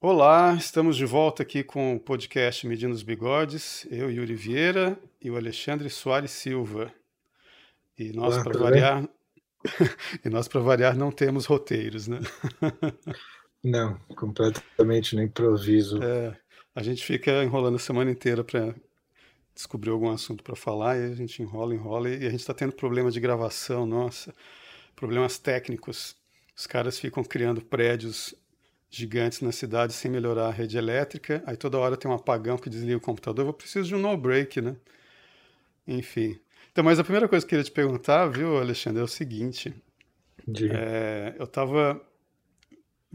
Olá, estamos de volta aqui com o podcast Medindo os Bigodes. Eu, Yuri Vieira, e o Alexandre Soares Silva. E nós, para variar, e nós, para variar, não temos roteiros, né? Não, completamente no improviso. É, a gente fica enrolando a semana inteira para descobrir algum assunto para falar e a gente enrola, enrola e a gente está tendo problema de gravação, nossa, problemas técnicos. Os caras ficam criando prédios gigantes na cidade sem melhorar a rede elétrica, aí toda hora tem um apagão que desliga o computador, eu preciso de um no-break, né? Enfim. Então, mas a primeira coisa que eu queria te perguntar, viu, Alexandre, é o seguinte. É, eu tava.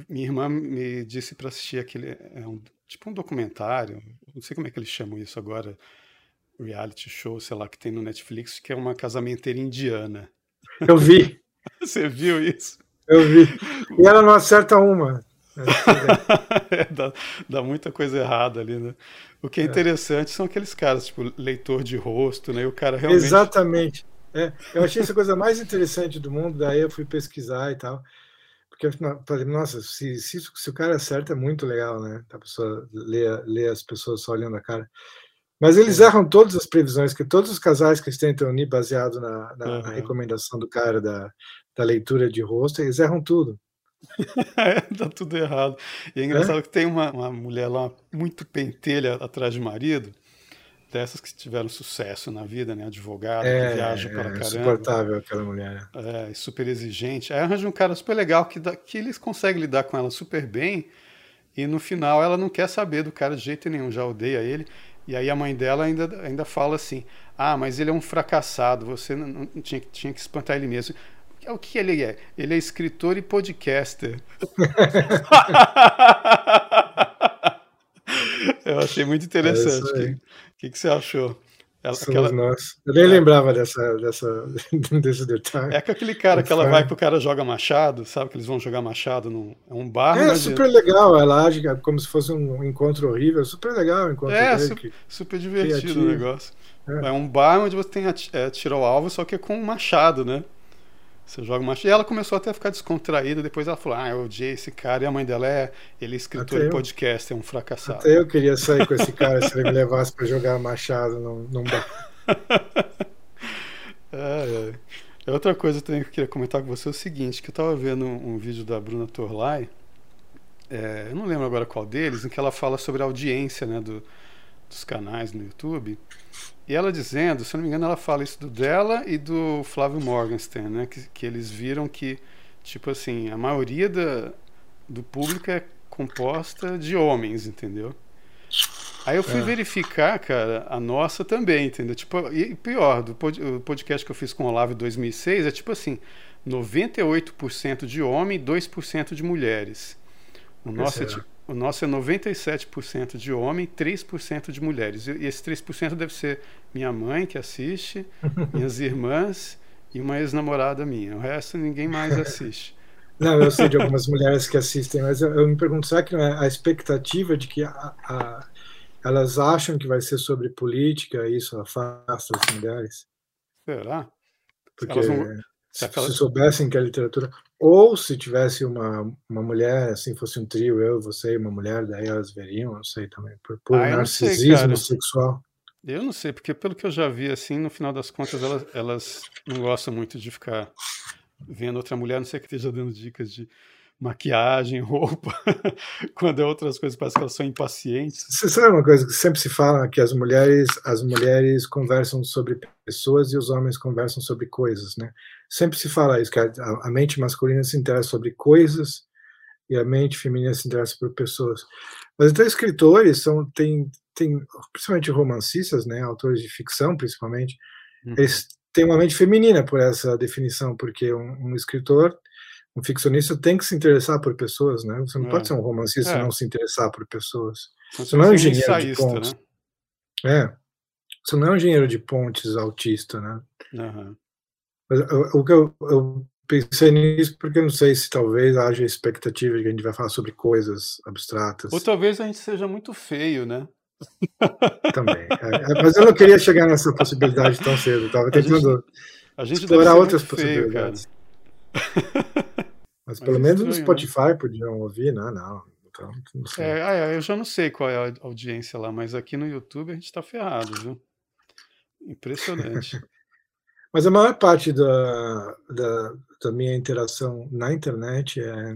Minha irmã me disse para assistir aquele. É um, tipo um documentário, não sei como é que eles chamam isso agora, reality show, sei lá, que tem no Netflix, que é uma casamenteira indiana. Eu vi. Você viu isso? Eu vi. E ela não acerta uma. É, dá, dá, muita coisa errada ali, né? O que é, é interessante são aqueles caras, tipo, leitor de rosto, né? E o cara realmente. Exatamente. É, eu achei essa coisa mais interessante do mundo, daí eu fui pesquisar e tal. Porque eu falei, nossa, se, se, se o cara acerta é muito legal, né? A pessoa lê, lê as pessoas só olhando a cara. Mas eles é. erram todas as previsões, que todos os casais que eles tentam unir baseado na, na, uhum. na recomendação do cara da, da leitura de rosto, eles erram tudo. É, tá tudo errado. E é engraçado é? que tem uma, uma mulher lá muito pentelha atrás de marido, dessas que tiveram sucesso na vida, né? Advogada, é, que viaja para é, caramba. Insuportável aquela mulher. É, super exigente. Aí arranja um cara super legal que, dá, que eles conseguem lidar com ela super bem. E no final ela não quer saber do cara de jeito nenhum, já odeia ele. E aí a mãe dela ainda, ainda fala assim: Ah, mas ele é um fracassado, você não, não tinha, tinha que espantar ele mesmo. É o que ele é? Ele é escritor e podcaster. Eu achei muito interessante. O é que, que, você achou? Ela, aquela... nós. Eu nem é. lembrava dessa, dessa, desse detalhe. É com aquele cara que ela vai pro cara joga machado, sabe? Que eles vão jogar machado num é um bar. É super legal, ela age como se fosse um encontro horrível. Super legal o encontro É, super, super, divertido criativo. o negócio. É. é. um bar onde você tem é, tiro ao alvo, só que é com um machado, né? Você joga uma. E ela começou até a ficar descontraída. Depois ela falou: Ah, eu odiei esse cara. E a mãe dela é. Ele é escritor de podcast, é um fracassado. Até eu queria sair com esse cara se ele me levasse para jogar machado num, num bar. é, é. Outra coisa também que eu queria comentar com você é o seguinte: que eu estava vendo um, um, vídeo da Bruna Torlai. É, eu não lembro agora qual deles, em que ela fala sobre a audiência né, do, dos canais no YouTube. E ela dizendo, se eu não me engano, ela fala isso do dela e do Flávio Morgenstern, né? Que, que eles viram que, tipo assim, a maioria da, do público é composta de homens, entendeu? Aí eu fui é. verificar, cara, a nossa também, entendeu? Tipo, e pior, do pod, o podcast que eu fiz com o Olavo em 2006 é tipo assim, 98% de homem e 2% de mulheres. O nosso é, tipo, o nosso é 97% de homem, 3% de mulheres. E esse 3% deve ser minha mãe que assiste, minhas irmãs e uma ex-namorada minha. O resto ninguém mais assiste. Não, eu sei de algumas mulheres que assistem, mas eu, eu me pergunto, será que é a expectativa de que a, a, elas acham que vai ser sobre política e isso afasta as mulheres? Será? Porque não, se, se soubessem que a literatura ou se tivesse uma, uma mulher, assim, fosse um trio, eu, você e uma mulher, daí elas veriam, não sei também, por, por ah, narcisismo sei, sexual. Eu não sei, porque pelo que eu já vi, assim, no final das contas, elas, elas não gostam muito de ficar vendo outra mulher, não sei que esteja dando dicas de maquiagem, roupa, quando é outras coisas, parece que elas são impacientes. Você sabe uma coisa que sempre se fala, que as mulheres, as mulheres conversam sobre pessoas e os homens conversam sobre coisas, né? Sempre se fala isso, que a, a mente masculina se interessa sobre coisas e a mente feminina se interessa por pessoas. Mas então escritores são tem tem principalmente romancistas, né, autores de ficção principalmente, uhum. eles têm uma mente feminina por essa definição, porque um, um escritor um ficcionista tem que se interessar por pessoas, né? Você não é. pode ser um romancista é. e não se interessar por pessoas. Você, Você não é um engenheiro de contos. Né? É. você não é um engenheiro de pontes autista, né? Uhum. Mas o que eu, eu, pensei nisso porque eu não sei se talvez haja expectativa de que a gente vai falar sobre coisas abstratas. Ou talvez a gente seja muito feio, né? Também. É, é mas eu não queria chegar nessa possibilidade tão cedo. Estava tentando a gente, a gente explorar outras possibilidades. Mas, mas pelo é menos estranho, no né? Spotify né? podiam ouvir, né? Não. Então, não sei. É, eu já não sei qual é a audiência lá, mas aqui no YouTube a gente está ferrado, viu? Impressionante. mas a maior parte da, da, da, minha interação na internet é.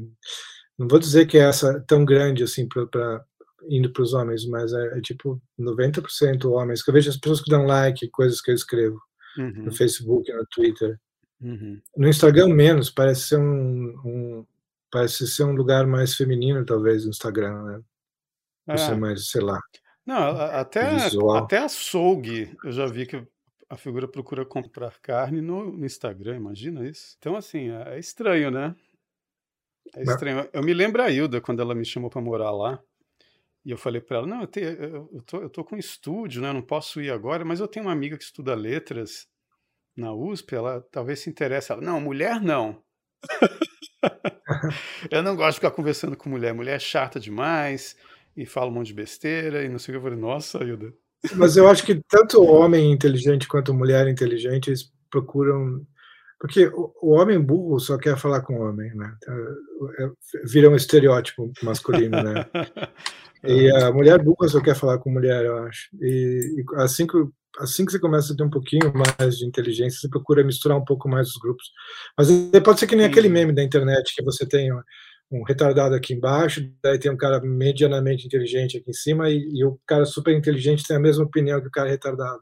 Não vou dizer que é essa tão grande assim para indo para os homens, mas é, é, tipo 90% homens. Que eu vejo as pessoas que dão like, coisas que eu escrevo uhum. no Facebook, no Twitter. Uhum. No Instagram menos, parece ser um, um, parece ser um lugar mais feminino talvez o Instagram, né? Por é. ser mais, sei lá. Não, até até açougue, eu já vi que a figura procura comprar carne no, no Instagram, imagina isso. Então assim, é, é estranho, né? É estranho. Eu me lembro a Hilda quando ela me chamou para morar lá. E eu falei para ela: não, eu, te, eu, tô, eu tô com estúdio, né? Eu não posso ir agora, mas eu tenho uma amiga que estuda letras na USP, ela talvez se interesse. Ela, não, mulher não. eu não gosto de ficar conversando com mulher. Mulher é chata demais e fala um monte de besteira e não sei o que. Eu falei, nossa, Hilda. Mas eu acho que tanto homem inteligente quanto mulher inteligente eles procuram. Porque o, o homem burro só quer falar com o homem, né? É, é, vira um estereótipo masculino, né? E a mulher burra só quer falar com mulher, eu acho. E, e assim que assim que você começa a ter um pouquinho mais de inteligência, você procura misturar um pouco mais os grupos. Mas pode ser que nem Sim. aquele meme da internet que você tem um retardado aqui embaixo, daí tem um cara medianamente inteligente aqui em cima e, e o cara super inteligente tem a mesma opinião que o cara retardado.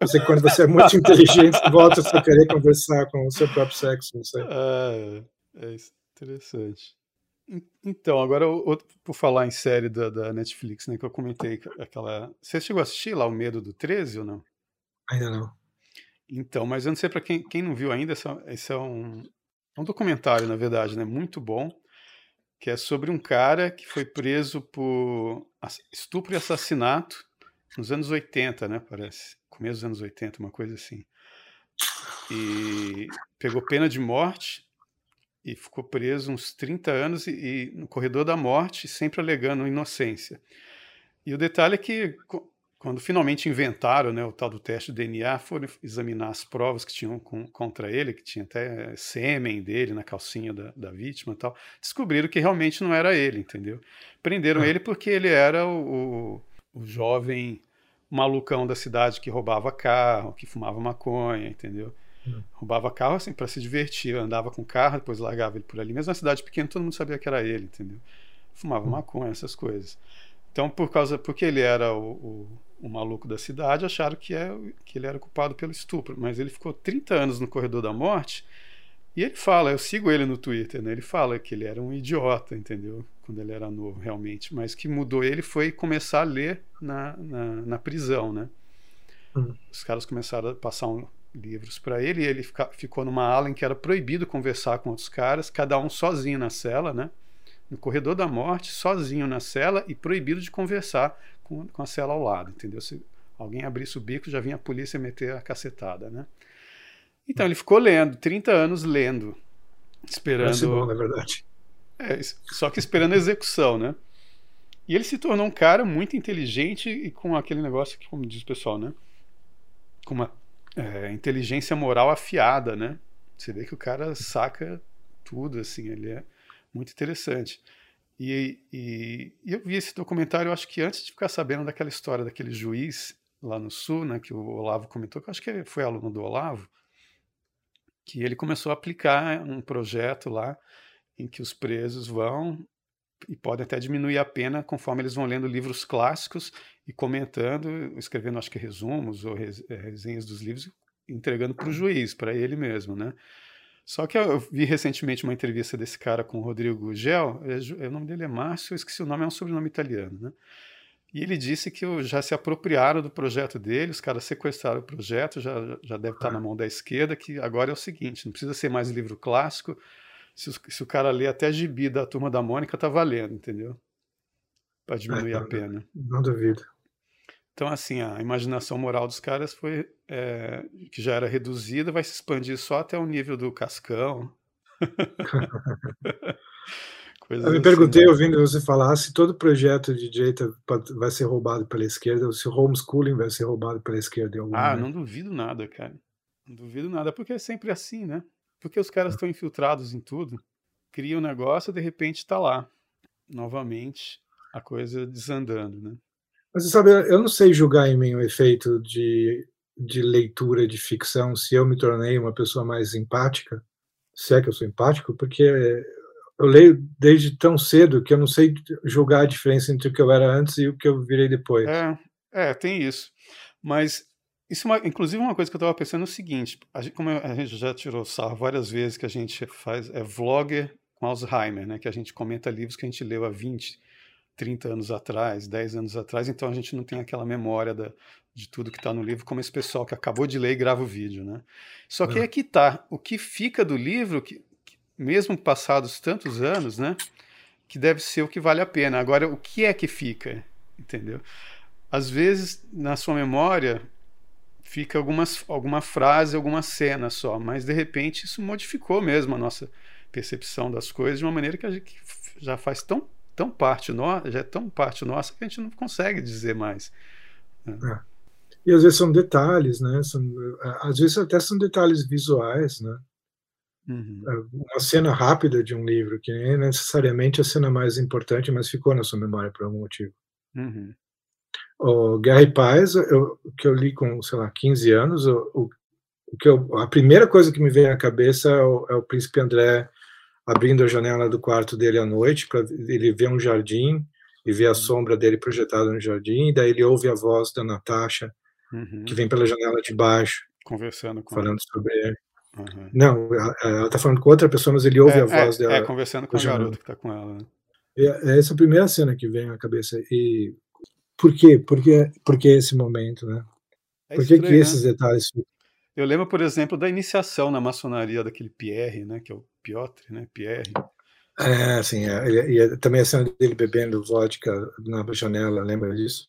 Você, quando você é muito inteligente, volta a querer conversar com o seu próprio sexo, não sei. É, é interessante. Então, agora, por falar em série da, da, Netflix, né, que eu comentei aquela. Você chegou a assistir lá O Medo do 13 ou não? Ainda não. Então, mas eu não sei para quem, quem não viu ainda, esse é um, um documentário, na verdade, né, muito bom, que é sobre um cara que foi preso por estupro e assassinato nos anos 80, né, parece. Começo dos anos 80, uma coisa assim. E pegou pena de morte e ficou preso uns 30 anos e, e, no corredor da morte, sempre alegando inocência. E o detalhe é que quando finalmente inventaram né, o tal do teste de DNA, foram examinar as provas que tinham com, contra ele, que tinha até sêmen dele na calcinha da, da vítima e tal, descobriram que realmente não era ele, entendeu? Prenderam ah. ele porque ele era o, o, o jovem malucão da cidade que roubava carro, que fumava maconha, entendeu? Roubava carro assim para se divertir, andava com carro, depois largava ele por ali. Mesmo na cidade pequena, todo mundo sabia que era ele, entendeu? Fumava maconha, essas coisas. Então, por causa, porque ele era o, o, o maluco da cidade, acharam que, é, que ele era culpado pelo estupro. Mas ele ficou 30 anos no corredor da morte e ele fala, eu sigo ele no Twitter, né? Ele fala que ele era um idiota, entendeu? Quando ele era novo, realmente. Mas que mudou ele foi começar a ler na, na, na prisão, né? Uhum. Os caras começaram a passar um, livros para ele, e ele fica, ficou numa ala em que era proibido conversar com outros caras, cada um sozinho na cela, né? No corredor da morte, sozinho na cela e proibido de conversar com, com a cela ao lado, entendeu? Se alguém abrisse o bico, já vinha a polícia meter a cacetada, né? Então ele ficou lendo, 30 anos lendo, esperando. Parece bom, na verdade. É, só que esperando a execução, né? E ele se tornou um cara muito inteligente e com aquele negócio que, como diz o pessoal, né? Com uma é, inteligência moral afiada, né? Você vê que o cara saca tudo, assim, ele é muito interessante. E, e, e, eu vi esse documentário, acho que antes de ficar sabendo daquela história daquele juiz lá no Sul, né, que o Olavo comentou, que eu acho que foi aluno do Olavo, que ele começou a aplicar um projeto lá em que os presos vão e podem até diminuir a pena conforme eles vão lendo livros clássicos e comentando, escrevendo acho que resumos ou eh, resenhas dos livros, entregando para o juiz, para ele mesmo, né? Só que eu vi recentemente uma entrevista desse cara com o Rodrigo Gel, é, é, o nome dele é Márcio, eu esqueci o nome, é um sobrenome italiano, né? E ele disse que já se apropriaram do projeto dele, os caras sequestraram o projeto, já, já deve estar na mão da esquerda, que agora é o seguinte, não precisa ser mais livro clássico, se, se o cara ler até gibi da Turma da Mônica, tá valendo, entendeu? Para diminuir é, a pena. Não duvido. Então, assim, a imaginação moral dos caras foi é, que já era reduzida, vai se expandir só até o nível do Cascão. eu me perguntei, assim, né? ouvindo você falar, se todo projeto de direita vai ser roubado pela esquerda, ou se o homeschooling vai ser roubado pela esquerda. ah, momento. não duvido nada, cara. Não duvido nada, porque é sempre assim, né? Porque os caras estão infiltrados em tudo, cria um negócio, de repente está lá, novamente, a coisa desandando, né? Mas você sabe, eu não sei julgar em mim o efeito de, de leitura de ficção, se eu me tornei uma pessoa mais empática, se é que eu sou empático, porque eu leio desde tão cedo que eu não sei julgar a diferença entre o que eu era antes e o que eu virei depois. É, é tem isso. Mas isso, é uma, inclusive, uma coisa que eu estava pensando é o seguinte: a gente, como a gente já tirou sarro várias vezes que a gente faz é vlogger com Alzheimer, né? Que a gente comenta livros que a gente leu há 20, 30 anos atrás, 10 anos atrás, então a gente não tem aquela memória da, de tudo que está no livro, como esse pessoal que acabou de ler e grava o vídeo, né? Só que é, que tá, o que fica do livro, que, que, mesmo passados tantos anos, né? Que deve ser o que vale a pena. Agora, o que é que fica, entendeu? Às vezes, na sua memória, fica algumas, alguma frase, alguma cena só, mas de repente isso modificou mesmo a nossa percepção das coisas de uma maneira que a gente já faz tão tão parte nossa, já é tão parte nossa que a gente não consegue dizer mais. Né? É. E às vezes são detalhes, né? São, às vezes até são detalhes visuais, né? Uhum. É, uma cena rápida de um livro, que nem necessariamente a cena mais importante, mas ficou na sua memória por algum motivo. Uhum. O Guerra e Paz, eu, que eu li com, sei lá, 15 anos, o, o, o que eu, a primeira coisa que me veio à cabeça é o, é o príncipe André abrindo a janela do quarto dele à noite para ele ver um jardim e ver a uhum. sombra dele projetada no jardim, e daí ele ouve a voz da Natasha, uhum. que vem pela janela de baixo, conversando com falando sobre ele. Uhum. Não, ela está falando com outra pessoa, mas ele ouve é, a voz é, dela. É, conversando com o garoto que está com ela. Né? É, essa é a primeira cena que vem à cabeça. E por quê? Por que, por que esse momento, né? É por que, que né? esses detalhes eu lembro, por exemplo, da iniciação na maçonaria daquele Pierre, né, que é Piotr, né, Pierre. É, sim, é, e, e também a cena dele bebendo vodka na janela, lembra disso?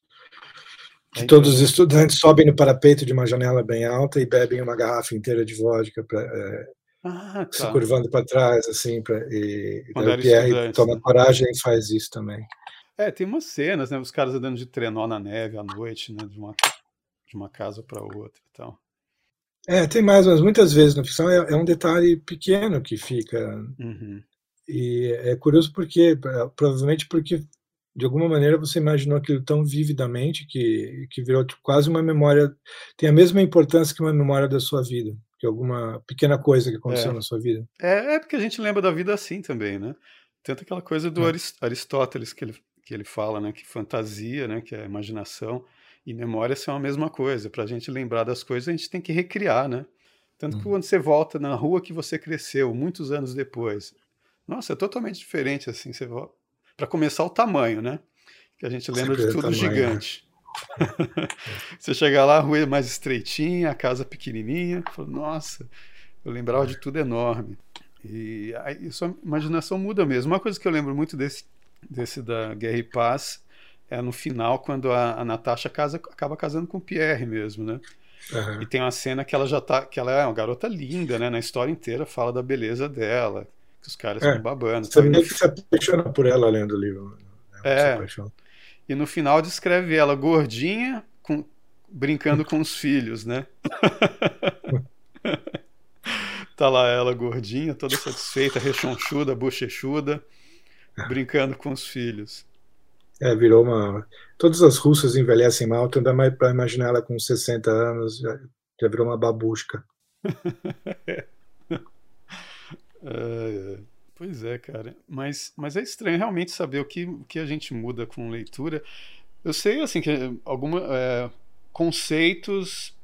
Que é, todos os então. estudantes sobem no parapeito de uma janela bem alta e bebem uma garrafa inteira de vodka, pra, é, ah, tá. se curvando para trás, assim, pra, e, o Pierre toma né? coragem e faz isso também. É, tem umas cenas, né, os caras andando de trenó na neve à noite, né, de uma, de uma casa para outra e tal. É, tem mais, mas muitas vezes na ficção é, é um detalhe pequeno que fica. Uhum. E é curioso porque, provavelmente porque, de alguma maneira, você imaginou aquilo tão vividamente que, que virou quase uma memória, tem a mesma importância que uma memória da sua vida, que alguma pequena coisa que aconteceu é. na sua vida. É, é, porque a gente lembra da vida assim também, né? Tanto aquela coisa do é. Aristóteles que ele, que ele fala, né? Que fantasia, né? Que é imaginação e memória são a mesma coisa. Para a gente lembrar das coisas, a gente tem que recriar, né? Tanto que uhum. quando você volta na rua que você cresceu, muitos anos depois, nossa, é totalmente diferente assim. Você para começar o tamanho, né? Que a gente lembra Sempre de tudo tamanho, né? gigante. Né? você chegar lá, a rua é mais estreitinha, a casa pequenininha, fala, nossa, eu lembrava de tudo enorme. E aí sua imaginação muda mesmo. Uma coisa que eu lembro muito desse, desse da Guerra e Paz é no final, quando a, a Natasha casa, acaba casando com o Pierre mesmo, né? Uhum. E tem uma cena que ela já tá. que ela é uma garota linda, né? Na história inteira fala da beleza dela, que os caras é. estão babando. Você meio que se apaixona por ela lendo o livro. Né? É. E no final descreve ela gordinha, com, brincando com os filhos, né? tá lá ela gordinha, toda satisfeita, rechonchuda, bochechuda, brincando com os filhos. É, virou uma. Todas as russas envelhecem mal, então dá mais para imaginar ela com 60 anos, já, já virou uma babusca. é. Pois é, cara. Mas, mas é estranho realmente saber o que, o que a gente muda com leitura. Eu sei, assim, que alguns é, conceitos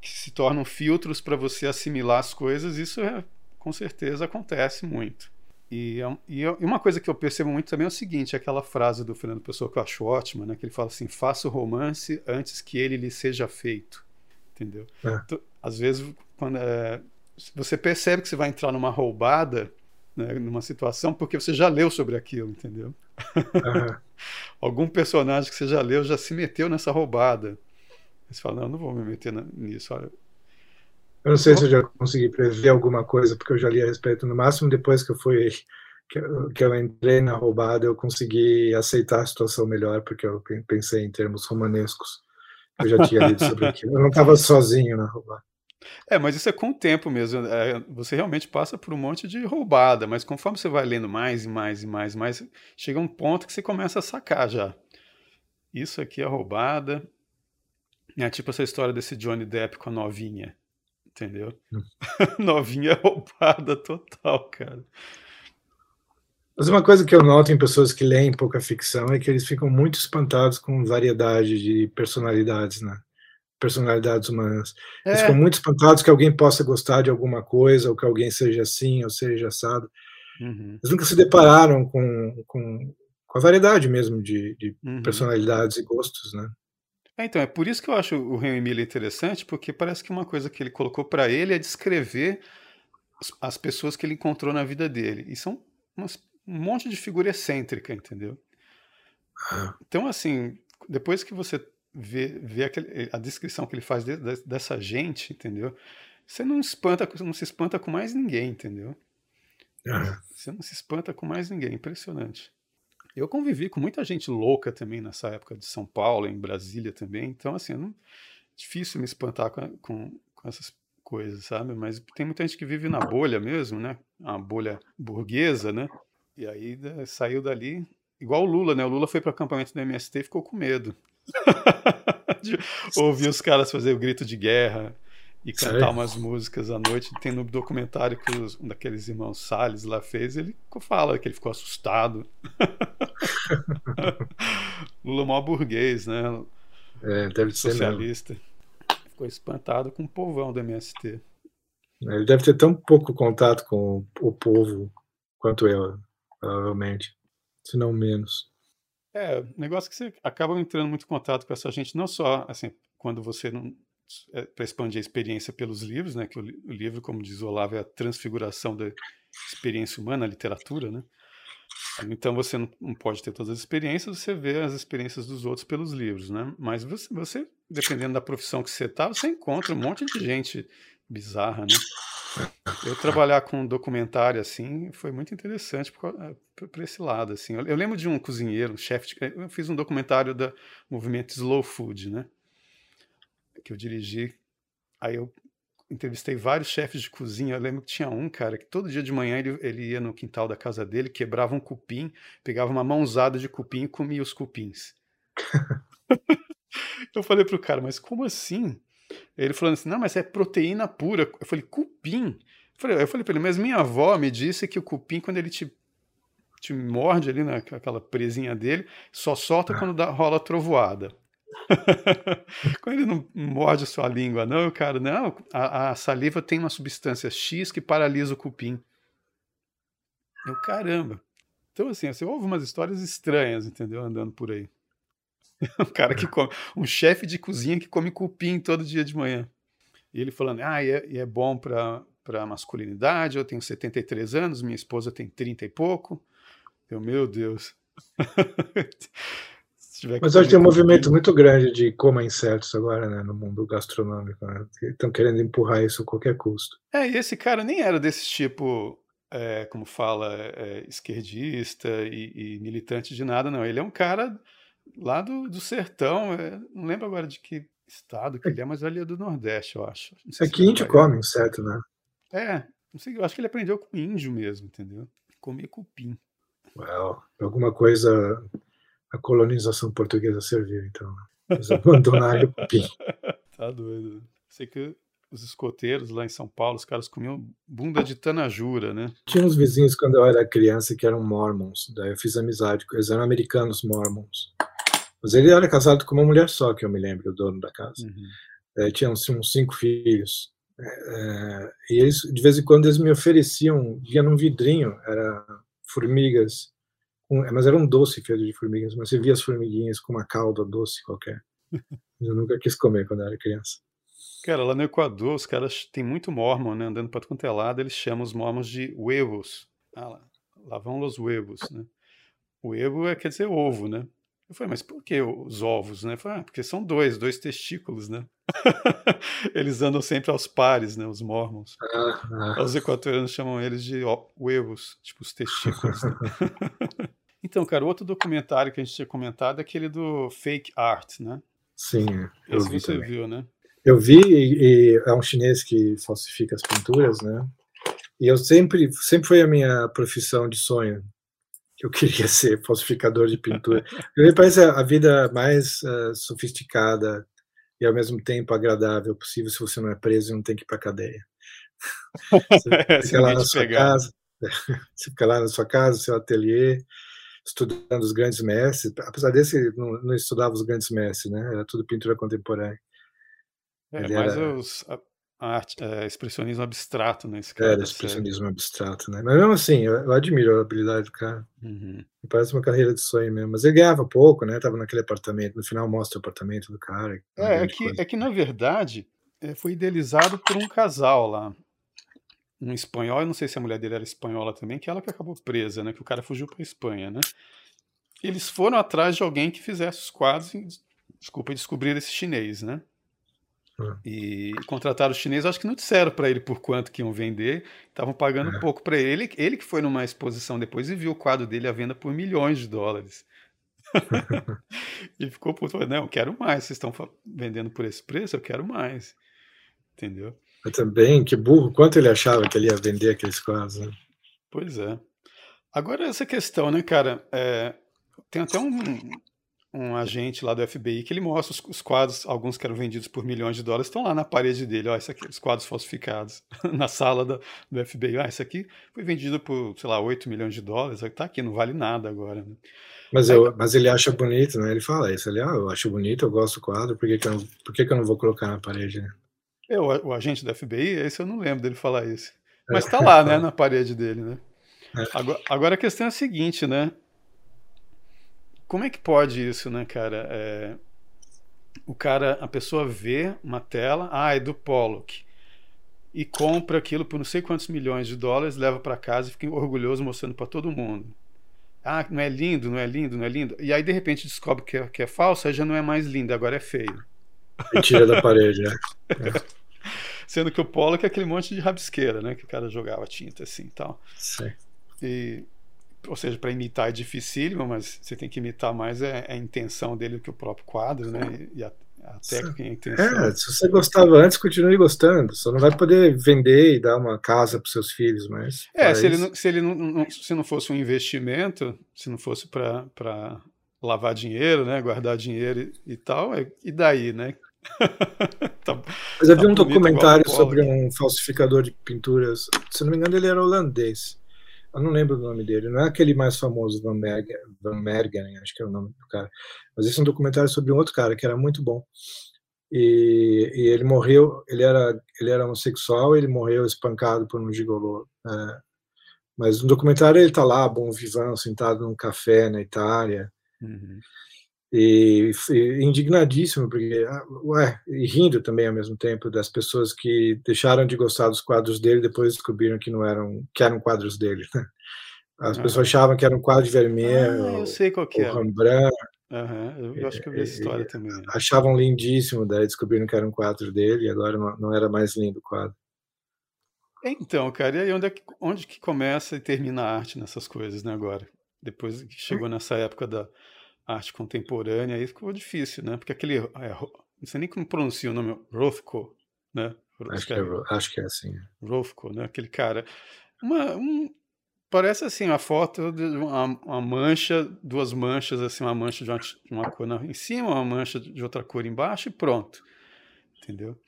que se tornam filtros para você assimilar as coisas, isso é, com certeza acontece muito. E, é e, uma coisa que eu percebo muito também é o seguinte: é aquela frase do Fernando Pessoa que eu acho ótima, né, que ele fala assim: faça o romance antes que ele lhe seja feito. Entendeu? É. Então, às vezes, quando é, você percebe que você vai entrar numa roubada, né, numa situação, porque você já leu sobre aquilo, entendeu? Uhum. Algum personagem que você já leu já se meteu nessa roubada. Você fala, não, não vou me meter nisso. Olha. Eu não sei se eu já consegui prever alguma coisa, porque eu já li a respeito. No máximo, depois que eu fui que eu, que eu entrei na roubada, eu consegui aceitar a situação melhor, porque eu pensei em termos romanescos. Eu já tinha lido sobre aquilo. Eu não estava sozinho na roubada. É, mas isso é com o tempo mesmo. É, você realmente passa por um monte de roubada, mas conforme você vai lendo mais e mais e mais e mais, chega um ponto que você começa a sacar já. Isso aqui é roubada. É tipo essa história desse Johnny Depp com a novinha. Entendeu? Hum. novinha roubada total, cara. Mas uma coisa que eu noto em pessoas que leem pouca ficção é que eles ficam muito espantados com variedade de personalidades, né? Personalidades humanas. É. Eles ficam muito espantados que alguém possa gostar de alguma coisa, ou que alguém seja assim, ou seja assado. Uhum. Eles nunca se depararam com, com, com a variedade mesmo de, de uhum. personalidades e gostos, né? É, então, é por isso que eu acho o Henry Miller interessante, porque parece que uma coisa que ele colocou para ele é descrever as pessoas que ele encontrou na vida dele. E são umas um monte de figura excêntrica, entendeu? Então, assim, depois que você vê, vê aquele, a descrição que ele faz de, de, dessa gente, entendeu? Você não espanta, não se espanta com mais ninguém, entendeu? Você não se espanta com mais ninguém, impressionante. Eu convivi com muita gente louca também nessa época de São Paulo, em Brasília também, então assim, não, difícil me espantar com, com, com essas coisas, sabe? Mas tem muita gente que vive na bolha mesmo, né? A bolha burguesa, né? E aí né, saiu dali, igual o Lula, né? O Lula foi para o acampamento do MST e ficou com medo. de ouvir os caras fazer o grito de guerra e cantar Sério? umas músicas à noite. Tem no documentário que os, um daqueles irmãos Salles lá fez, ele fala que ele ficou assustado. Lula é maior burguês, né? É, deve ser Socialista. Ficou espantado com o povão do MST. Ele deve ter tão pouco contato com o povo quanto eu provavelmente, se não menos. É, negócio que você acaba entrando muito em contato com essa gente, não só assim, quando você não. É, para expandir a experiência pelos livros, né? Que o, o, livro, como diz Olavo, é a transfiguração da experiência humana, a literatura, né? Então você não, não, pode ter todas as experiências, você vê as experiências dos outros pelos livros, né? Mas você, você dependendo da profissão que você tá, você encontra um monte de gente bizarra, né? Eu trabalhar com documentário assim foi muito interessante por esse lado assim. Eu, eu, lembro de um cozinheiro, um chefe, eu fiz um documentário do movimento Slow Food, né? Que eu dirigi. Aí eu entrevistei vários chefes de cozinha. Eu lembro que tinha um cara que todo dia de manhã ele, ele ia no quintal da casa dele, quebrava um cupim, pegava uma mãozada de cupim e comia os cupins. eu falei pro cara, mas como assim? Ele falando assim, não, mas é proteína pura. Eu falei, cupim? Eu falei, eu falei pra ele, mas minha avó me disse que o cupim, quando ele te, te morde ali naquela presinha dele, só solta quando dá, rola trovoada. quando ele não morde a sua língua, não, cara, não, a, a saliva tem uma substância X que paralisa o cupim. Eu, caramba. Então, assim, você ouve umas histórias estranhas, entendeu? Andando por aí. um cara que come, um chefe de cozinha que come cupim todo dia de manhã. E ele falando, ah, e é, e é bom para para masculinidade, eu tenho 73 anos, minha esposa tem 30 e pouco. Eu, meu Deus. Mas hoje tem um movimento muito grande de coma insetos agora, né, no mundo gastronômico. Né? Estão querendo empurrar isso a qualquer custo. É, e esse cara nem era desse tipo, é, como fala, é, esquerdista e, e, militante de nada, não. Ele é um cara lá do, do sertão, é, não lembro agora de que estado que ele é, mas ali é do Nordeste, eu acho. É que índio come inseto, né? É, não sei, eu acho que ele aprendeu com índio mesmo, entendeu? Comer cupim. Well, alguma coisa a colonização portuguesa serviu, então. Eles abandonaram o cupim. tá doido. Sei que os escoteiros lá em São Paulo, os caras comiam bunda de tanajura, né? Tinha uns vizinhos quando eu era criança que eram mormons, daí eu fiz amizade, eles eram americanos mormons. Mas ele era casado com uma mulher só, que eu me lembro, o dono da casa. Uhum. É, tinham uns cinco filhos. É, é, e eles, de vez em quando, eles me ofereciam, via num vidrinho, era formigas, com, mas era um doce feito de formigas, mas você via as formiguinhas com uma calda doce qualquer. eu nunca quis comer quando era criança. Cara, lá no Equador, os caras têm muito mormon, né? Andando para quanto é lado, eles chamam os mormons de huevos. Ah, lá, lá vão os huevos, né? Huevo é, quer dizer ovo, né? Eu falei, mas por que os ovos, né? Eu falei, ah, porque são dois, dois testículos, né? eles andam sempre aos pares, né? Os mormons. Ah, ah. Os equatorianos chamam eles de huevos, tipo os testículos. Né? então, cara, outro documentário que a gente tinha comentado é aquele do fake art, né? Sim, eu Esse vi você também. viu, né? Eu vi, e, e é um chinês que falsifica as pinturas, né? E eu sempre, sempre foi a minha profissão de sonho, que eu queria ser falsificador de pintura. Me parece a vida mais uh, sofisticada e ao mesmo tempo agradável possível se você não é preso e não tem que ir para cadeia. Você fica lá na sua pegar. casa, você fica lá na sua casa, seu ateliê, estudando os grandes mestres. Apesar desse, não, não estudava os grandes mestres, né? Era tudo pintura contemporânea. É, mais era... os, arte, é, expressionismo abstrato nesse né. É, expressionismo abstrato, né? Mas mesmo assim, eu, eu admiro a habilidade do cara. Uhum. Parece uma carreira de sonho mesmo. Mas ele ganhava pouco, né? Tava naquele apartamento. No final mostra o apartamento do cara. É, é que, é que na verdade é, foi idealizado por um casal lá. Um espanhol, eu não sei se a mulher dele era espanhola também, que ela que acabou presa, né? Que o cara fugiu para Espanha, né? Eles foram atrás de alguém que fizesse os quadros e, desculpa, descobrir esse chinês, né? É. E contrataram os chineses, acho que não disseram para ele por quanto que iam vender, estavam pagando é. pouco para ele. Ele que foi numa exposição depois e viu o quadro dele à venda por milhões de dólares. e ficou puto, falou, não, eu quero mais, vocês estão vendendo por esse preço, eu quero mais. Entendeu? Eu também, que burro, quanto ele achava que ele ia vender aqueles quadros, né? Pois é. Agora essa questão, né, cara, é, tem até um, um agente lá do FBI que ele mostra os, os, quadros, alguns que eram vendidos por milhões de dólares, estão lá na parede dele. Ó, esse aqui, os quadros falsificados, na sala do, do FBI. Ah, esse aqui foi vendido por, sei lá, 8 milhões de dólares. Está aqui, não vale nada agora. Né? Mas, eu, mas ele acha bonito, né? Ele fala isso. Ele, ah, eu acho bonito, eu gosto do quadro, por que, que, eu, não, por que, que eu não vou colocar na parede, né? É, o, o agente do FBI, esse eu não lembro dele falar isso. Mas está lá, né, na parede dele, né? É. Agora, agora a questão é a seguinte, né? Como é que pode isso, né, cara? É, o cara, a pessoa vê uma tela, ah, é do Pollock, e compra aquilo por não sei quantos milhões de dólares, leva para casa e fica orgulhoso mostrando para todo mundo. Ah, não é lindo, não é lindo, não é lindo. E aí de repente descobre que é, que é falso, aí já não é mais lindo, agora é feio. E tira da parede, né? É. Sendo que o Pollock é aquele monte de rabisqueira, né? Que o cara jogava tinta assim e tal. Sim. E ou seja, para imitar é dificílimo, mas você tem que imitar mais é, é, a intenção dele do que o próprio quadro, né? E a, a técnica e a intenção. É, se você gostava antes, continue gostando. Só não vai poder vender e dar uma casa para seus filhos, mas. É, se ele, não, se ele não, não, se não fosse um investimento, se não fosse para lavar dinheiro, né? Guardar dinheiro e, e tal, é, e daí, né? tá, mas havia tá um documentário sobre um falsificador de pinturas. Se não me engano, ele era holandês eu não lembro o nome dele, não é aquele mais famoso, Van Mergen, Van Mergen acho que é o nome do cara, mas esse é um documentário sobre um outro cara que era muito bom. E, e ele morreu, ele era, ele era homossexual, ele morreu espancado por um gigolô. É, mas no documentário ele está lá, bom vivão, sentado num café na Itália. Uhum. E, e, indignadíssimo, porque, ah, ué, e rindo também ao mesmo tempo das pessoas que deixaram de gostar dos quadros dele depois descobriram que não eram, que eram quadros dele. Né? As pessoas achavam que era um quadro de Vermeer, ah, eu sei qual que é. Rembrandt. Uhum, eu acho que eu vi essa história também. Achavam lindíssimo, daí descobriram que era um quadro dele e agora não, não era mais lindo o quadro. Então, cara, e aí onde, é que, onde que começa e termina a arte nessas coisas, né, agora? Depois que chegou nessa época da arte contemporânea, aí ficou difícil, né? Porque aquele. É, não sei nem como pronuncia o nome, Rothko, né? Acho que, é, acho que é assim. Rothko, né? Aquele cara. Uma, um, parece assim, a foto de uma, uma, mancha, duas manchas, assim, uma mancha de uma, de uma cor na, em cima, uma mancha de outra cor embaixo e pronto. Entendeu?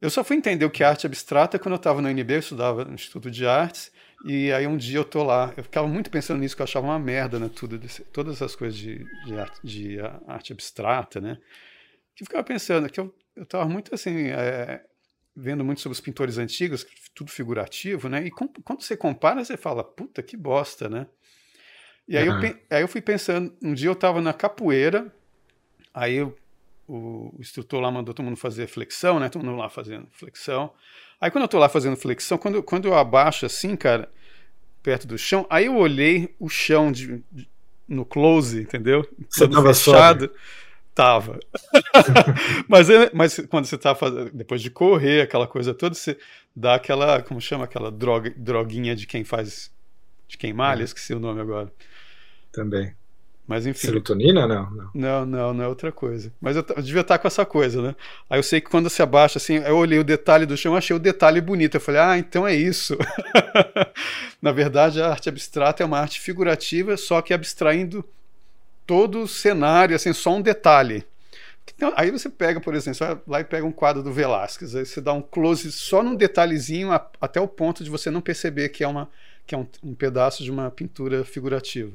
Eu só fui entender o que é arte abstrata quando eu estava no UNB, eu estudava no Instituto de Artes, e aí um dia eu tô lá, eu ficava muito pensando nisso, que eu achava uma merda, né? Tudo, todas essas coisas de, de, arte, de arte abstrata, né? Que eu ficava pensando, que eu, eu tava muito assim, é, vendo muito sobre os pintores antigos, tudo figurativo, né? E com, quando você compara, você fala, puta, que bosta, né? E aí, uhum. eu, aí eu fui pensando, um dia eu tava na capoeira, aí eu, o, o instrutor lá mandou todo mundo fazer flexão, né? Todo mundo lá fazendo flexão. Aí quando eu tô lá fazendo flexão, quando, quando eu abaixo assim, cara, perto do chão, aí eu olhei o chão de, de no close, entendeu? Você tava fechado. Sóbrio. Tava. mas, mas quando você tá fazendo, depois de correr, aquela coisa toda, você dá aquela, como chama, aquela droga, droguinha de quem faz, de quem malha, é. esqueci o nome agora. Também. Mas enfim. Serotonina, não? Não, não, não, não é outra coisa. Mas eu, eu, devia estar com essa coisa, né? Aí eu sei que quando se abaixa, assim, eu olhei o detalhe do chão, achei o detalhe bonito. Eu falei, ah, então é isso. Na verdade, a arte abstrata é uma arte figurativa, só que abstraindo todo o cenário, assim, só um detalhe. Então, aí você pega, por exemplo, você vai lá e pega um quadro do Velázquez, aí você dá um close só num detalhezinho, até o ponto de você não perceber que é, uma, que é um, um pedaço de uma pintura figurativa.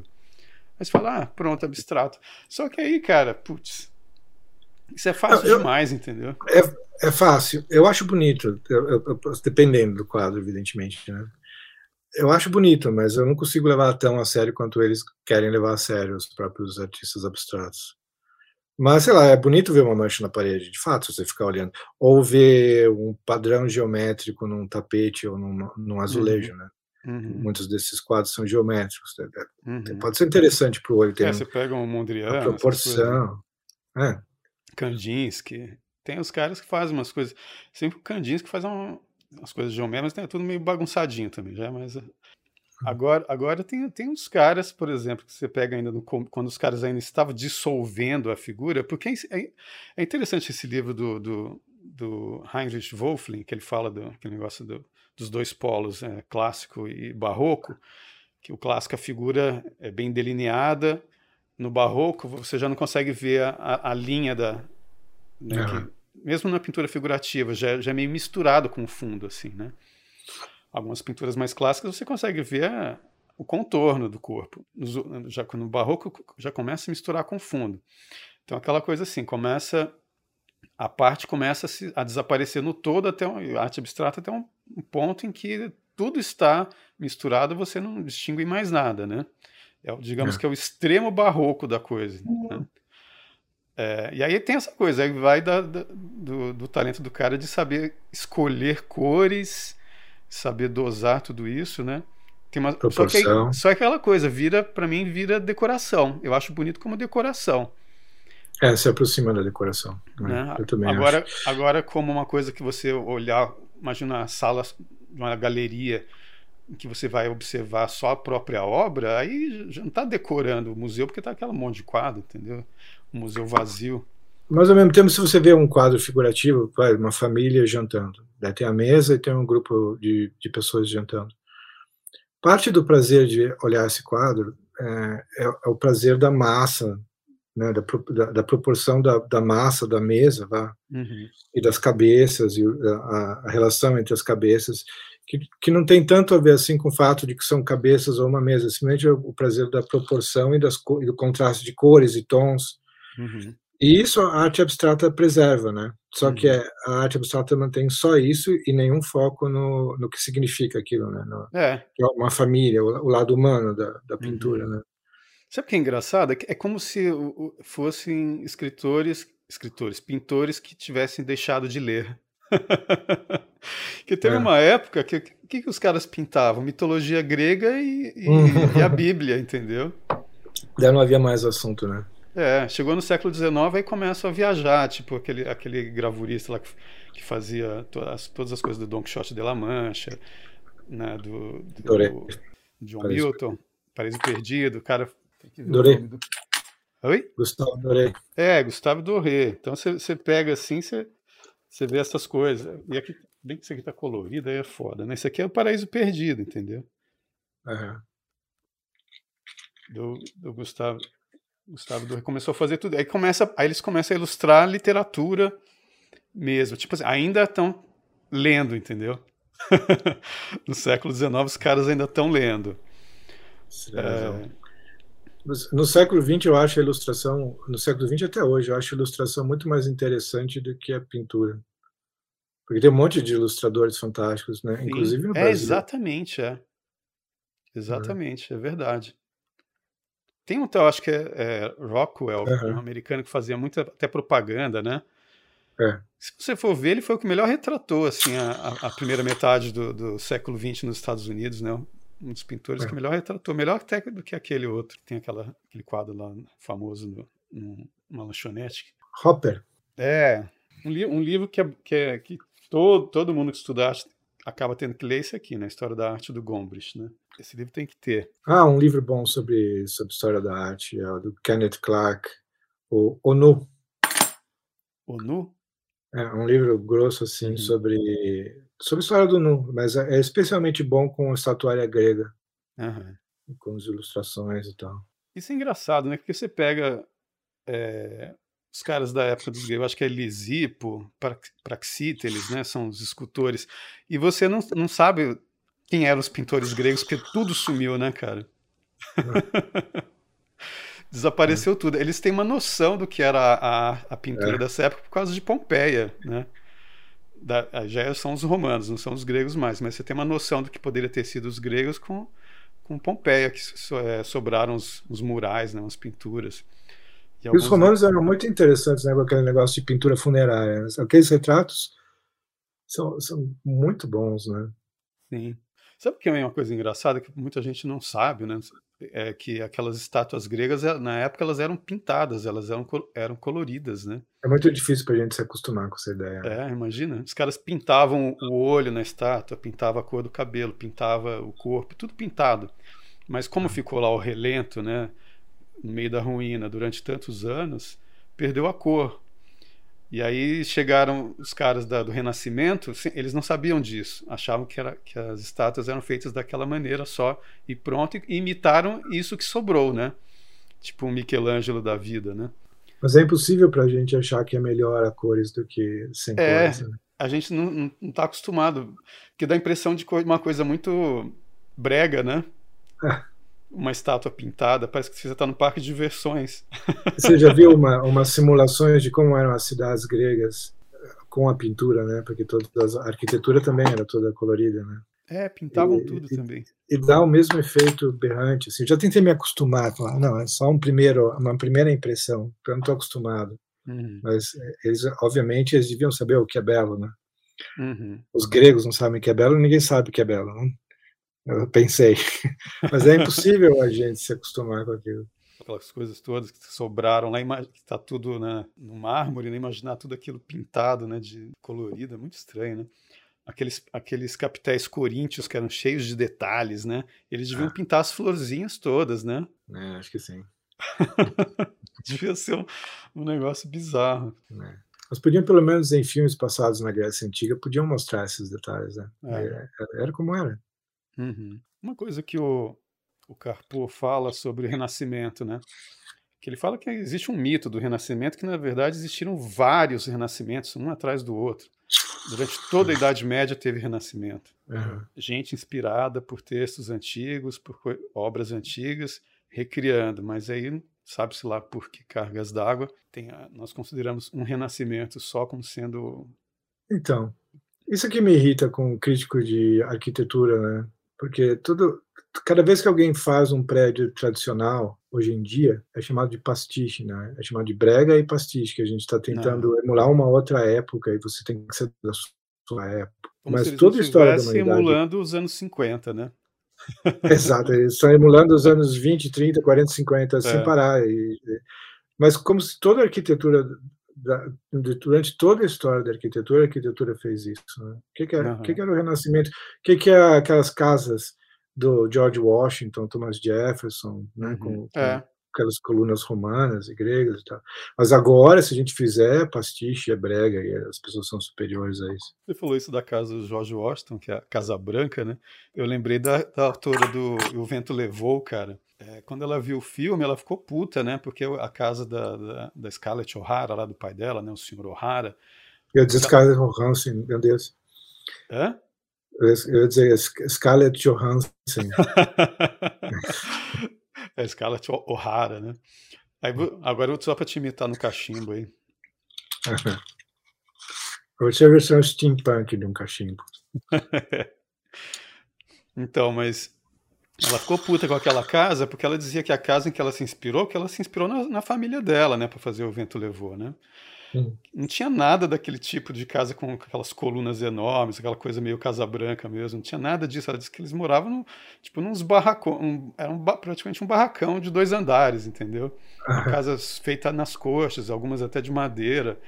Você fala, ah, pronto, abstrato. Só que aí, cara, putz, isso é fácil eu, demais, entendeu? É, é fácil. Eu acho bonito, eu, eu, dependendo do quadro, evidentemente. Né? Eu acho bonito, mas eu não consigo levar tão a sério quanto eles querem levar a sério, os próprios artistas abstratos. Mas, sei lá, é bonito ver uma mancha na parede, de fato, se você ficar olhando. Ou ver um padrão geométrico num tapete ou num, num azulejo, uhum. né? Uhum. Muitos desses quadros são geométricos. Né? Uhum. Pode ser interessante para o olho. Tem é, você pega um Mondrian, a proporção. É. Kandinsky. Tem os caras que fazem umas coisas. Sempre o Kandinsky faz uma, umas coisas geométricas, mas tem tudo meio bagunçadinho também, já. Mas eh, agora, agora tem, tem uns caras, por exemplo, que você pega ainda no, quando os caras ainda estavam dissolvendo a figura, porque é, é interessante esse livro do, do, do Heinrich Wolfling, que ele fala do aquele negócio do dos dois polos, é, clássico e barroco, que o clássico a figura é bem delineada, no barroco você já não consegue ver a, a linha da né, uhum. que, mesmo na pintura figurativa já, já é meio misturado com o fundo assim, né? Algumas pinturas mais clássicas você consegue ver o contorno do corpo. No, já no barroco já começa a misturar com o fundo. Então aquela coisa assim começa a parte começa a, se, a desaparecer no todo até um, a arte abstrata até um, um, ponto em que tudo está misturado, você não distingue mais nada, né? É, digamos é. que é o extremo barroco da coisa. Né? É, e aí tem essa coisa, aí vai da, da, do, do, talento do cara de saber escolher cores, saber dosar tudo isso, né? Tem uma, só, que, só aquela coisa, vira para mim vira decoração. Eu acho bonito como decoração. É, se aproxima da decoração. Né? né? Eu também agora, acho. agora, como uma coisa que você olhar, imagina a sala de uma galeria que você vai observar só a própria obra, aí já não está decorando o museu porque está aquele monte de quadro, entendeu? Um museu vazio. Mas ao mesmo tempo, se você vê um quadro figurativo, uma família jantando, né? tem a mesa e tem um grupo de, de pessoas jantando. Parte do prazer de olhar esse quadro é, é, é o prazer da massa né, da, da, da, proporção da, da, massa da mesa vá, uhum. e das cabeças e a, a, relação entre as cabeças que, que não tem tanto a ver assim com o fato de que são cabeças ou uma mesa simplesmente é o prazer da proporção e, das, e do contraste de cores e tons uhum. e isso a arte abstrata preserva né só uhum. que é, a arte abstrata mantém só isso e nenhum foco no, no que significa aquilo né no, é. é uma família o, o lado humano da, da pintura uhum. né Sabe o que é engraçado? É como se fossem escritores, escritores, pintores que tivessem deixado de ler. que teve é. uma época que, que, que os caras pintavam? Mitologia grega e, e, e, a Bíblia, entendeu? Já não havia mais assunto, né? É, chegou no século XIX e começam a viajar, tipo aquele, aquele gravurista lá que, que fazia todas, todas as coisas do Don Quixote de la Mancha, né, do, do John Paraíso. Milton, Paraíso Perdido, o cara Dorê. Do... Oi? Gustavo Doré. É, Gustavo Doré. Então você pega assim, você vê essas coisas. E aqui, bem que isso aqui tá colorido, aí é foda, né? Isso aqui é o paraíso perdido, entendeu? Uhum. Do, do Gustavo. Gustavo Doré começou a fazer tudo. Aí, começa, aí eles começam a ilustrar a literatura mesmo. Tipo assim, ainda estão lendo, entendeu? no século XIX os caras ainda estão lendo. É, no século XX, eu acho a ilustração, no século XX até hoje, eu acho a ilustração muito mais interessante do que a pintura. Porque tem um monte de ilustradores fantásticos, né? Sim. Inclusive no é, Brasil. Exatamente, é. Exatamente, é, é verdade. Tem um tal, acho que é, é Rockwell, uhum. um americano que fazia muita até propaganda, né? É. Se você for ver, ele foi o que melhor retratou assim, a, a primeira metade do, do século XX nos Estados Unidos, né? Um dos pintores é. que melhor retratou, melhor até do que aquele outro. Tem aquela, aquele quadro lá famoso no, no, numa lanchonete. Hopper. É, um, li um livro que, é, que, é, que todo, todo mundo que estuda arte acaba tendo que ler esse aqui, né? História da Arte do Gombrich, né? Esse livro tem que ter. Ah, um livro bom sobre, sobre história da arte, é o do Kenneth Clark, o ONU. ONU? É um livro grosso, assim, uhum. sobre, sobre a história do Nu, mas é, é especialmente bom com a estatuária grega, uhum. com as ilustrações e tal. Isso é engraçado, né? Porque você pega é, os caras da época dos gregos, acho que é Lisipo, Praxíteles, né? São os escultores. E você não, não sabe quem eram os pintores gregos, porque tudo sumiu, né, cara? É. Desapareceu é. tudo. Eles têm uma noção do que era a, a pintura é. dessa época por causa de Pompeia, né? Da, já são os romanos, não são os gregos mais, mas você tem uma noção do que poderia ter sido os gregos com, com Pompeia, que so, é, sobraram os, os murais, né, as pinturas. E, e os romanos eram muito interessantes né, com aquele negócio de pintura funerária. Né? Aqueles retratos são, são muito bons, né? Sim. Sabe o que é uma coisa engraçada que muita gente não sabe, né? É que aquelas estátuas gregas, eh, na época, elas eram pintadas, elas eram, eram coloridas, né? É muito difícil para a gente se acostumar com essa ideia. É, imagina. Os caras pintavam o olho na estátua, pintava a cor do cabelo, pintava o corpo, tudo pintado. Mas como ah. ficou lá o relento, né? No meio da ruína durante tantos anos, perdeu a cor. E aí chegaram os caras da, do Renascimento, eles não sabiam disso, achavam que, era, que as estátuas eram feitas daquela maneira só e pronto, e imitaram isso que sobrou, né? Tipo um Michelangelo da vida, né? Mas é impossível para a gente achar que é melhor a cores do que sem é, cores. Né? A gente não está acostumado, porque dá a impressão de uma coisa muito brega, né? Uma estátua pintada, parece que você está no parque de diversões. Você já viu uma, umas simulações de como eram as cidades gregas com a pintura, né? Porque toda a arquitetura também era toda colorida, né? É, pintavam e, tudo e, também. E dá o mesmo efeito berrante. Assim. Eu já tentei me acostumar, falar, não, é só um primeiro, uma primeira impressão, eu não estou acostumado. Uhum. Mas eles, obviamente, eles deviam saber o que é belo, né? Uhum. Os gregos não sabem o que é belo, ninguém sabe o que é belo. Não? Eu pensei. Mas é impossível a gente se acostumar com aquilo. Aquelas coisas todas que sobraram lá, que está tudo né, no mármore, né? imaginar tudo aquilo pintado, né, de colorido, é muito estranho, né? Aqueles, aqueles capitéis coríntios que eram cheios de detalhes, né? Eles deviam ah. pintar as florzinhas todas, né? É, acho que sim. Devia ser um, um negócio bizarro. É. Mas podiam, pelo menos em filmes passados na Grécia Antiga, podiam mostrar esses detalhes, né? É. Era, era como era. Uhum. Uma coisa que o, o Carpo fala sobre o Renascimento, né? Que ele fala que existe um mito do Renascimento, que na verdade existiram vários renascimentos, um atrás do outro. Durante toda a Idade Média teve renascimento. Uhum. Gente inspirada por textos antigos, por obras antigas, recriando. Mas aí, sabe-se lá por que cargas d'água, nós consideramos um renascimento só como sendo. Então, isso aqui me irrita com o crítico de arquitetura, né? Porque tudo, cada vez que alguém faz um prédio tradicional, hoje em dia, é chamado de pastiche, né? É chamado de brega e pastiche, que a gente está tentando Não. emular uma outra época e você tem que ser da sua época. Como Mas toda a história da humanidade... emulando os anos 50, né? Exato, eles estão emulando os anos 20, 30, 40, 50 é. sem parar. E, mas como se toda a arquitetura da, durante toda a história da arquitetura, a arquitetura fez isso. Né? O que, que, era, uhum. que, que era o Renascimento? O que, que é aquelas casas do George Washington, Thomas Jefferson, né? Uhum. Com, com é. Aquelas colunas romanas e gregas e tal. Mas agora, se a gente fizer pastiche, é brega e as pessoas são superiores a isso. Você falou isso da casa do George Washington, que é a Casa Branca, né? Eu lembrei da, da autora do O Vento Levou, cara é, quando ela viu o filme, ela ficou puta, né? Porque a casa da, da, da Scarlett O'Hara, lá do pai dela, né? O senhor O'Hara. Eu ia dizer Scarlett Johansson, meu Deus. Hã? Eu ia dizer Scarlett Johansson. é Scarlett O'Hara, né? Aí, agora eu vou só para te imitar no cachimbo aí. Vou ser a versão steampunk de um cachimbo. então, mas ela ficou puta com aquela casa porque ela dizia que a casa em que ela se inspirou, que ela se inspirou na, na família dela, né, para fazer o vento levou, né? Hum. Não tinha nada daquele tipo de casa com aquelas colunas enormes, aquela coisa meio Casa Branca mesmo. Não tinha nada disso. Ela disse que eles moravam no, tipo nos barracões. Um, era um, praticamente um barracão de dois andares, entendeu? Casas feitas nas coxas, algumas até de madeira.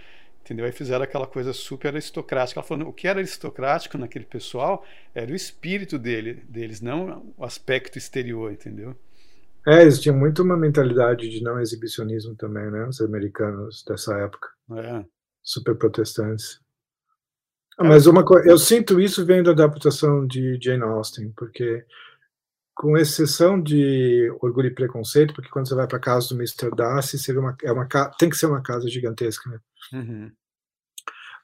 Entendeu? Aí fizeram aquela coisa super aristocrática. Ela falou: o que era aristocrático naquele pessoal era o espírito dele, deles, não o aspecto exterior, entendeu? É, eles tinham muito uma mentalidade de não exibicionismo também, né? Os americanos dessa época. É. Super protestantes. Ah, mas uma coisa, eu sinto isso vendo a adaptação de Jane Austen, porque com exceção de Orgulho e Preconceito, porque quando você vai para a casa do Mr. Darcy, seria uma, é uma, tem que ser uma casa gigantesca, né? Uhum.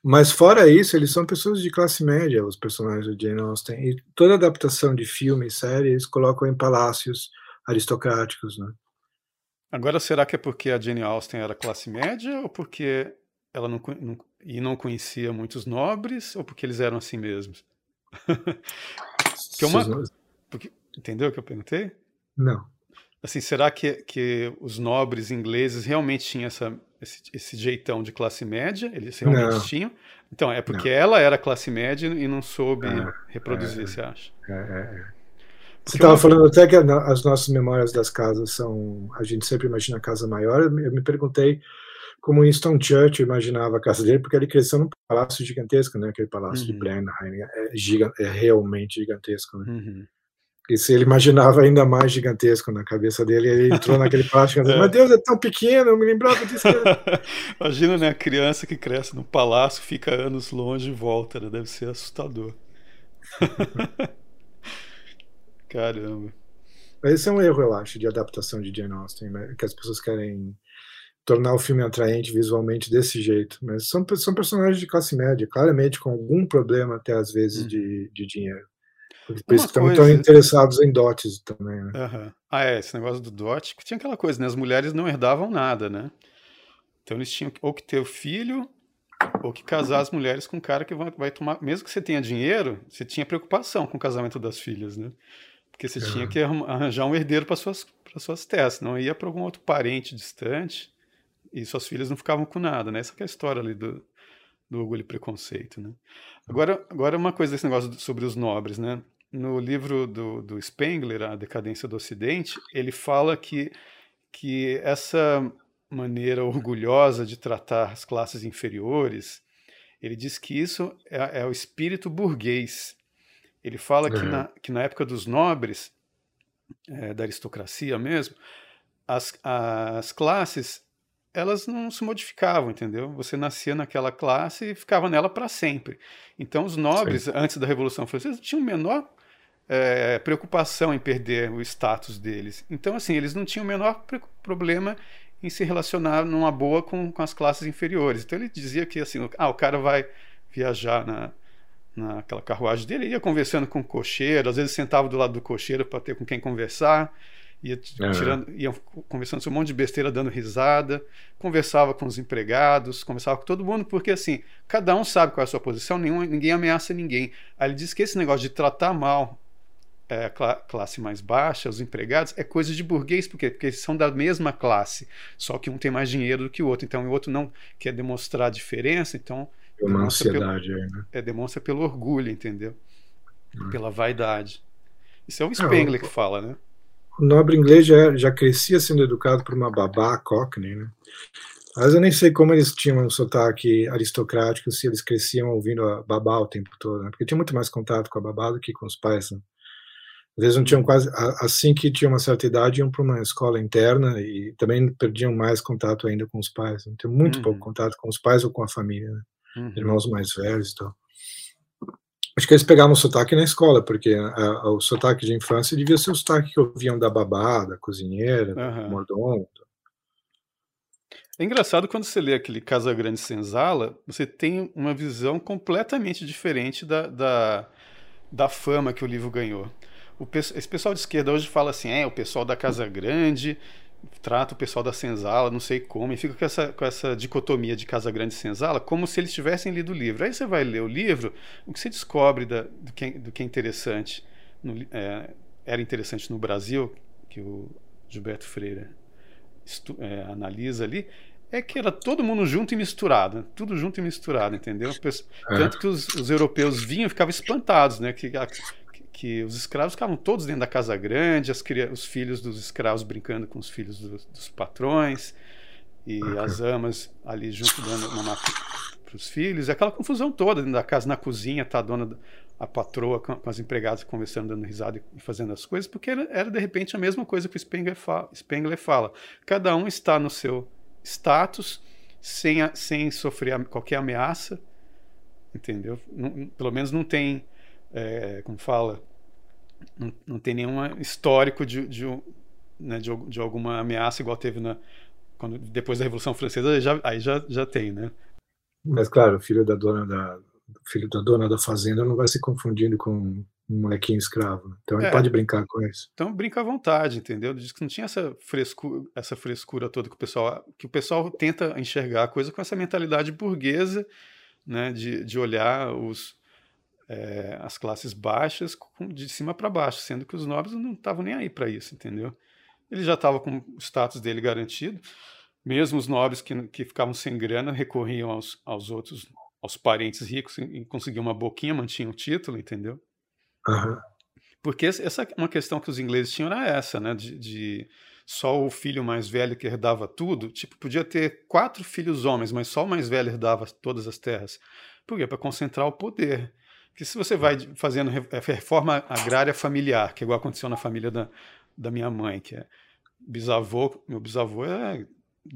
Mas fora isso, eles são pessoas de classe média, os personagens de Jane Austen. E toda adaptação de filme e série, eles colocam em palácios aristocráticos, né? Agora, será que é porque a Jane Austen era classe média ou porque ela não, não e não conhecia muitos nobres ou porque eles eram assim mesmos? porque uma, porque, entendeu o que eu perguntei? Não. Assim, será que, que os nobres ingleses realmente tinham essa, esse, esse jeitão de classe média? Eles realmente não. tinham? Então, é porque não. ela era classe média e não soube é, reproduzir, é, você acha? É, é. É. Você estava falando até que as nossas memórias das casas são. A gente sempre imagina a casa maior. Eu me perguntei como Winston Churchill imaginava a casa dele, porque ele cresceu num palácio gigantesco, né? Aquele palácio uhum. de Blenheim. É, gigante, é realmente gigantesco, né? Uhum. E se ele imaginava ainda mais gigantesco na cabeça dele, ele entrou naquele palácio e disse, é. meu Deus, é tão pequeno, eu me lembrava disso. Imagina, né, a criança que cresce no palácio, fica anos longe e volta, né? Deve ser assustador. Caramba. Esse é um erro, eu acho, de adaptação de Jane Austen, né? que as pessoas querem tornar o filme atraente visualmente desse jeito. Mas são, são personagens de classe média, claramente com algum problema, até às vezes, hum. de, de dinheiro. Por isso que também estão interessados em dotes também, né? Uhum. Ah, é, esse negócio do dote, que tinha aquela coisa, né? As mulheres não herdavam nada, né? Então eles tinham ou que ter o filho, ou que casar as mulheres com um cara que vai, vai tomar. Mesmo que você tenha dinheiro, você tinha preocupação com o casamento das filhas, né? Porque você tinha que arranjar um herdeiro para suas, para suas testes, não ia para algum outro parente distante e suas filhas não ficavam com nada, né? Essa é a história ali do, do orgulho e preconceito, né? Agora, agora uma coisa desse negócio sobre os nobres, né? No livro do, do Spengler, A Decadência do Ocidente, ele fala que, que essa maneira orgulhosa de tratar as classes inferiores, ele diz que isso é, é o espírito burguês ele fala que, na, que na época dos nobres, é, da aristocracia mesmo, as, as classes elas não se modificavam, entendeu? Você nascia naquela classe e ficava nela para sempre. Então, os nobres, Sim. antes da Revolução Francesa, tinham menor é, preocupação em perder o status deles. Então, assim, eles não tinham o menor problema em se relacionar numa boa com, com as classes inferiores. Então, ele dizia que, assim, ah, o cara vai viajar na, naquela carruagem dele, ia conversando com o cocheiro, às vezes sentava do lado do cocheiro para ter com quem conversar, ia, tirando, ia conversando sobre um monte de besteira, dando risada, conversava com os empregados, conversava com todo mundo, porque assim, cada um sabe qual é a sua posição, nenhum, ninguém ameaça ninguém. Aí ele diz que esse negócio de tratar mal é, a classe mais baixa, os empregados, é coisa de burguês, por quê? Porque eles são da mesma classe, só que um tem mais dinheiro do que o outro, então o outro não quer demonstrar diferença, então é uma ansiedade pelo, aí, né? É, demonstra pelo orgulho, entendeu? Hum. Pela vaidade. Isso é o Spengler que fala, né? O nobre inglês já, já crescia sendo educado por uma babá cockney, né? Mas eu nem sei como eles tinham um sotaque aristocrático, se eles cresciam ouvindo a babá o tempo todo, né? Porque tinha muito mais contato com a babá do que com os pais, né? Às vezes não tinham quase, assim que tinham uma certa idade, iam para uma escola interna e também perdiam mais contato ainda com os pais. Né? Tem muito uhum. pouco contato com os pais ou com a família. Né? Uhum. irmãos mais velhos e tal. Acho que eles pegavam o sotaque na escola, porque a, a, o sotaque de infância devia ser o sotaque que ouviam da babá, da cozinheira, uhum. do mordomo. É engraçado quando você lê aquele Casa Grande Senzala, você tem uma visão completamente diferente da, da, da fama que o livro ganhou. O, esse pessoal de esquerda hoje fala assim, é, o pessoal da Casa Grande trata o pessoal da senzala, não sei como, e fica com essa, com essa dicotomia de Casa Grande e senzala, como se eles tivessem lido o livro. Aí você vai ler o livro, o que você descobre da, do, que, do que é interessante, no, é, era interessante no Brasil, que o Gilberto Freire estu, é, analisa ali, é que era todo mundo junto e misturado, tudo junto e misturado, entendeu? É. Tanto que os, os europeus vinham e ficavam espantados, né? Que, que os escravos ficavam todos dentro da casa grande, as, os filhos dos escravos brincando com os filhos do, dos patrões, e uhum. as amas ali junto dando uma para os filhos, aquela confusão toda dentro da casa, na cozinha, tá a dona, a patroa com, com as empregadas conversando, dando risada e fazendo as coisas, porque era, era de repente a mesma coisa que o Spengler, fa Spengler fala. Cada um está no seu status, sem, a, sem sofrer qualquer ameaça, entendeu? Não, pelo menos não tem, é, como fala, não, não tem nenhum histórico de, de, né, de, de, alguma ameaça igual teve na, quando, depois da Revolução Francesa, já, aí já, já tem, né? Mas claro, o filho da dona da filho da dona da fazenda não vai se confundindo com um molequinho escravo. Né? Então ele é, pode brincar com isso. Então brinca à vontade, entendeu? Diz que não tinha essa frescura, essa frescura toda que o pessoal que o pessoal tenta enxergar a coisa com essa mentalidade burguesa, né, de, de olhar os é, as classes baixas de cima para baixo, sendo que os nobres não estavam nem aí para isso, entendeu? Ele já estava com o status dele garantido. Mesmo os nobres que, que ficavam sem grana recorriam aos, aos outros, aos parentes ricos e, e conseguiam uma boquinha, mantinham o título, entendeu? Uhum. Porque essa é uma questão que os ingleses tinham era essa, né? De, de, só o filho mais velho que herdava tudo. Tipo, podia ter quatro filhos homens, mas só o mais velho herdava todas as terras. Por quê? Para concentrar o poder. Porque se você vai fazendo é, reforma agrária familiar, que é igual aconteceu na família da, da minha mãe, que é bisavô, meu bisavô é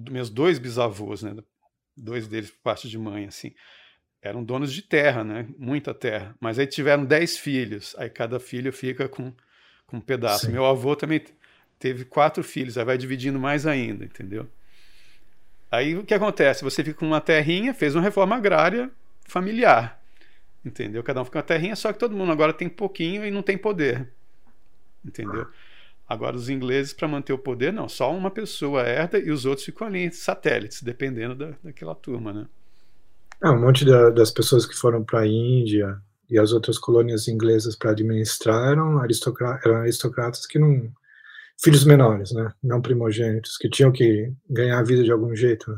meus dois bisavôs, né, dois deles por parte de mãe, assim, eram donos de terra, né, muita terra, mas aí tiveram dez filhos, aí cada filho fica com, com um pedaço. Sim. Meu avô também teve quatro filhos, aí vai dividindo mais ainda, entendeu? Aí o que acontece? Você fica com uma terrinha, fez uma reforma agrária familiar, entendeu? Cada um fica uma terrinha, só que todo mundo agora tem pouquinho e não tem poder, entendeu? Agora, os ingleses, para manter o poder, não, só uma pessoa herda e os outros ficam ali, satélites, dependendo da, daquela turma, né? É, um monte da, das pessoas que foram para a Índia e as outras colônias inglesas para administrar eram, aristocratas, eram aristocratas que não. filhos menores, né? Não primogênitos, que tinham que ganhar a vida de algum jeito. Né?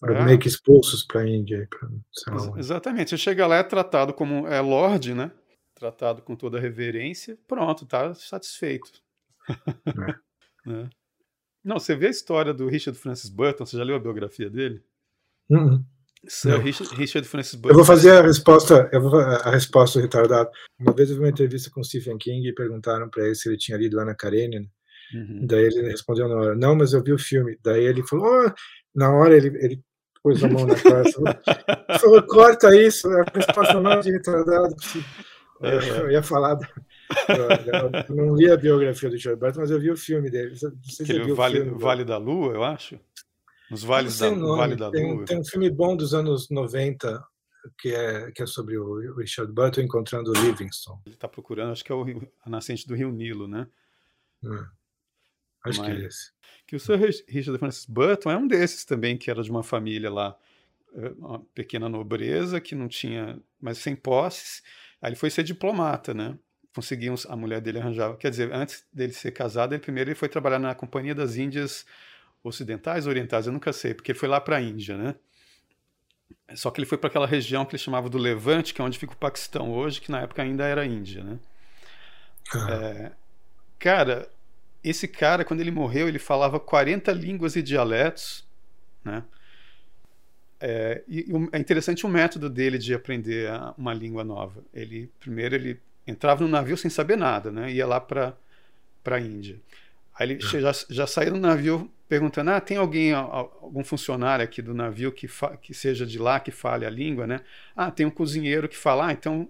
Foram é. meio que expulsos para a Índia. Pra, Ex exatamente. Você chega lá, é tratado como é lord, né? Tratado com toda reverência, pronto, tá satisfeito. É. Não, você vê a história do Richard Francis Burton, você já leu a biografia dele? Uhum. Sir Richard, Richard, Francis Burton. Eu vou fazer a resposta, eu vou, a resposta retardada. Uma vez eu vi uma entrevista com Stephen King e perguntaram para ele se ele tinha lido Ana Karenina. Uhum. Daí ele respondeu na hora, não, mas eu vi o filme. Daí ele falou, oh, na hora ele, ele pôs a mão na cara, falou, corta isso, é a resposta mais retardada. Eu ia falar eu não li a biografia do Richard Burton, mas eu vi o filme dele. Você Aquele vale, vale da Lua, eu acho? Nos Vales da, Vale da tem, Lua. Tem um filme bom dos anos 90 que é, que é sobre o Richard Burton encontrando o Livingston. Ele está procurando, acho que é o a nascente do Rio Nilo, né? Hum, acho Mas, que é esse. Que o Sir Richard Francis Burton é um desses também, que era de uma família lá, eh, uma pequena nobreza, que não tinha, mas sem posses. Aí ele foi ser diplomata, né? conseguiam, a mulher dele arranjava. Quer dizer, antes dele ser casado, ele primeiro ele foi trabalhar na Companhia das Índias Ocidentais, Orientais, eu nunca sei, porque ele foi lá para a Índia, né? Só que ele foi para aquela região que ele chamava do Levante, que é onde fica o Paquistão hoje, que na época ainda era Índia, né? Ah. É, cara, esse cara, quando ele morreu, ele falava 40 línguas e dialetos, né? É, e, é interessante o método dele de aprender uma língua nova. Ele primeiro ele entrava no navio sem saber nada, né? Ia lá para para a Índia. Aí ele já, já saiu do navio perguntando: ah, tem alguém, algum funcionário aqui do navio que, que seja de lá, que fale a língua, né? Ah, tem um cozinheiro que fala, ah, então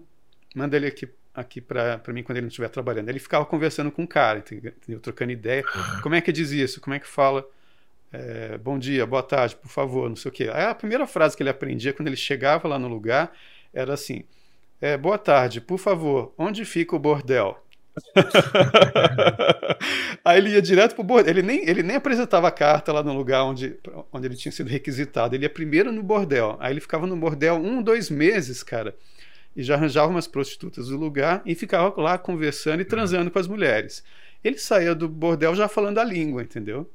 manda ele aqui, aqui para mim quando ele não estiver trabalhando. Ele ficava conversando com o cara, entendeu? trocando ideia. Como é que diz isso? Como é que fala? É, bom dia, boa tarde, por favor, não sei o quê. Aí a primeira frase que ele aprendia quando ele chegava lá no lugar era assim: é, boa tarde, por favor, onde fica o bordel? Aí ele ia direto pro bordel. Ele nem, ele nem apresentava a carta lá no lugar onde, onde ele tinha sido requisitado. Ele ia primeiro no bordel. Aí ele ficava no bordel um, dois meses, cara. E já arranjava umas prostitutas do lugar e ficava lá conversando e transando com as mulheres. Ele saía do bordel já falando a língua, entendeu?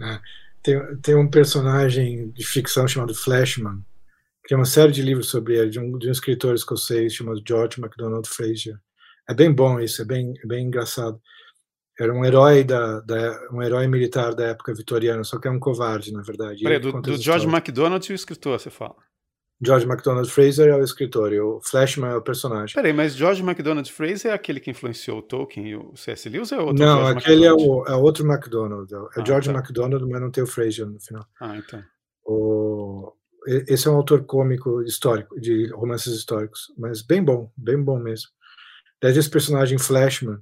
É. Tem, tem um personagem de ficção chamado Flashman, que tem uma série de livros sobre ele, de um, de um escritor escocês chamado George MacDonald Fraser. É bem bom isso, é bem, é bem engraçado. Era um herói da, da, um herói militar da época vitoriana, só que é um covarde, na verdade. Peraí, do, do George MacDonald e o escritor, você fala? George MacDonald Fraser é o escritor e o Flashman é o personagem. Peraí, mas George MacDonald Fraser é aquele que influenciou o Tolkien e o C.S. Lewis ou é outro Não, George aquele é, o, é outro MacDonald. É Ah, George tá. MacDonald, mas não tem o Fraser no final. Ah, então. O, esse é um autor cômico histórico, de romances históricos, mas bem bom, bem bom mesmo. Daí esse personagem Flashman,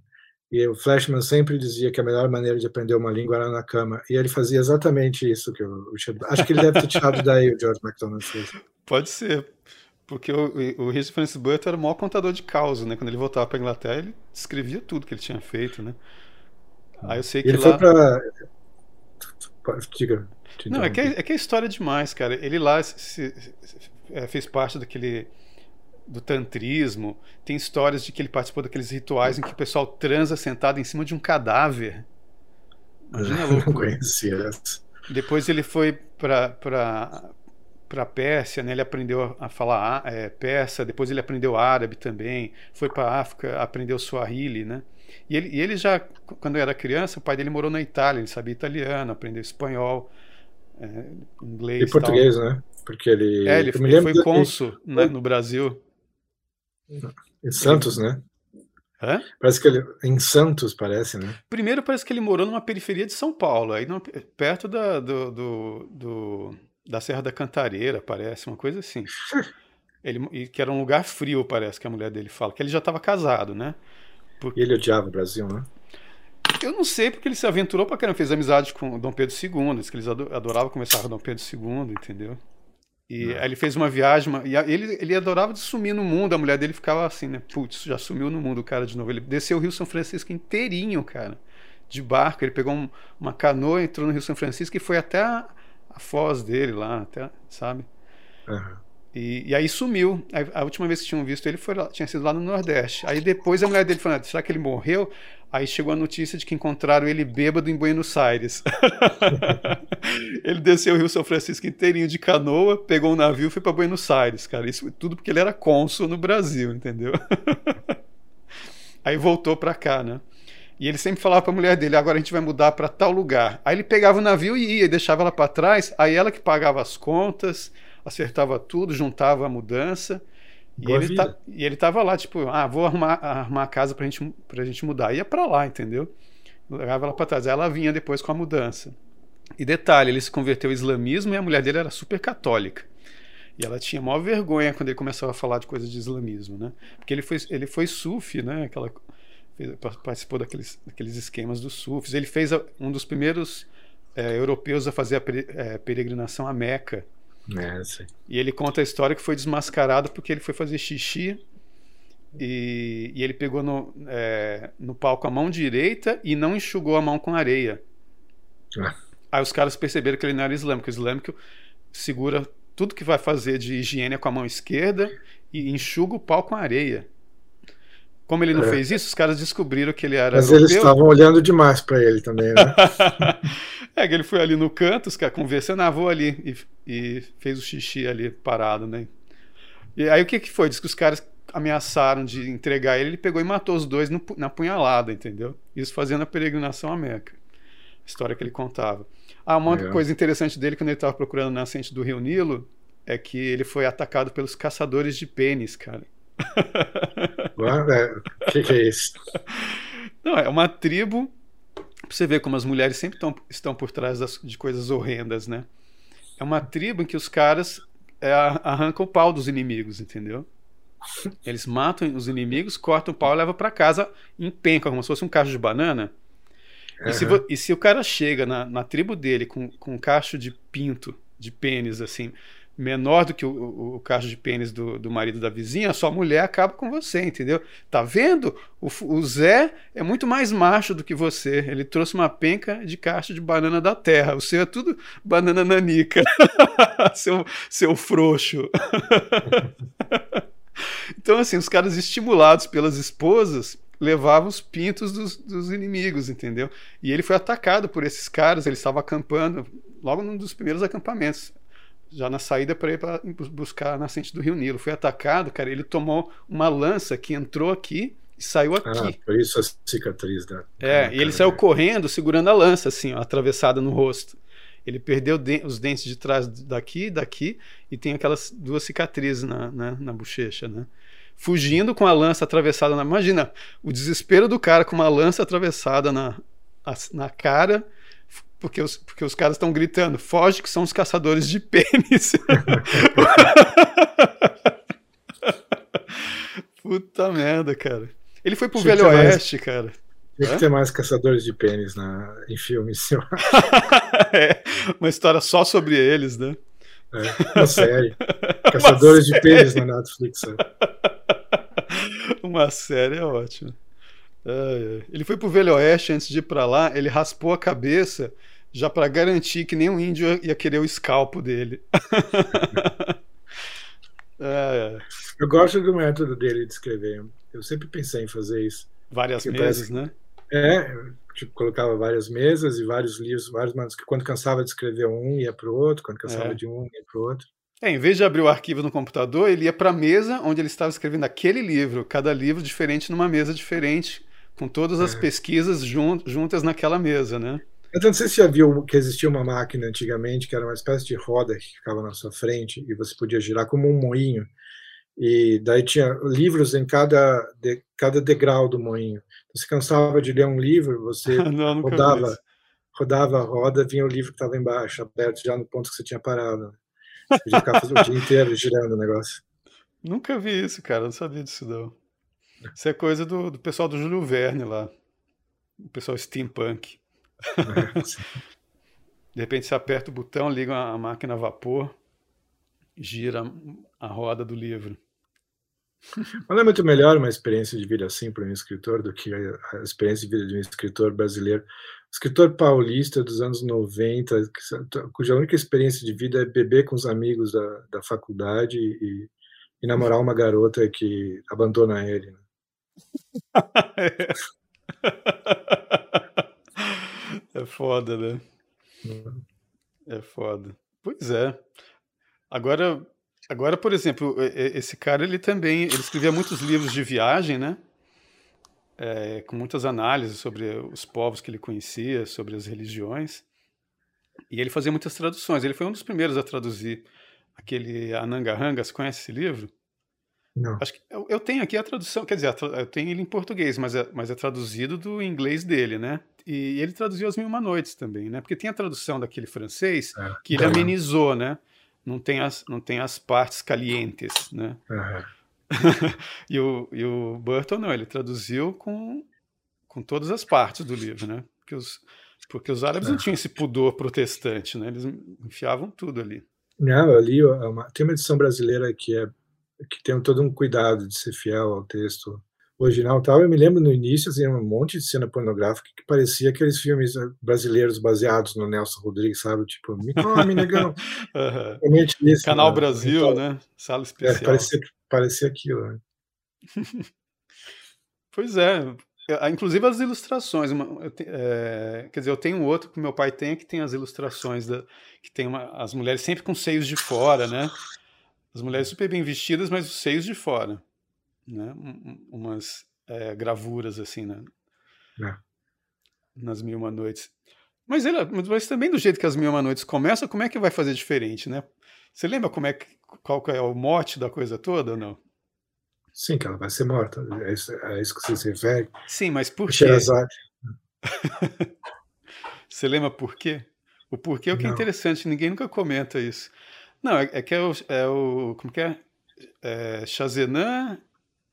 e o Flashman sempre dizia que a melhor maneira de aprender uma língua era na cama, e ele fazia exatamente isso que Richard... Acho que ele deve ter tirado daí o George MacDonald Fraser. Pode ser. Porque o, o Richard Francis Butler era o maior contador de causa, né? Quando ele voltava para Inglaterra, ele descrevia tudo que ele tinha feito, né? Aí eu sei que Ele lá... foi para... Diga. Não, é que, interrompi. é que é história demais, cara. Ele lá se- se- se- é, fez parte daquele do tantrismo. Tem histórias de que ele participou daqueles rituais em que o pessoal transa sentado em cima de um cadáver. Imagina a Não conhecia essa. Depois ele foi para para Pérsia, né? Ele aprendeu a falar é, persa. Depois ele aprendeu árabe também. Foi para África, aprendeu Swahili, né? E ele, e ele já, quando era criança, o pai dele morou na Itália. Ele sabia italiano, aprendeu espanhol, é, inglês, E português, né? Porque ele... Tal. É, ele, ele foi cônsul né, no Brasil. Em Santos, né? Hã? Parece que ele... Em Santos, parece, né? Primeiro parece que ele morou numa periferia de São Paulo, aí no- perto da, do, do- do- da Serra da Cantareira, parece, uma coisa assim. Ele, que era um lugar frio, parece que a mulher dele fala, que ele já estava casado, né? E ele odiava o Brasil, né? Eu não sei porque ele se aventurou pra caramba, fez amizade com Dom Pedro II, diz que eles ado- adoravam conversar com Dom Pedro II, entendeu? E aí ele fez uma viagem, e ele, ele adorava de sumir no mundo, a mulher dele ficava assim, né? Putz, já sumiu no mundo o cara de novo. Ele desceu o Rio São Francisco inteirinho, cara, de barco. Ele pegou um- uma canoa, entrou no Rio São Francisco e foi até a, a foz dele lá, até, sabe? Aham. E, e aí sumiu. Aí, a última vez que tinham visto ele foi lá- tinha sido lá no Nordeste. Aí depois a mulher dele falou: "Ah, será que ele morreu? Aí chegou a notícia de que encontraram ele bêbado em Buenos Aires. ele desceu o Rio São Francisco inteirinho de canoa, pegou um navio e foi para Buenos Aires, cara. Isso tudo porque ele era cônsul no Brasil, entendeu? Aí voltou para cá, né? E ele sempre falava para a mulher dele: agora a gente vai mudar para tal lugar. Aí ele pegava o navio e ia, e deixava ela para trás. Aí ela que pagava as contas, acertava tudo, juntava a mudança. E ele, tá, e ele tava lá, tipo, ah, vou arrumar, arrumar a casa pra gente, pra gente mudar. Ia pra lá, entendeu? Levava ela pra trás. Aí ela vinha depois com a mudança. E detalhe, ele se converteu ao islamismo e a mulher dele era super católica. E ela tinha maior vergonha quando ele começava a falar de coisas de islamismo, né? Porque ele foi, ele foi sufi, né? Aquela, fez- participou daqueles, daqueles esquemas dos sufis. Ele fez a- um dos primeiros eh, europeus a fazer a pere- eh, peregrinação a Meca. É. E ele conta a história que foi desmascarado porque ele foi fazer xixi e, e ele pegou no, é, no palco a mão direita e não enxugou a mão com areia. Ah. Aí os caras perceberam que ele não era islâmico. O islâmico segura tudo que vai fazer de higiene com a mão esquerda e enxuga o pau com areia. Como ele não É. fez isso, os caras descobriram que ele era Mas europeu. eles estavam olhando demais para ele também, né? é que ele foi ali no canto, os caras conversando, ah, vou ali. E, e fez o xixi ali parado, né? E aí o que, que foi? Diz que os caras ameaçaram de entregar ele, ele pegou e matou os dois no na punhalada, entendeu? Isso fazendo a peregrinação à Meca. A história que ele contava. Ah, uma outra Legal. coisa interessante dele, quando ele estava procurando a nascente do rio Nilo, é que ele foi atacado pelos caçadores de pênis, cara. O que, que é isso? Não, é uma tribo. Pra você ver como as mulheres sempre tão, estão por trás das- de coisas horrendas, né? É uma tribo em que os caras é, arrancam o pau dos inimigos, entendeu? Eles matam os inimigos, cortam o pau e levam pra casa em penca, como se fosse um cacho de banana. E, se, e se o cara chega na, na tribo dele com, com um cacho de pinto, de pênis, assim, menor do que o, o, o cacho de pênis do, do marido da vizinha, a sua mulher acaba com você, entendeu? Tá vendo? O, o Zé é muito mais macho do que você. Ele trouxe uma penca de cacho de banana da terra. O seu é tudo banana nanica. seu, seu frouxo. então, assim, os caras estimulados pelas esposas levavam os pintos dos, dos inimigos, entendeu? E ele foi atacado por esses caras, ele estava acampando logo num dos primeiros acampamentos, já na saída para ir para buscar a nascente do Rio Nilo. Foi atacado, cara, ele tomou uma lança que entrou aqui e saiu aqui. Ah, por isso a cicatriz da. É, e ele saiu correndo segurando a lança, assim, ó, atravessada no rosto. Ele perdeu de os dentes de trás daqui e daqui e tem aquelas duas cicatrizes na, na, na bochecha, né? Fugindo com a lança atravessada na. Imagina o desespero do cara com uma lança atravessada na, na cara porque os, porque os caras estão gritando: foge, que são os caçadores de pênis. Puta merda, cara. Ele foi pro Velho Oeste, mais, cara. Tem que ter mais caçadores de pênis na, em filmes, é, uma história só sobre eles, né? É, uma série. Caçadores uma de série. pênis na Netflix. É. Uma série é ótima. Ele foi pro Velho Oeste antes de ir para lá, ele raspou a cabeça já para garantir que nenhum índio ia querer o escalpo dele. é. Eu gosto do método dele de escrever. Eu sempre pensei em fazer isso. Várias mesas, parece... né? É, tipo, colocava várias mesas e vários livros, vários manuscritos. Quando cansava de escrever um, ia para o outro. Quando cansava é. de um, ia para o outro. É, em vez de abrir o arquivo no computador, ele ia para a mesa onde ele estava escrevendo aquele livro, cada livro diferente numa mesa diferente, com todas as é. pesquisas juntas naquela mesa, né? Eu não sei se você já viu que existia uma máquina antigamente que era uma espécie de roda que ficava na sua frente e você podia girar como um moinho. E daí tinha livros em cada, de, cada degrau do moinho. Você cansava de ler um livro, você não, rodava, rodava a roda, vinha o livro que estava embaixo, aberto já no ponto que você tinha parado. Você podia ficar o dia inteiro girando o negócio. Nunca vi isso, cara. Não sabia disso, não. Isso é coisa do, do pessoal do Júlio Verne lá. O pessoal steampunk. De repente você aperta o botão, liga a máquina a vapor, gira a roda do livro. Mas não é muito melhor uma experiência de vida assim para um escritor do que a experiência de vida de um escritor brasileiro. escritor paulista dos anos 90, cuja única experiência de vida é beber com os amigos da, da faculdade e, e namorar uma garota que abandona ele. Né? É foda, né? É foda. Pois é. Agora, agora, por exemplo, esse cara ele também ele escrevia muitos livros de viagem, né? É, com muitas análises sobre os povos que ele conhecia, sobre as religiões. E ele fazia muitas traduções. Ele foi um dos primeiros a traduzir aquele Anangahanga. Você conhece esse livro? Não. Acho que eu, eu, tenho aqui a tradução, quer dizer, eu tenho ele em português, mas é, mas é traduzido do inglês dele, né? E ele traduziu As Mil Uma Noites também, né? Porque tem a tradução daquele francês é, que ele amenizou, né? Não tem as, não tem as partes calientes, né? Uhum. e, o, e o Burton não, ele traduziu com, com todas as partes do livro, né? Porque os, porque os árabes não tinham esse pudor protestante, né? Eles enfiavam tudo ali. Não, ali uma, tem uma edição brasileira que é que tem todo um cuidado de ser fiel ao texto original tal. Eu me lembro no início, assim, um monte de cena pornográfica que parecia aqueles filmes eh, brasileiros baseados no Nelson Rodrigues, sabe? Tipo, me come, negão. uhum. Isso, Canal né? Brasil, então, né? Sala é, especial. É, parecia, parecia aquilo, né? pois é. Inclusive as ilustrações. Te, é, quer dizer, eu tenho outro que meu pai tem, que tem as ilustrações, da, que tem uma, as mulheres sempre com seios de fora, né? As mulheres super bem vestidas, mas os seios de fora. Né? Um, umas é, gravuras assim, né? É. Nas Mil Uma Noites. Mas, ela, mas também do jeito que as Mil Uma Noites começam, como é que vai fazer diferente, né? Você lembra como é que, qual é o mote da coisa toda ou não? Sim, que ela vai ser morta. É isso, é isso que você se refere. Sim, mas por quê? você lembra por quê? O porquê é o que é interessante, ninguém nunca comenta isso. Não, é, é que é o, é o, Como que é? é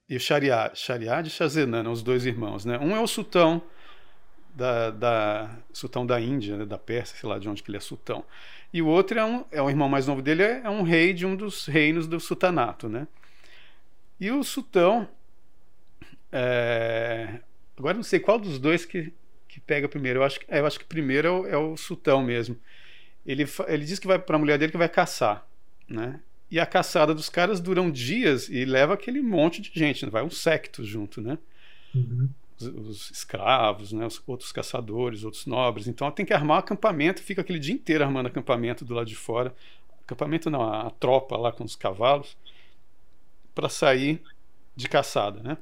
e o Shariad. Shariad e Shazenan, os dois irmãos, né? Um é o sultão da, da sultão da Índia, né, da Pérsia, sei lá de onde que ele é sultão. E o outro é um, é o irmão mais novo dele, é, é um rei de um dos reinos do sultanato, né? E o sultão. É... Agora não sei qual dos dois que, que pega primeiro. Eu acho, é, eu acho que primeiro é o, é o sultão mesmo ele, ele diz que vai para a mulher dele que vai caçar, né? E a caçada dos caras duram dias e leva aquele monte de gente, vai um secto junto, né? Uhum. os, os escravos, né, os outros caçadores, outros nobres. Então tem que armar acampamento, fica aquele dia inteiro armando acampamento do lado de fora. Acampamento não, a, a tropa lá com os cavalos para sair de caçada, né?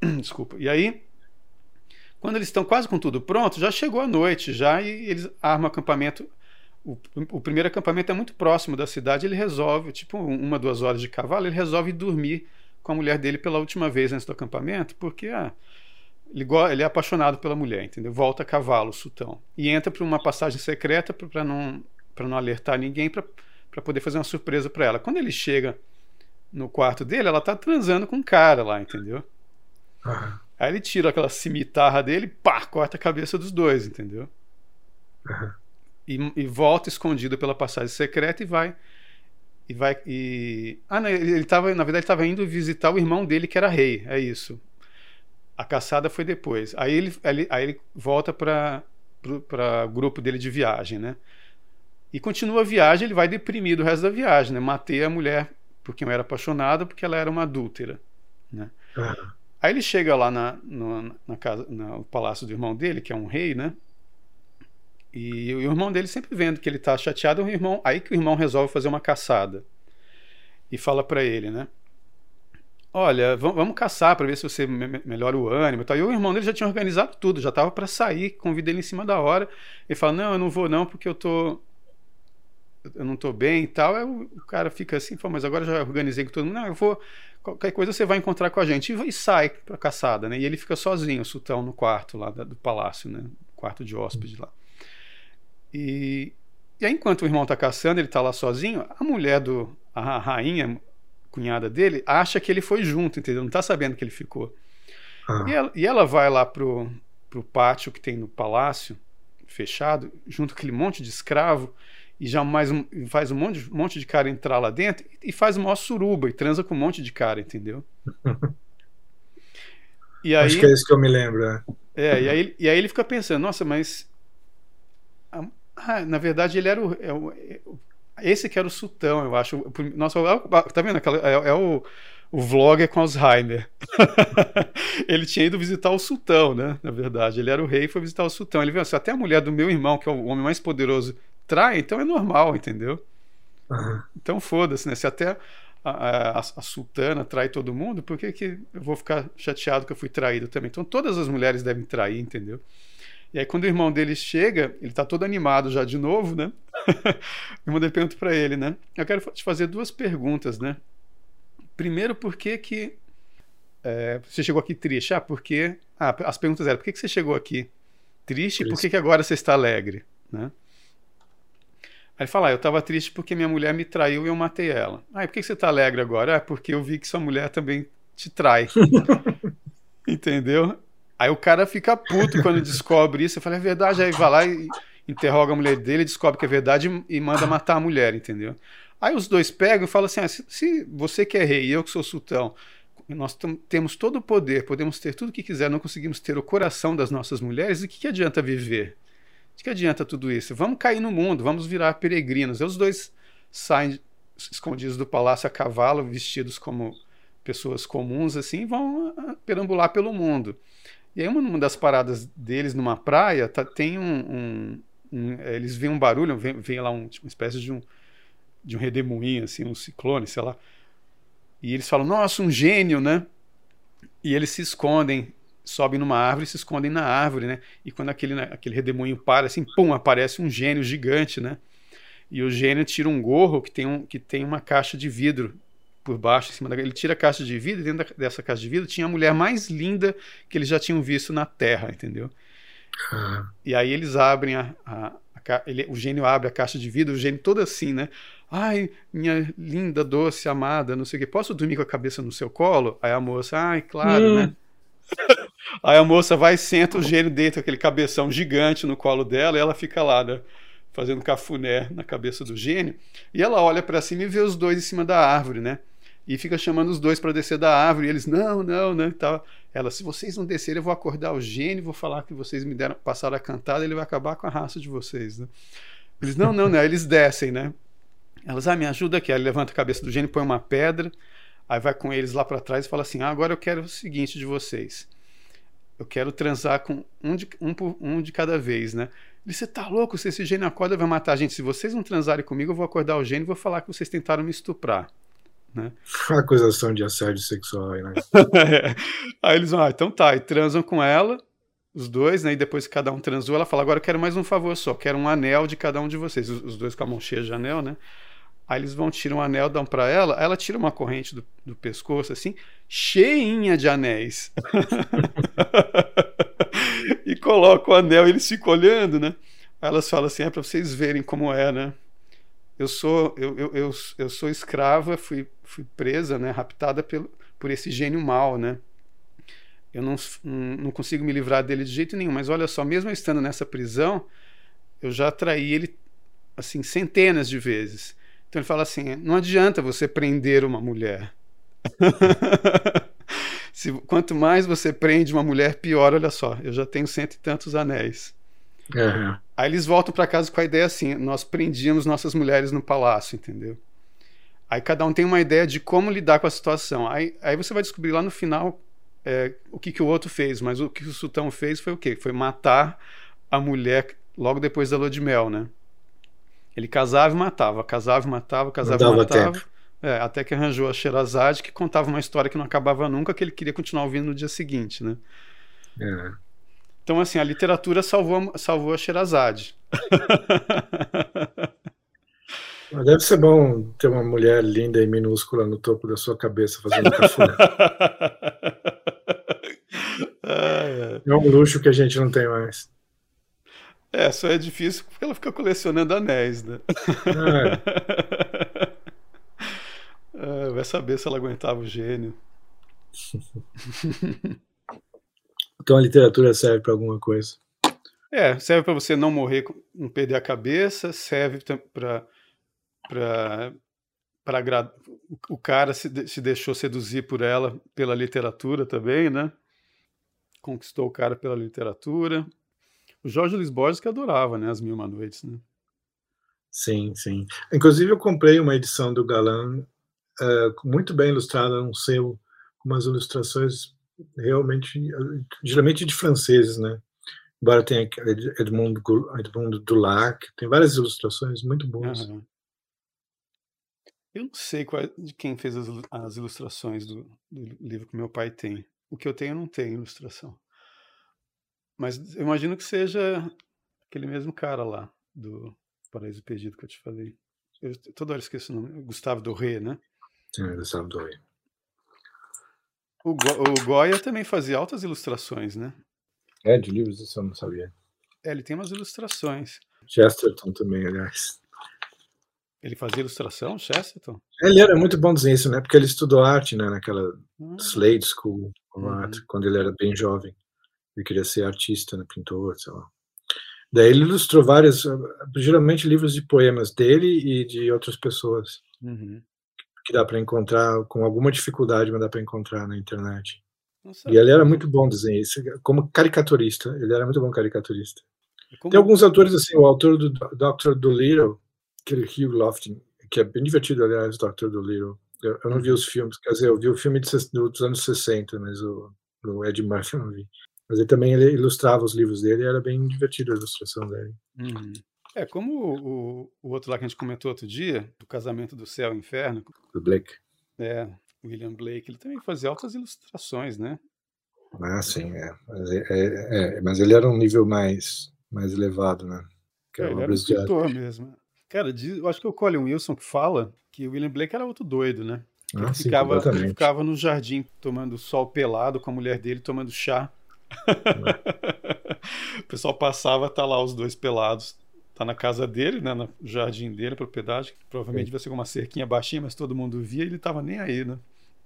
Desculpa. E aí, quando eles estão quase com tudo pronto, já chegou a noite, já e eles armam acampamento. O, o, primeiro acampamento é muito próximo da cidade, ele resolve, tipo uma, duas horas de cavalo, ele resolve dormir com a mulher dele pela última vez antes do acampamento, porque ah, ele, ele, é apaixonado pela mulher, entendeu? Volta a cavalo, sultão. E entra para uma passagem secreta para não, não alertar ninguém, para poder fazer uma surpresa para ela. Quando ele chega no quarto dele, ela tá transando com um cara lá, entendeu? Uhum. Aí ele tira aquela cimitarra dele, pá, corta a cabeça dos dois, entendeu? Uhum. E, e, volta escondido pela passagem secreta e vai. E vai. E... Ah, não, ele, ele tava, na verdade, ele estava indo visitar o irmão dele, que era rei. É isso. A caçada foi depois. Aí ele, ele aí ele volta para o grupo dele de viagem, né? E continua a viagem, ele vai deprimido o resto da viagem, né? Matei a mulher porque eu era apaixonado, porque ela era uma adúltera, né? Uhum. Aí ele chega lá na, no, na casa, no palácio do irmão dele, que é um rei, né? E o irmão dele sempre vendo que ele está chateado, o irmão, aí que o irmão resolve fazer uma caçada. E fala para ele, né? Olha, vamos caçar para ver se você melhora o ânimo e tal. E o irmão dele já tinha organizado tudo, já estava para sair, convida ele em cima da hora. Ele fala: Não, eu não vou não, porque eu tô eu não estou bem e tal. Aí o cara fica assim, mas agora já organizei com todo mundo. Não, eu vou. Qualquer coisa você vai encontrar com a gente. E, sai pra caçada, né? E ele fica sozinho, o sultão, no quarto lá do palácio, né? Quarto de hóspede lá. E, e aí, enquanto o irmão está caçando, ele está lá sozinho, a mulher do. A rainha, cunhada dele, acha que ele foi junto, entendeu? Não está sabendo que ele ficou. Ah. E, ela, e ela vai lá pro, pro pátio que tem no palácio, fechado, junto com aquele monte de escravo e já mais um, faz um monte, um monte de cara entrar lá dentro e faz uma suruba e transa com um monte de cara, entendeu? e aí, Acho que é isso que eu me lembro. É, é e, aí, e aí ele fica pensando, nossa, mas. Ah, na verdade, ele era o, é o, é Esse que era o sultão, eu acho. Nossa, é tá vendo? É, é o o vlogger com Alzheimer. ele tinha ido visitar o sultão, né? Na verdade, ele era o rei e foi visitar o sultão. Ele viu assim, até a mulher do meu irmão, que é o homem mais poderoso trai, então é normal, entendeu? Uhum. Então foda-se, né? Se até a, a, a, sultana trai todo mundo, por que, que eu vou ficar chateado que eu fui traído também? Então todas as mulheres devem trair, entendeu? E aí quando o irmão dele chega, ele tá todo animado já de novo, né? o irmão dele pergunta para ele, né? Eu quero te fazer duas perguntas, né? Primeiro, por que que é, você chegou aqui triste? Ah, porque... Ah, as perguntas eram, por que, que você chegou aqui triste e por que, que agora você está alegre, né? Aí ele fala, ah, eu estava triste porque minha mulher me traiu e eu matei ela. Ah, por que você está alegre agora? É porque eu vi que sua mulher também te trai. Entendeu? Aí o cara fica puto quando descobre isso. Eu falo, é verdade. Aí vai lá e interroga a mulher dele, descobre que é verdade e manda matar a mulher, entendeu? Aí os dois pegam e falam assim: ah, se, se, você que é rei e eu que sou sultão, nós temos todo o poder, podemos ter tudo o que quiser, não conseguimos ter o coração das nossas mulheres, e o que, que adianta viver? De que adianta tudo isso? Vamos cair no mundo, vamos virar peregrinos. E os dois saem escondidos do palácio a cavalo, vestidos como pessoas comuns, assim, vão ah, perambular pelo mundo. E aí, uma, das paradas deles numa praia, tá, tem um, um, um, Eles veem um barulho, vem, vem lá um, tipo, uma espécie de um, de um redemoinho, assim, um ciclone, sei lá. E eles falam, nossa, um gênio, né? E eles se escondem sobem numa árvore e se escondem na árvore, né? E quando aquele, né, aquele redemoinho para, assim, pum, aparece um gênio gigante, né? E o gênio tira um gorro que tem, um, que tem uma caixa de vidro por baixo, em cima da... Ele tira a caixa de vidro e dentro da, dessa caixa de vidro tinha a mulher mais linda que eles já tinham visto na Terra, entendeu? Uhum. E aí eles abrem a... a, a ele, o gênio abre a caixa de vidro, o gênio todo assim, né? Ai, minha linda, doce, amada, não sei o que, posso dormir com a cabeça no seu colo? Aí a moça, ai, claro, hum. né? Aí a moça vai senta, o gênio deita aquele cabeção gigante no colo dela e ela fica lá, né, fazendo cafuné na cabeça do gênio. E ela olha para cima e vê os dois em cima da árvore, né? E fica chamando os dois para descer da árvore. E eles, não, não, né? Tal. Ela, se vocês não descerem, eu vou acordar o gênio, vou falar que vocês me deram, passaram a cantada, ele vai acabar com a raça de vocês, né? Eles, não, não, não. Aí eles descem, né? Elas, ah, me ajuda aqui. Aí levanta a cabeça do gênio, põe uma pedra, aí vai com eles lá para trás e fala assim: ah, agora eu quero o seguinte de vocês Eu quero transar com um de, um, um de cada vez, né? Ele, você tá louco? Se esse gênio acorda, vai matar a gente. Se vocês não transarem comigo, eu vou acordar o gênio e vou falar que vocês tentaram me estuprar. Né? Acusação de assédio sexual aí, né? é. Aí eles vão, ah, então tá, e transam com ela, os dois, né? E depois que cada um transou, ela fala: agora eu quero mais um favor só, quero um anel de cada um de vocês. Os, os dois com a mão cheia de anel, né? Aí eles vão, tiram um anel, dão para ela, ela tira uma corrente do, do pescoço, assim, cheinha de anéis. e coloca o anel e eles ficam olhando, né? Aí elas falam assim: é para vocês verem como é, né? Eu sou, eu, eu, eu, eu sou escrava, fui, fui presa, né? Raptada pelo, por esse gênio mal, né? Eu não, não consigo me livrar dele de jeito nenhum, mas olha só, mesmo estando nessa prisão, eu já traí ele assim centenas de vezes. Então ele fala assim: não adianta você prender uma mulher. Se, quanto mais você prende uma mulher, pior. Olha só, eu já tenho cento e tantos anéis. Uhum. Aí eles voltam para casa com a ideia assim: nós prendíamos nossas mulheres no palácio, entendeu? Aí cada um tem uma ideia de como lidar com a situação. Aí, aí você vai descobrir lá no final é, o que, que o outro fez, mas o que o sultão fez foi o quê? Foi matar a mulher logo depois da lua de mel, né? Ele casava e matava, casava e matava, casava e matava. É, até que arranjou a Sherazade, que contava uma história que não acabava nunca, que ele queria continuar ouvindo no dia seguinte, né? É. Então, assim, a literatura salvou, salvou a Sherazade. Deve ser bom ter uma mulher linda e minúscula no topo da sua cabeça fazendo café. é um luxo que a gente não tem mais. É, só é difícil porque ela fica colecionando anéis, né? É. é, vai saber se ela aguentava o gênio. Então a literatura serve para alguma coisa. É, serve para você não morrer, não perder a cabeça, serve para para o cara se, se deixou seduzir por ela pela literatura também, né? Conquistou o cara pela literatura. O Jorge Luiz Borges que adorava, né, As Mil Uma Noites, né? Sim, sim. Inclusive eu comprei uma edição do Galan uh, muito bem ilustrada, um selo com umas ilustrações realmente, geralmente de franceses, né? Embora tenha Edmond, Edmond Dulac, tem várias ilustrações muito boas. Uhum. Eu não sei qual, de quem fez as, as ilustrações do, do, livro que meu pai tem. O que eu tenho não tem ilustração. Mas eu imagino que seja aquele mesmo cara lá, do Paraíso Perdido que eu te falei. Eu toda hora esqueço o nome. Gustavo Doré, né? Sim, Gustavo Doré. O, Go o Goya também fazia altas ilustrações, né? É, de livros isso eu não sabia. É, ele tem umas ilustrações. Chesterton também, aliás. Ele fazia ilustração, Chesterton? Ele era muito bom isso, né? Porque ele estudou arte, né? Naquela ah. Slade School of uhum. Art, quando ele era bem jovem. Ele queria ser artista, né? pintor, sei lá. Daí ele ilustrou vários, geralmente livros de poemas dele e de outras pessoas. Uhum que dá para encontrar com alguma dificuldade, mas dá para encontrar na internet. Nossa, e ele era muito bom desenhista, como caricaturista, ele era muito bom caricaturista. Como... Tem alguns autores assim, o autor do Dr. Dolittle, aquele Hugh Lofting, que é bem divertido, aliás, Dr. Dolittle. Eu, eu não vi uhum. os filmes, quer dizer, eu vi o filme de, dos anos 60, mas o, o Ed Murphy eu não vi. Mas ele também ele ilustrava os livros dele e era bem divertido a ilustração dele. Uhum. É, como o, o, outro lá que a gente comentou outro dia, do casamento do céu e inferno. Do Blake. É, William Blake, ele também fazia altas ilustrações, né? Ah, sim, é. Mas, é, é, é, mas ele era um nível mais, mais elevado, né? Que é, ele era um escritor mesmo. Cara, eu acho que é o Colin Wilson que fala que o William Blake era outro doido, né? Ah, ele, sim, ficava, ele ficava no jardim tomando sol pelado com a mulher dele, tomando chá. o pessoal passava, tá lá os dois pelados, tá na casa dele, né, no jardim dele, propriedade, que provavelmente vai ser uma cerquinha baixinha, mas todo mundo via e ele tava nem aí, né?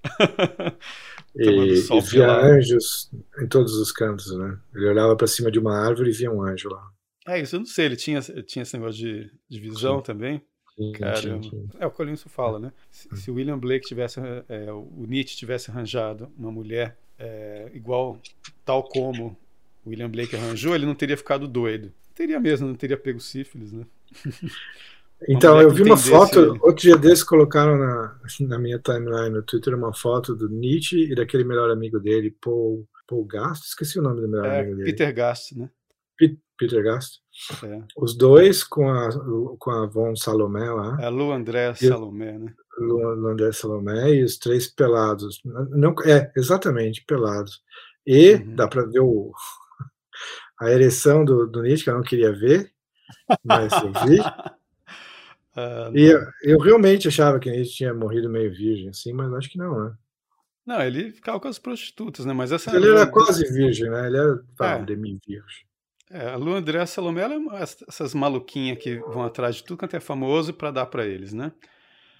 e, e via anjos em todos os cantos, né? Ele olhava para cima de uma árvore e via um anjo lá. É, isso eu não sei, ele tinha, tinha esse negócio de, de visão sim. também. Sim, Cara, sim, sim. É o que o fala, né? Se, se, o William Blake tivesse, é, o Nietzsche tivesse arranjado uma mulher é, igual, tal como o William Blake arranjou, ele não teria ficado doido. Teria mesmo, não teria pego sífilis, né? Então, eu vi uma foto, ele. outro dia desse colocaram na, na minha timeline no Twitter uma foto do Nietzsche e daquele melhor amigo dele, Paul, Paul Gast, esqueci o nome do melhor é, amigo dele. Peter Gast, né? Peter Gast. É. Os dois com a, com a Von Salomé lá. É a Lu André Salomé, né? Lu, Lu André Salomé e os três pelados. Não, é, exatamente, pelados. E uhum. dá para ver o, a ereção do, do Nietzsche, que eu não queria ver, mas eu vi. Uh, e eu, eu, realmente achava que Nietzsche tinha morrido meio virgem, assim, mas acho que não, né? Não, ele ficava com as prostitutas, né? Mas essa. Ele era quase virgem, né? Ele era é. demi-virgem. É, a Lu André Salomé, ela é essas maluquinhas que vão atrás de tudo quanto é famoso para dar para eles, né?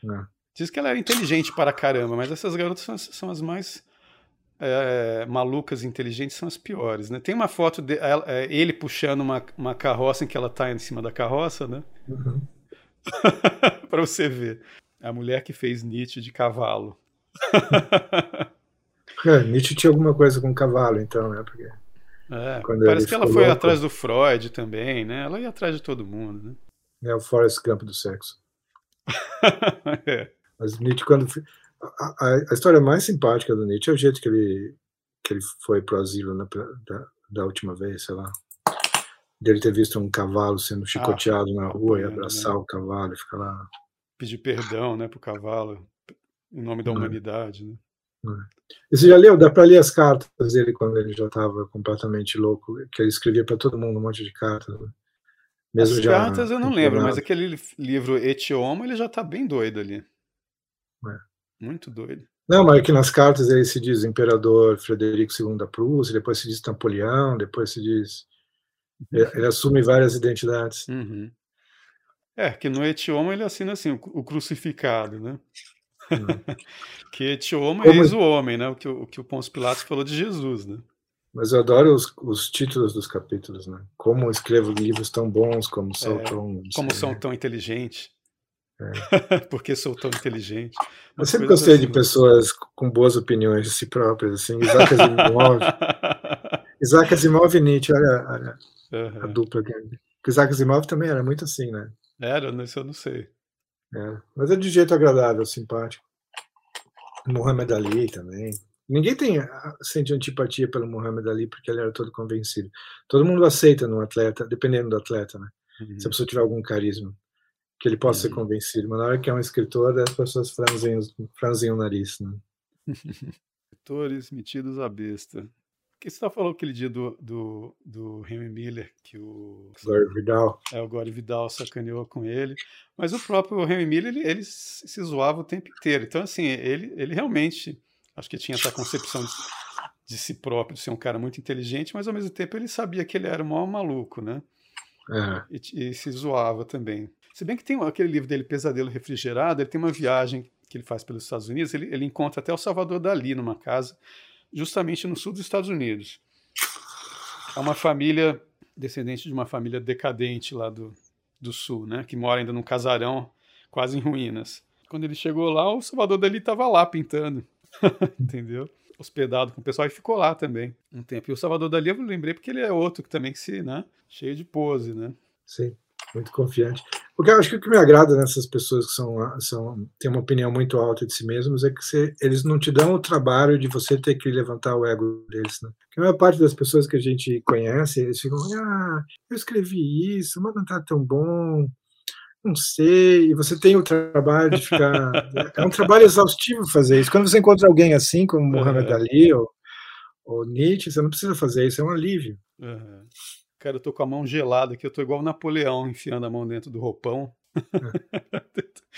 É. Diz que ela era inteligente para caramba, mas essas garotas são, são as mais é, malucas inteligentes, são as piores, né? Tem uma foto de ela, é, ele puxando uma, uma carroça em que ela tá em cima da carroça, né? Uhum. para você ver. A mulher que fez Nietzsche de cavalo. é, Nietzsche tinha alguma coisa com cavalo, então, né? Porque... É, parece que ela foi louco. atrás do Freud também, né? Ela ia atrás de todo mundo, né? É o Forrest Gump do sexo. é. Mas Nietzsche, quando. A, a, história mais simpática do Nietzsche é o jeito que ele, que ele foi pro asilo na, da, da última vez, sei lá. Dele ter visto um cavalo sendo ah, chicoteado ah, na rua e né? abraçar né? o cavalo e ficar lá. Pedir perdão, né, pro cavalo, em nome da é. humanidade, né? E você já leu? Dá para ler as cartas dele quando ele já estava completamente louco, que ele escrevia para todo mundo um monte de cartas. Né? Mesmo as já, cartas eu não lembro, mas aquele livro Etioma ele já está bem doido ali. É. Muito doido. Não, mas aqui nas cartas ele se diz Imperador Frederico II da Prússia, depois se diz Napoleão, depois se diz. Ele assume várias identidades. Uhum. É, que no Etioma ele assina assim, o crucificado, né? que etioma é eis o homem, né? O que, o que o Pôncio Pilatos falou de Jesus, né? Mas eu adoro os, os, títulos dos capítulos, né? Como escrevo livros tão bons, como sou é, tão... Como são né? tão inteligentes. É. Porque sou tão inteligente. Eu sempre gostei assim, de pessoas com boas opiniões de si próprias, assim, Isaac Asimov. Isaac Asimov e Nietzsche, olha, olha uhum. a dupla. Porque Isaac Asimov também era muito assim, né? Era, isso eu não sei. É, mas é de jeito agradável, simpático. Muhammad Ali também. Ninguém tem sente antipatia pelo Muhammad Ali porque ele era todo convencido. Todo mundo aceita no atleta, dependendo do atleta, né? Uhum. Se a pessoa tiver algum carisma, que ele possa uhum. ser convencido. Mas na hora que é um escritor, as pessoas franzem, franzem o nariz, né? Escritores metidos à besta que você tá falando aquele dia do, do, do Henry Miller, que o. Gore Vidal. É, o Gore Vidal sacaneou com ele. Mas o próprio Henry Miller, ele, ele se zoava o tempo inteiro. Então, assim, ele, ele realmente. Acho que tinha essa concepção de, de si próprio, de ser um cara muito inteligente, mas ao mesmo tempo ele sabia que ele era o maior maluco, né? É. E, e, se zoava também. Se bem que tem aquele livro dele, Pesadelo Refrigerado, ele tem uma viagem que ele faz pelos Estados Unidos, ele, ele encontra até o Salvador Dali numa casa justamente no sul dos Estados Unidos. É uma família descendente de uma família decadente lá do, do sul, né, que mora ainda num casarão quase em ruínas. Quando ele chegou lá, o Salvador Dali estava lá pintando, entendeu? Hospedado com o pessoal e ficou lá também um tempo. E o Salvador Dali eu lembrei porque ele é outro que também que se, né, cheio de pose, né? Sim muito confiante. Porque eu acho que o que me agrada nessas pessoas que são, são têm uma opinião muito alta de si mesmos é que você, eles não te dão o trabalho de você ter que levantar o ego deles. Né? Porque a maior parte das pessoas que a gente conhece, eles ficam, ah, eu escrevi isso, mas não está tão bom, não sei. E você tem o trabalho de ficar. é um trabalho exaustivo fazer isso. Quando você encontra alguém assim, como Muhammad Ali ou, ou Nietzsche, você não precisa fazer isso, é um alívio. Uhum. Cara, eu tô com a mão gelada aqui, eu tô igual o Napoleão enfiando a mão dentro do roupão.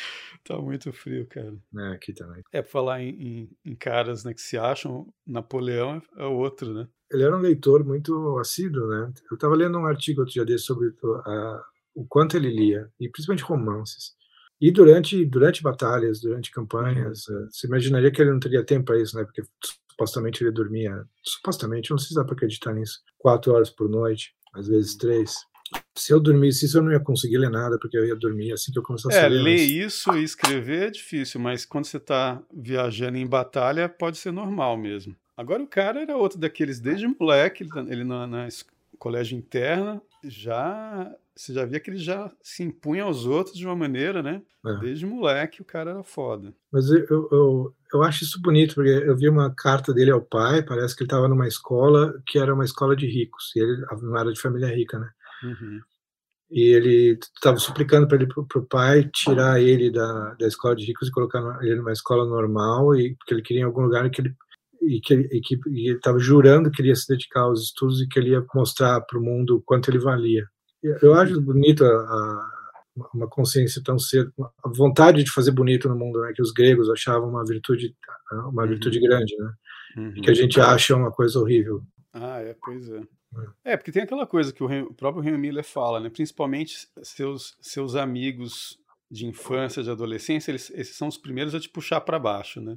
tá muito frio, cara. É, aqui também. É, pra falar em, em, em, caras né, que se acham, Napoleão é, é outro, né? Ele era um leitor muito assíduo, né? Eu estava lendo um artigo outro dia desse sobre a, o quanto ele lia, e principalmente romances. E durante, durante batalhas, durante campanhas, uhum. você imaginaria que ele não teria tempo para isso, né? Porque supostamente ele dormia, supostamente, não sei se dá para acreditar nisso, quatro horas por noite às vezes três. Se eu dormisse isso, eu não ia conseguir ler nada, porque eu ia dormir assim que eu começasse é, a ler. ler isso e escrever é difícil, mas quando você está viajando em batalha, pode ser normal mesmo. Agora o cara era outro daqueles, desde moleque, ele, tá, na, na colégio interna, já você já via que ele já se impunha aos outros de uma maneira, né? É. Desde moleque o cara era foda. Mas eu, eu, eu acho isso bonito, porque eu vi uma carta dele ao pai, parece que ele estava numa escola que era uma escola de ricos, e ele não era de família rica, né? Uhum. E ele estava suplicando para ele para o pai tirar ele da, da escola de ricos e colocar ele numa escola normal, e porque ele queria em algum lugar que ele e que ele estava jurando que ele ia se dedicar aos estudos e que ele ia mostrar para o mundo quanto ele valia. Eu acho bonito a, a, uma consciência tão cedo, a vontade de fazer bonito no mundo, né, que os gregos achavam uma virtude, uma uhum. virtude grande, né, uhum. que a gente acha uma coisa horrível. Ah, é, pois é. É, porque tem aquela coisa que o, próprio Henry Miller fala, né? Principalmente seus, seus amigos de infância, de adolescência, eles, esses são os primeiros a te puxar para baixo, né?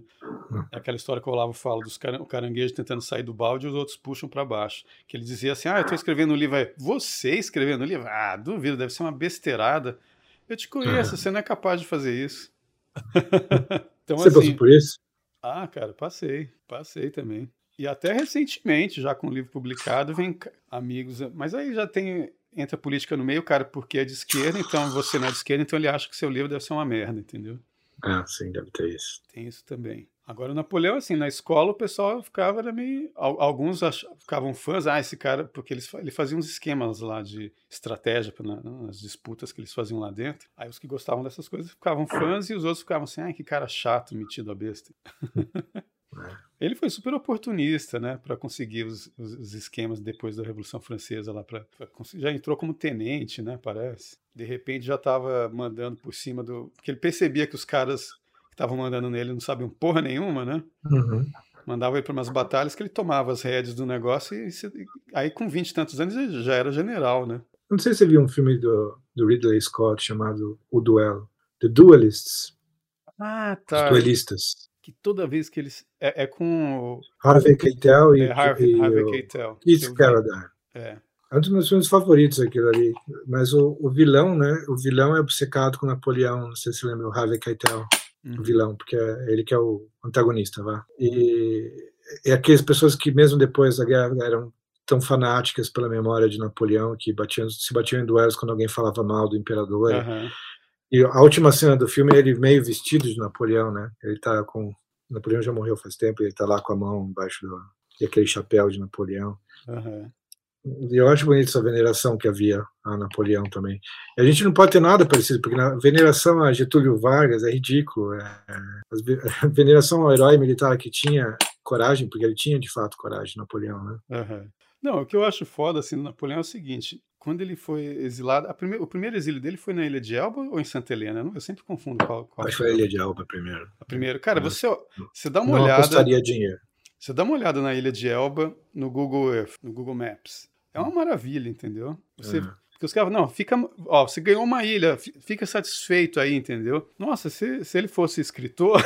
É aquela história que o Olavo fala dos car caranguejos tentando sair do balde e os outros puxam para baixo. Que ele dizia assim: Ah, eu estou escrevendo um livro. Aí, você escrevendo um livro? Ah, duvido, deve ser uma besteirada. Eu te conheço, você não é capaz de fazer isso. então, você assim, passou por isso? Ah, cara, passei, passei também. E até recentemente, já com o livro publicado, vem amigos. Mas aí já tem entra política no meio, cara, porque é de esquerda, então você não é de esquerda, então ele acha que seu livro deve ser uma merda, entendeu? Ah, sim, deve ter isso. Tem isso também. Agora, o Napoleão, assim, na escola o pessoal ficava era meio. Alguns ach... ficavam fãs, ah, esse cara, porque eles, ele fazia uns esquemas lá de estratégia na, nas disputas que eles faziam lá dentro. Aí os que gostavam dessas coisas ficavam fãs e os outros ficavam assim, ah, que cara chato, metido a besta. É. Ele foi super oportunista, né, para conseguir os, os, esquemas depois da Revolução Francesa lá para já entrou como tenente, né, parece. De repente já estava mandando por cima do, porque ele percebia que os caras que estavam mandando nele não sabiam porra nenhuma, né? Uhum. Mandava ele para umas batalhas que ele tomava as rédeas do negócio e, e aí com 20 e tantos anos ele já era general, né? Não sei se você viu um filme do, do Ridley Scott chamado O Duelo, The Duelists. Ah, tá. Os duelistas que toda vez que eles. É, é com. Harvey Keitel e, é, Harvey, e Harvey Keitel. Keith Carradine. É. É um dos meus filmes favoritos aquilo ali. Mas o, o, vilão, né? O vilão é obcecado com Napoleão. Não sei se você lembra, o Harvey Keitel. Uhum. O vilão, porque é ele que é o antagonista, vá. E, e aquelas pessoas que, mesmo depois da guerra, eram tão fanáticas pela memória de Napoleão, que batiam, se batiam em duelos quando alguém falava mal do imperador. Uhum. E a última cena do filme é ele meio vestido de Napoleão, né? Ele tá com. Napoleão já morreu faz tempo, ele tá lá com a mão embaixo do. e aquele chapéu de Napoleão. Uhum. E eu acho bonito essa veneração que havia a Napoleão também. E a gente não pode ter nada parecido, porque a veneração a Getúlio Vargas é ridículo. É, a veneração ao herói militar que tinha coragem, porque ele tinha de fato coragem, Napoleão, né? Uhum. Não, o que eu acho foda assim no Napoleão é o seguinte: quando ele foi exilado, prime... o primeiro exílio dele foi na Ilha de Elba ou em Santa Helena? Eu sempre confundo qual. qual Acho que foi a Ilha de Elba primeiro. A primeiro. Cara, é. você, você dá uma não olhada. Custaria dinheiro. Você dá uma olhada na Ilha de Elba no Google Earth, no Google Maps. É uma maravilha, entendeu? Você, é. Porque os caras, não, fica, ó, você ganhou uma ilha, fica satisfeito aí, entendeu? Nossa, se, se ele fosse escritor,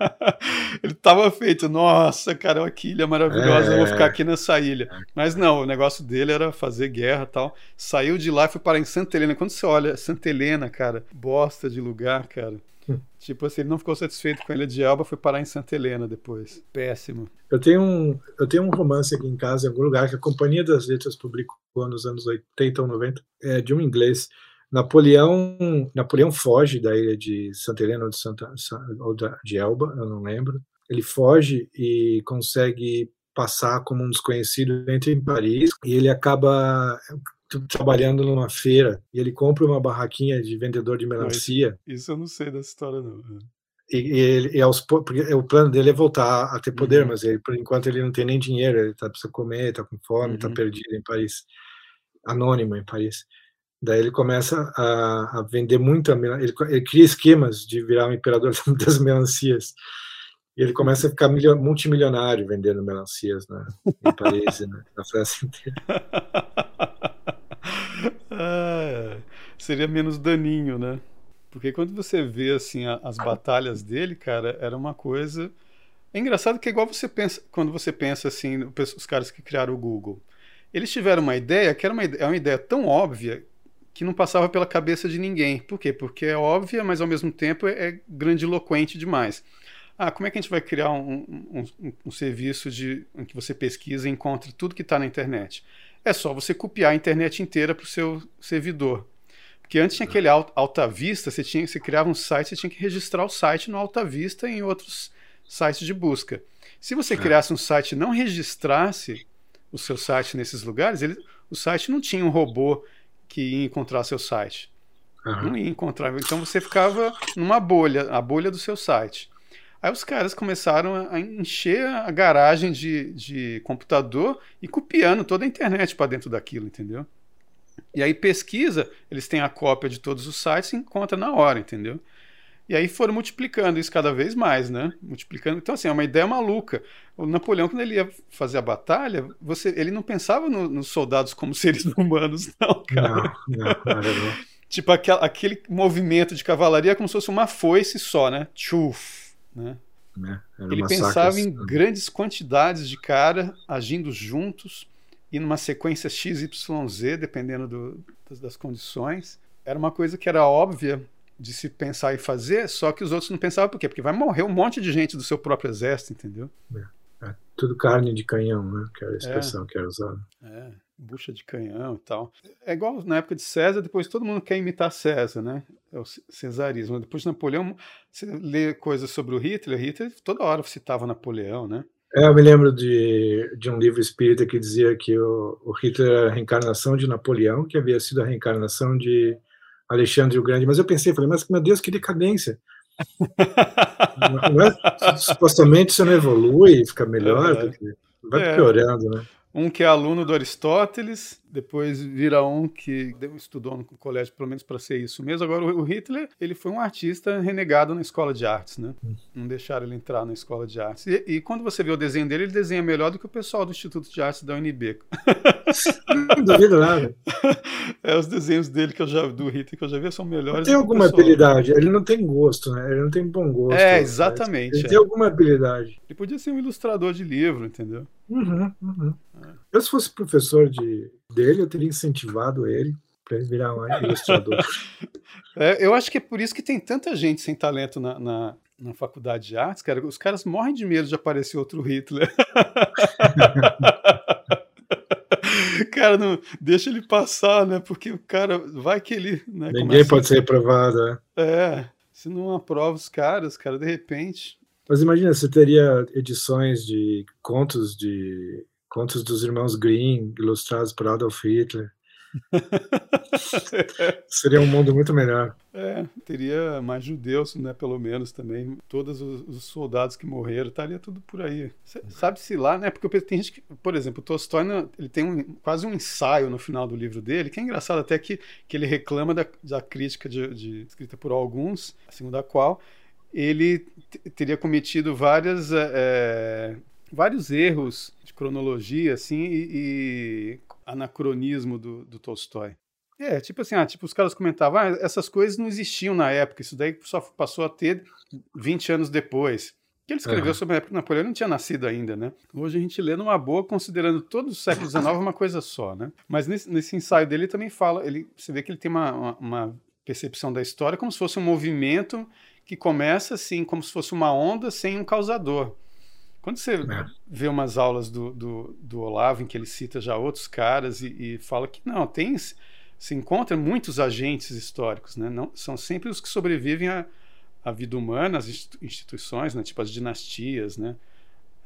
ele tava feito, nossa, cara, que ilha maravilhosa, é. eu vou ficar aqui nessa ilha. Mas não, o negócio dele era fazer guerra e tal. Saiu de lá e foi parar em Santa Helena. Quando você olha Santa Helena, cara, bosta de lugar, cara. Tipo assim, ele não ficou satisfeito com a Ilha de Elba, foi parar em Santa Helena depois. Péssimo. Eu tenho um, eu tenho um romance aqui em casa, em algum lugar, que a Companhia das Letras publicou nos anos 80 ou 90, é, de um inglês. Napoleão, Napoleão foge da ilha de Santa Helena ou de, Santa, ou de Elba, eu não lembro. Ele foge e consegue passar como um desconhecido entre em Paris e ele acaba trabalhando numa feira e ele compra uma barraquinha de vendedor de melancia. Isso eu não sei dessa história não. E, e ele, e aos, o plano dele é voltar a ter poder, uhum. mas ele, por enquanto ele não tem nem dinheiro, ele tá, precisa comer, está com fome, está uhum. perdido em Paris, anônimo em Paris. Daí ele começa a, a vender muito, ele, ele, cria esquemas de virar o um imperador das melancias. E ele começa a ficar multimilionário vendendo melancias né, em Paris, né, na França inteira. seria menos daninho, né? Porque quando você vê assim as batalhas dele, cara, era uma coisa. É engraçado que é igual você pensa quando você pensa assim, os caras que criaram o Google. Eles tiveram uma ideia que era uma, é uma ideia tão óbvia que não passava pela cabeça de ninguém. Por quê? Porque é óbvia, mas ao mesmo tempo é, é grandiloquente demais. Ah, como é que a gente vai criar um, um, um, um serviço de, em que você pesquisa e encontre tudo que está na internet? É só você copiar a internet inteira para o seu servidor. Porque antes tinha aquele Alta Vista, você, tinha, você criava um site, você tinha que registrar o site no Alta Vista e em outros sites de busca. Se você é. criasse um site e não registrasse o seu site nesses lugares, ele, o site não tinha um robô que ia encontrar seu site. Uhum. Não ia encontrar. Então você ficava numa bolha, a bolha do seu site. Aí os caras começaram a encher a garagem de, de computador e copiando toda a internet para dentro daquilo, entendeu? E aí pesquisa, eles têm a cópia de todos os sites e encontra na hora, entendeu? E aí foram multiplicando isso cada vez mais, né? Multiplicando. Então, assim, é uma ideia maluca. O Napoleão, quando ele ia fazer a batalha, você, ele não pensava no, nos soldados como seres humanos, não, cara. Não, não, não, tipo, aquel, aquele movimento de cavalaria como se fosse uma foice só, né? Tchuf né? É, ele pensava em grandes quantidades de cara agindo juntos e numa sequência XYZ, dependendo do, das, das, condições. Era uma coisa que era óbvia de se pensar e fazer, só que os outros não pensavam por quê? Porque vai morrer um monte de gente do seu próprio exército, entendeu? É, é tudo carne de canhão, né? Que era a expressão que era usada. É, bucha de canhão e tal. É igual na época de César, depois todo mundo quer imitar César, né? É o cesarismo. Depois de Napoleão, você lê coisas sobre o Hitler, Hitler toda hora citava Napoleão, né? É, eu me lembro de, de um livro espírita que dizia que o, o Hitler era a reencarnação de Napoleão, que havia sido a reencarnação de Alexandre o Grande. Mas eu pensei, falei, mas meu Deus, que decadência! não é, supostamente você não evolui, fica melhor, é. vai é. piorando, né? Um que é aluno do Aristóteles, depois vira um que estudou no colégio, pelo menos para ser isso mesmo. Agora, o Hitler, ele foi um artista renegado na escola de artes, né? Não deixaram ele entrar na escola de artes. E, e, quando você vê o desenho dele, ele desenha melhor do que o pessoal do Instituto de Artes da UNB. Não duvido nada. É, os desenhos dele que eu já do Hitler que eu já vi são melhores. Ele tem alguma habilidade, ele não tem gosto, né? Ele não tem bom gosto. É, exatamente. Ele é. tem alguma habilidade. Ele podia ser um ilustrador de livro, entendeu? Uhum, uhum. Eu, se fosse professor de, dele, eu teria incentivado ele para ele virar um ilustrador. é, eu acho que é por isso que tem tanta gente sem talento na, na, na, faculdade de artes, cara. Os caras morrem de medo de aparecer outro Hitler. cara, não deixa ele passar, né? Porque o cara vai que ele. Né, Ninguém pode ser reprovado, é. É, se não aprova os caras, cara, de repente. Mas imagina, você teria edições de contos de contos dos irmãos Grimm, ilustrados por Adolf Hitler. Seria um mundo muito melhor. É, teria mais judeus, né, pelo menos também. Todos os, os soldados que morreram, estaria tudo por aí. Sabe-se lá, né? Porque tem gente que, por exemplo, o Tolstói, ele tem um, quase um ensaio no final do livro dele, que é engraçado até que, que ele reclama da, da crítica de, de, escrita por alguns, segundo a qual ele teria cometido várias, é, vários erros de cronologia assim, e, e anacronismo do, do Tolstói. É, tipo assim, ah, tipo, os caras comentavam, ah, essas coisas não existiam na época, isso daí só passou a ter 20 anos depois. Que ele escreveu sobre a época que Napoleão não tinha nascido ainda, né? Hoje a gente lê numa boa, considerando todo o século XIX uma coisa só, né? Mas nesse, nesse ensaio dele ele também fala, ele, você vê que ele tem uma, uma, uma percepção da história como se fosse um movimento que começa assim, como se fosse uma onda sem um causador. Quando você é. vê umas aulas do, do, do, Olavo, em que ele cita já outros caras e, e, fala que não, tem se encontra muitos agentes históricos, né? Não, são sempre os que sobrevivem à, à vida humana, as instituições, né? tipo as dinastias, né?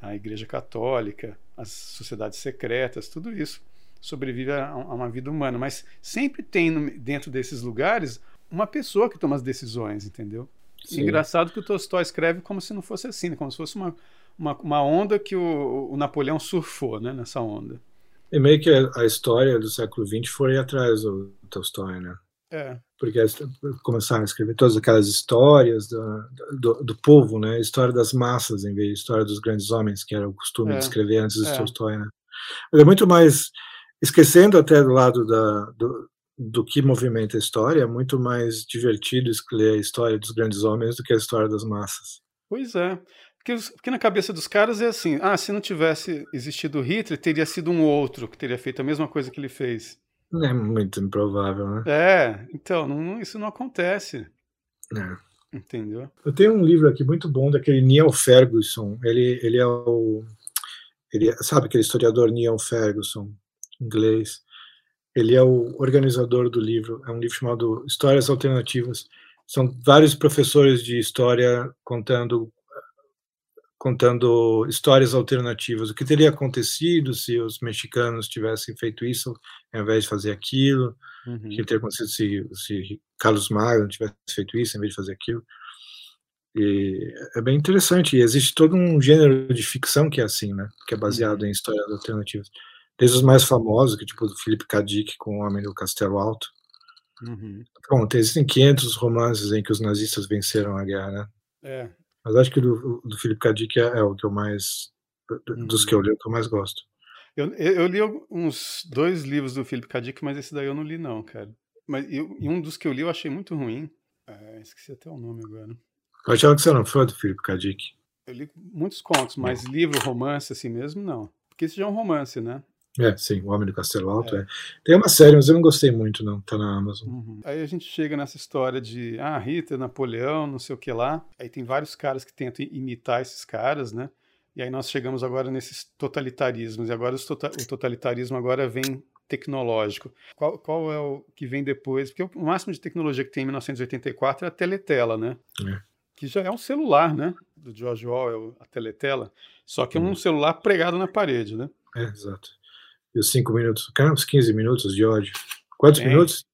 a Igreja Católica, as sociedades secretas, tudo isso sobrevive a, a uma vida humana. Mas sempre tem no, dentro desses lugares uma pessoa que toma as decisões, entendeu? Sim. Engraçado que o Tolstói escreve como se não fosse assim, né? como se fosse uma, uma, uma onda que o, o, Napoleão surfou né? nessa onda. E meio que a história do século XX foi atrás do Tolstói, né? É. Porque começaram a escrever todas aquelas histórias do, do, do, povo, né? História das massas, em vez de história dos grandes homens, que era o costume é. de escrever antes do é. Tolstói, né? Mas é muito mais, esquecendo até do lado da, do, do que movimenta a história, é muito mais divertido ler a história dos grandes homens do que a história das massas. Pois é. Porque, porque, na cabeça dos caras é assim: ah, se não tivesse existido Hitler, teria sido um outro que teria feito a mesma coisa que ele fez. É muito improvável, né? É, então, não, isso não acontece. É. Entendeu? Eu tenho um livro aqui muito bom daquele Neil Ferguson. Ele, ele é o. Ele, sabe aquele historiador Neil Ferguson? inglês. Ele é o organizador do livro. É um livro chamado Histórias Alternativas. São vários professores de história contando contando histórias alternativas. O que teria acontecido se os mexicanos tivessem feito isso ao invés de fazer aquilo? Uhum. O que teria acontecido se, se Carlos Magno tivesse feito isso em vez de fazer aquilo? E é bem interessante. E existe todo um gênero de ficção que é assim, né? Que é baseado uhum. em histórias alternativas. Desde os mais famosos, que tipo do Philip K. Dick com O Homem do Castelo Alto. Uhum. Bom, existem 500 romances em que os nazistas venceram a guerra, né? É. Mas acho que do, do K. Dick é, é, o que eu mais, dos uhum. que eu li, é o que eu mais gosto. Eu, eu, li uns dois livros do K. Dick, mas esse daí eu não li não, cara. Mas eu, e um dos que eu li eu achei muito ruim. É, esqueci até o nome agora. Eu achava que você não fã do K. Dick. Eu li muitos contos, mas livro, romance assim mesmo, não. Porque isso já é um romance, né? É, sim, O Homem do Castelo Alto. É. é. Tem uma série, mas eu não gostei muito, não. Tá na Amazon. Uhum. Aí a gente chega nessa história de, ah, Hitler, Napoleão, não sei o que lá. Aí tem vários caras que tentam imitar esses caras, né? E aí nós chegamos agora nesses totalitarismos. E agora tota o totalitarismo agora vem tecnológico. Qual, qual, é o que vem depois? Porque o máximo de tecnologia que tem em 1984 é a teletela, né? É que já é um celular, né? Do George Orwell, a teletela, só que é um uhum. celular pregado na parede, né? É, exato. E os cinco minutos, cara, uns 15 minutos de ódio. Quantos é. minutos?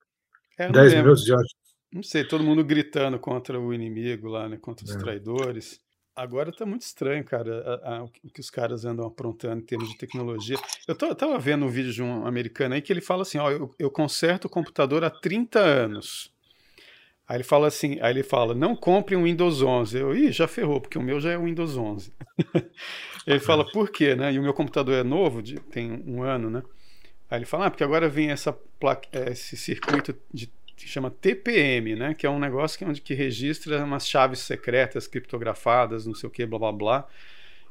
É, 10 minutos de ódio. Não sei, todo mundo gritando contra o inimigo lá, né? Contra os é. traidores. Agora tá muito estranho, cara, a, a, o que os caras andam aprontando em termos de tecnologia. Eu, tô, eu tava vendo um vídeo de um americano aí que ele fala assim: ó, eu, eu conserto o computador há 30 anos. Aí ele fala assim, aí ele fala, não compre um Windows 11. Eu, ih, já ferrou, porque o meu já é o Windows 11. ele fala, por quê, né? E o meu computador é novo, de, tem um ano, né? Aí ele fala, ah, porque agora vem essa placa, esse circuito de que chama TPM, né? Que é um negócio que, é onde que registra umas chaves secretas criptografadas, não sei o que, blá blá blá,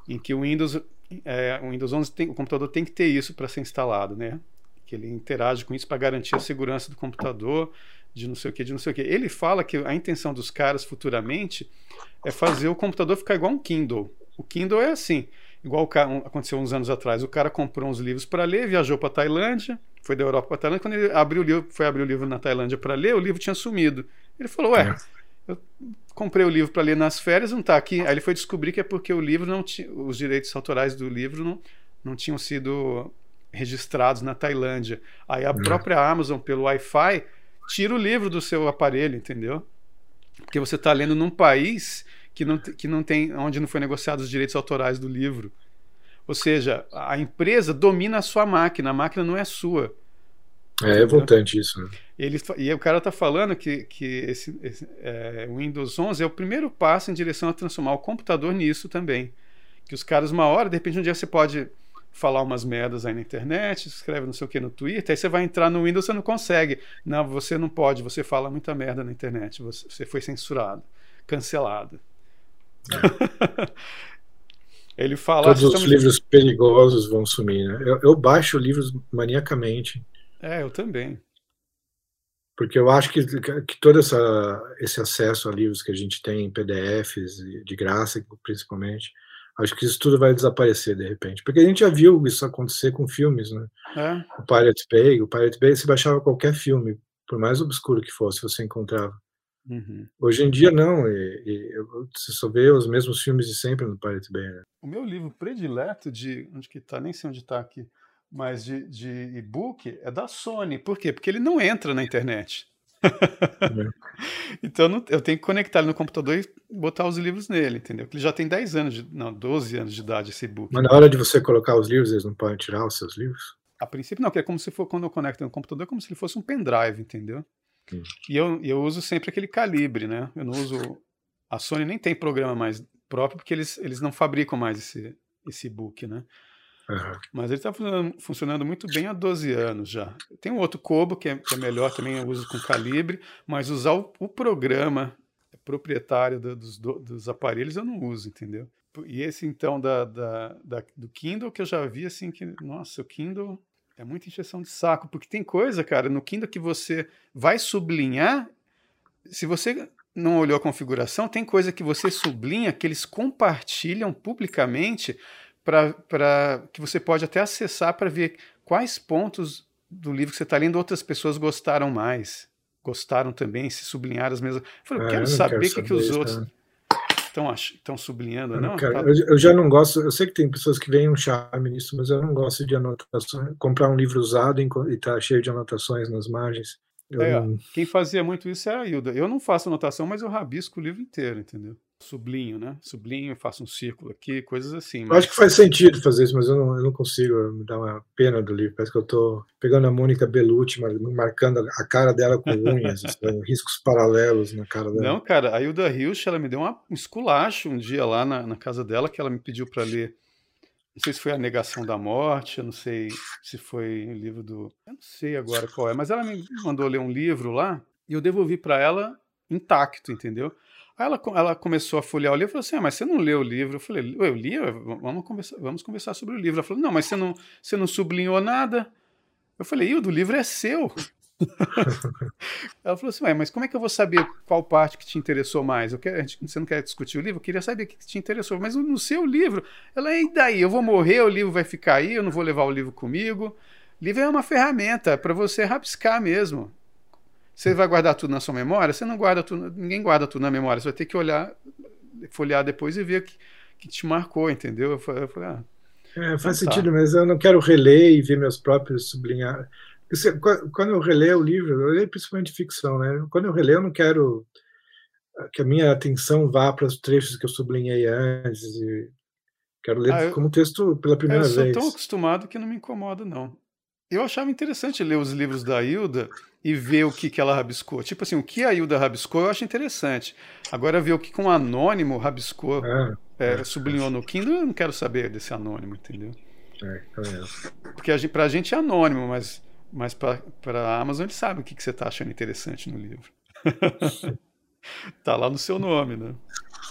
em que o Windows, é, o Windows 11 tem, o computador tem que ter isso para ser instalado, né? Que ele interage com isso para garantir a segurança do computador de não sei o que, de não sei o que. Ele fala que a intenção dos caras futuramente é fazer o computador ficar igual um Kindle. O Kindle é assim, igual cara, aconteceu uns anos atrás. O cara comprou uns livros para ler, viajou para Tailândia, foi da Europa para Tailândia. Quando ele abriu o livro, foi abrir o livro na Tailândia para ler, o livro tinha sumido. Ele falou: Ué, eu comprei o livro para ler nas férias, não está aqui. Aí ele foi descobrir que é porque o livro não tinha, os direitos autorais do livro não, não tinham sido registrados na Tailândia. Aí a própria Amazon, pelo Wi-Fi, tira o livro do seu aparelho, entendeu? Porque você está lendo num país que não, que não tem, onde não foi negociado os direitos autorais do livro. Ou seja, a empresa domina a sua máquina, a máquina não é sua. É revoltante isso. Né? Ele, e o cara está falando que, que esse, esse é, Windows 11 é o primeiro passo em direção a transformar o computador nisso também. Que os caras, uma hora, de repente, um dia você pode falar umas merdas aí na internet, escreve não sei o que no Twitter, aí você vai entrar no Windows, você não consegue. Não, você não pode, você fala muita merda na internet, você, foi censurado, cancelado. É. Ele fala. Todos os livros perigosos vão sumir, né? Eu, eu, baixo livros maniacamente. É, eu também. Porque eu acho que, que todo essa, esse acesso a livros que a gente tem em PDFs, de graça principalmente, Acho que isso tudo vai desaparecer de repente. Porque a gente já viu isso acontecer com filmes, né? É. O Pirate Bay, o Pirate Bay, você baixava qualquer filme, por mais obscuro que fosse, você encontrava. Uhum. Hoje em dia, não. E, e, você só vê os mesmos filmes de sempre no Pirate Bay. Né? O meu livro predileto de. Onde que tá? Nem sei onde está aqui. Mas de, de e-book é da Sony. Por quê? Porque ele não entra na internet. então eu tenho que conectar ele no computador e botar os livros nele, entendeu? Ele já tem 10 anos, de, não, 12 anos de idade esse book. Mas na hora de você colocar os livros, eles não podem tirar os seus livros? A princípio não, porque é como se for quando eu conecto no computador, é como se ele fosse um pendrive, entendeu? Hum. E eu, eu uso sempre aquele calibre, né? Eu não uso. A Sony nem tem programa mais próprio, porque eles, eles não fabricam mais esse, esse book, né? Mas ele está funcionando, funcionando, muito bem há 12 anos já. Tem um outro Kobo que é, que é melhor também, eu uso com calibre, mas usar o, o programa proprietário do, dos, do, dos aparelhos eu não uso, entendeu? E esse então da, da, da, do Kindle que eu já vi assim que, nossa, o Kindle é muita injeção de saco, porque tem coisa, cara, no Kindle que você vai sublinhar, se você não olhou a configuração, tem coisa que você sublinha que eles compartilham publicamente para que você pode até acessar para ver quais pontos do livro que você está lendo outras pessoas gostaram mais, gostaram também, se sublinharam as mesmas. Eu falei, eu Ah, quero eu saber quero o que, os outros né? estão estão sublinhando, Eu, não? não. Tá- Eu- já não gosto, eu sei que tem pessoas que veem um charme nisso, mas eu não gosto de anotações. Comprar um livro usado e tá cheio de anotações nas margens. Eu É, não- quem fazia muito isso era a Hilda. Eu não faço anotação, mas eu rabisco o livro inteiro, entendeu? Sublinho, né? Sublinho, faço um círculo aqui, coisas assim. Eu mas- acho que faz sentido fazer isso, mas eu não, eu não consigo me dar uma pena do livro. Parece que eu estou pegando a Mônica Bellucci, mar- marcando a cara dela com unhas, assim, riscos paralelos na cara dela. Não, cara, a Hilda Hilsch, ela me deu uma- um esculacho um dia lá na, na casa dela, que ela me pediu para ler. Não sei se foi A Negação da Morte, eu não sei se foi o livro do. Eu não sei agora qual é, mas ela me mandou ler um livro lá e eu devolvi para ela intacto, entendeu? Aí ela, ela começou a folhear o livro e falou assim: ah, mas você não leu o livro? Eu falei: "Ué, eu li, vamos conversar, vamos conversar sobre o livro. Ela falou: não, mas você não, você não sublinhou nada. Eu falei: o livro é seu. Ela falou assim, "Ué, mas como é que eu vou saber qual parte que te interessou mais? Eu quero, você não quer discutir o livro? Eu queria saber o que te interessou, mas no seu livro, ela, e daí? Eu vou morrer, o livro vai ficar aí, eu não vou levar o livro comigo. Livro é uma ferramenta para você rabiscar mesmo. Você vai guardar tudo na sua memória? Você não guarda tudo, ninguém guarda tudo na memória, você vai ter que olhar, folhear depois e ver o que, que te marcou, entendeu? Eu falei, eu falei, ah, É, faz Então tá. sentido, mas eu não quero reler e ver meus próprios sublinhar. Quando eu releio o livro, eu leio principalmente ficção, né? Quando eu releio, eu não quero que a minha atenção vá para os trechos que eu sublinhei antes. E quero ler Ah, eu- como texto pela primeira eu sou vez. tão acostumado que não me incomoda, não. Eu achava interessante ler os livros da Hilda e ver o que, que ela rabiscou. Tipo assim, o que a Hilda rabiscou eu acho interessante. Agora, ver o que que um anônimo rabiscou, Ah, é, é. sublinhou no Kindle, eu não quero saber desse anônimo, entendeu? é, é. Porque a gente, pra gente é anônimo, mas, mas pra, pra Amazon ele sabe o que, que você tá achando interessante no livro. tá lá no seu nome, né?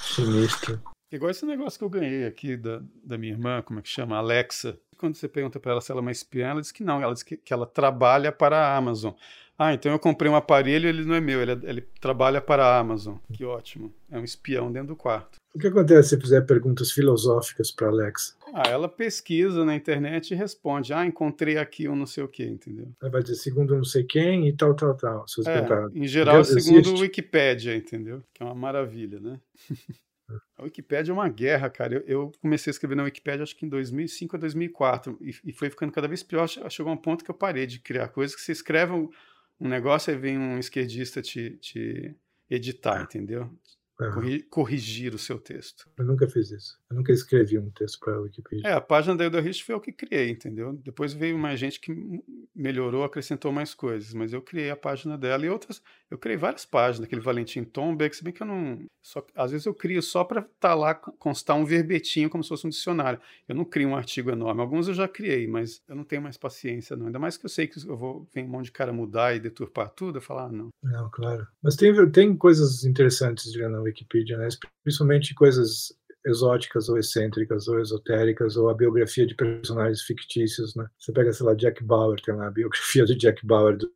Sinistro. Igual esse negócio que eu ganhei aqui da, da minha irmã, como é que chama? Alexa. Quando você pergunta para ela se ela é uma espiã, ela diz que não, ela diz que, que ela trabalha para a Amazon. Ah, então eu comprei um aparelho, ele não é meu, ele, é- ele trabalha para a Amazon. Que ótimo. É um espião dentro do quarto. O que acontece se fizer perguntas filosóficas para Alexa? Ah, ela pesquisa na internet e responde. Ah, encontrei aqui um não sei o que, entendeu? Ela vai dizer segundo não sei quem e tal, tal, tal. É, em geral, Deus segundo existe? o Wikipédia, entendeu? Que é uma maravilha, né? A Wikipédia é uma guerra, cara. Eu, eu comecei a escrever na Wikipédia acho que em 2005 a 2004 e, e foi ficando cada vez pior. Che- Chegou a um ponto que eu parei de criar coisas que você escreve um, um negócio e vem um esquerdista te, te editar, entendeu? Aham. Corri- corrigir o seu texto. Eu nunca fiz isso. Eu nunca escrevi um texto para a Wikipedia. É, a página da Hilda Rich foi eu que criei, entendeu? Depois veio mais gente que melhorou, acrescentou mais coisas, mas eu criei a página dela e outras. Eu criei várias páginas, aquele Valentim Tombeck, se bem que eu não. Só, às vezes eu crio só para estar lá, constar um verbetinho como se fosse um dicionário. Eu não crio um artigo enorme. Alguns eu já criei, mas eu não tenho mais paciência, não. Ainda mais que eu sei que eu vou vem um monte de cara mudar e deturpar tudo, eu falar, ah, não. Não, claro. Mas tem, tem coisas interessantes na Wikipedia, né? principalmente coisas exóticas ou excêntricas ou esotéricas ou a biografia de personagens fictícios, né? Você pega, sei lá, Jack Bauer, tem lá a biografia do Jack Bauer de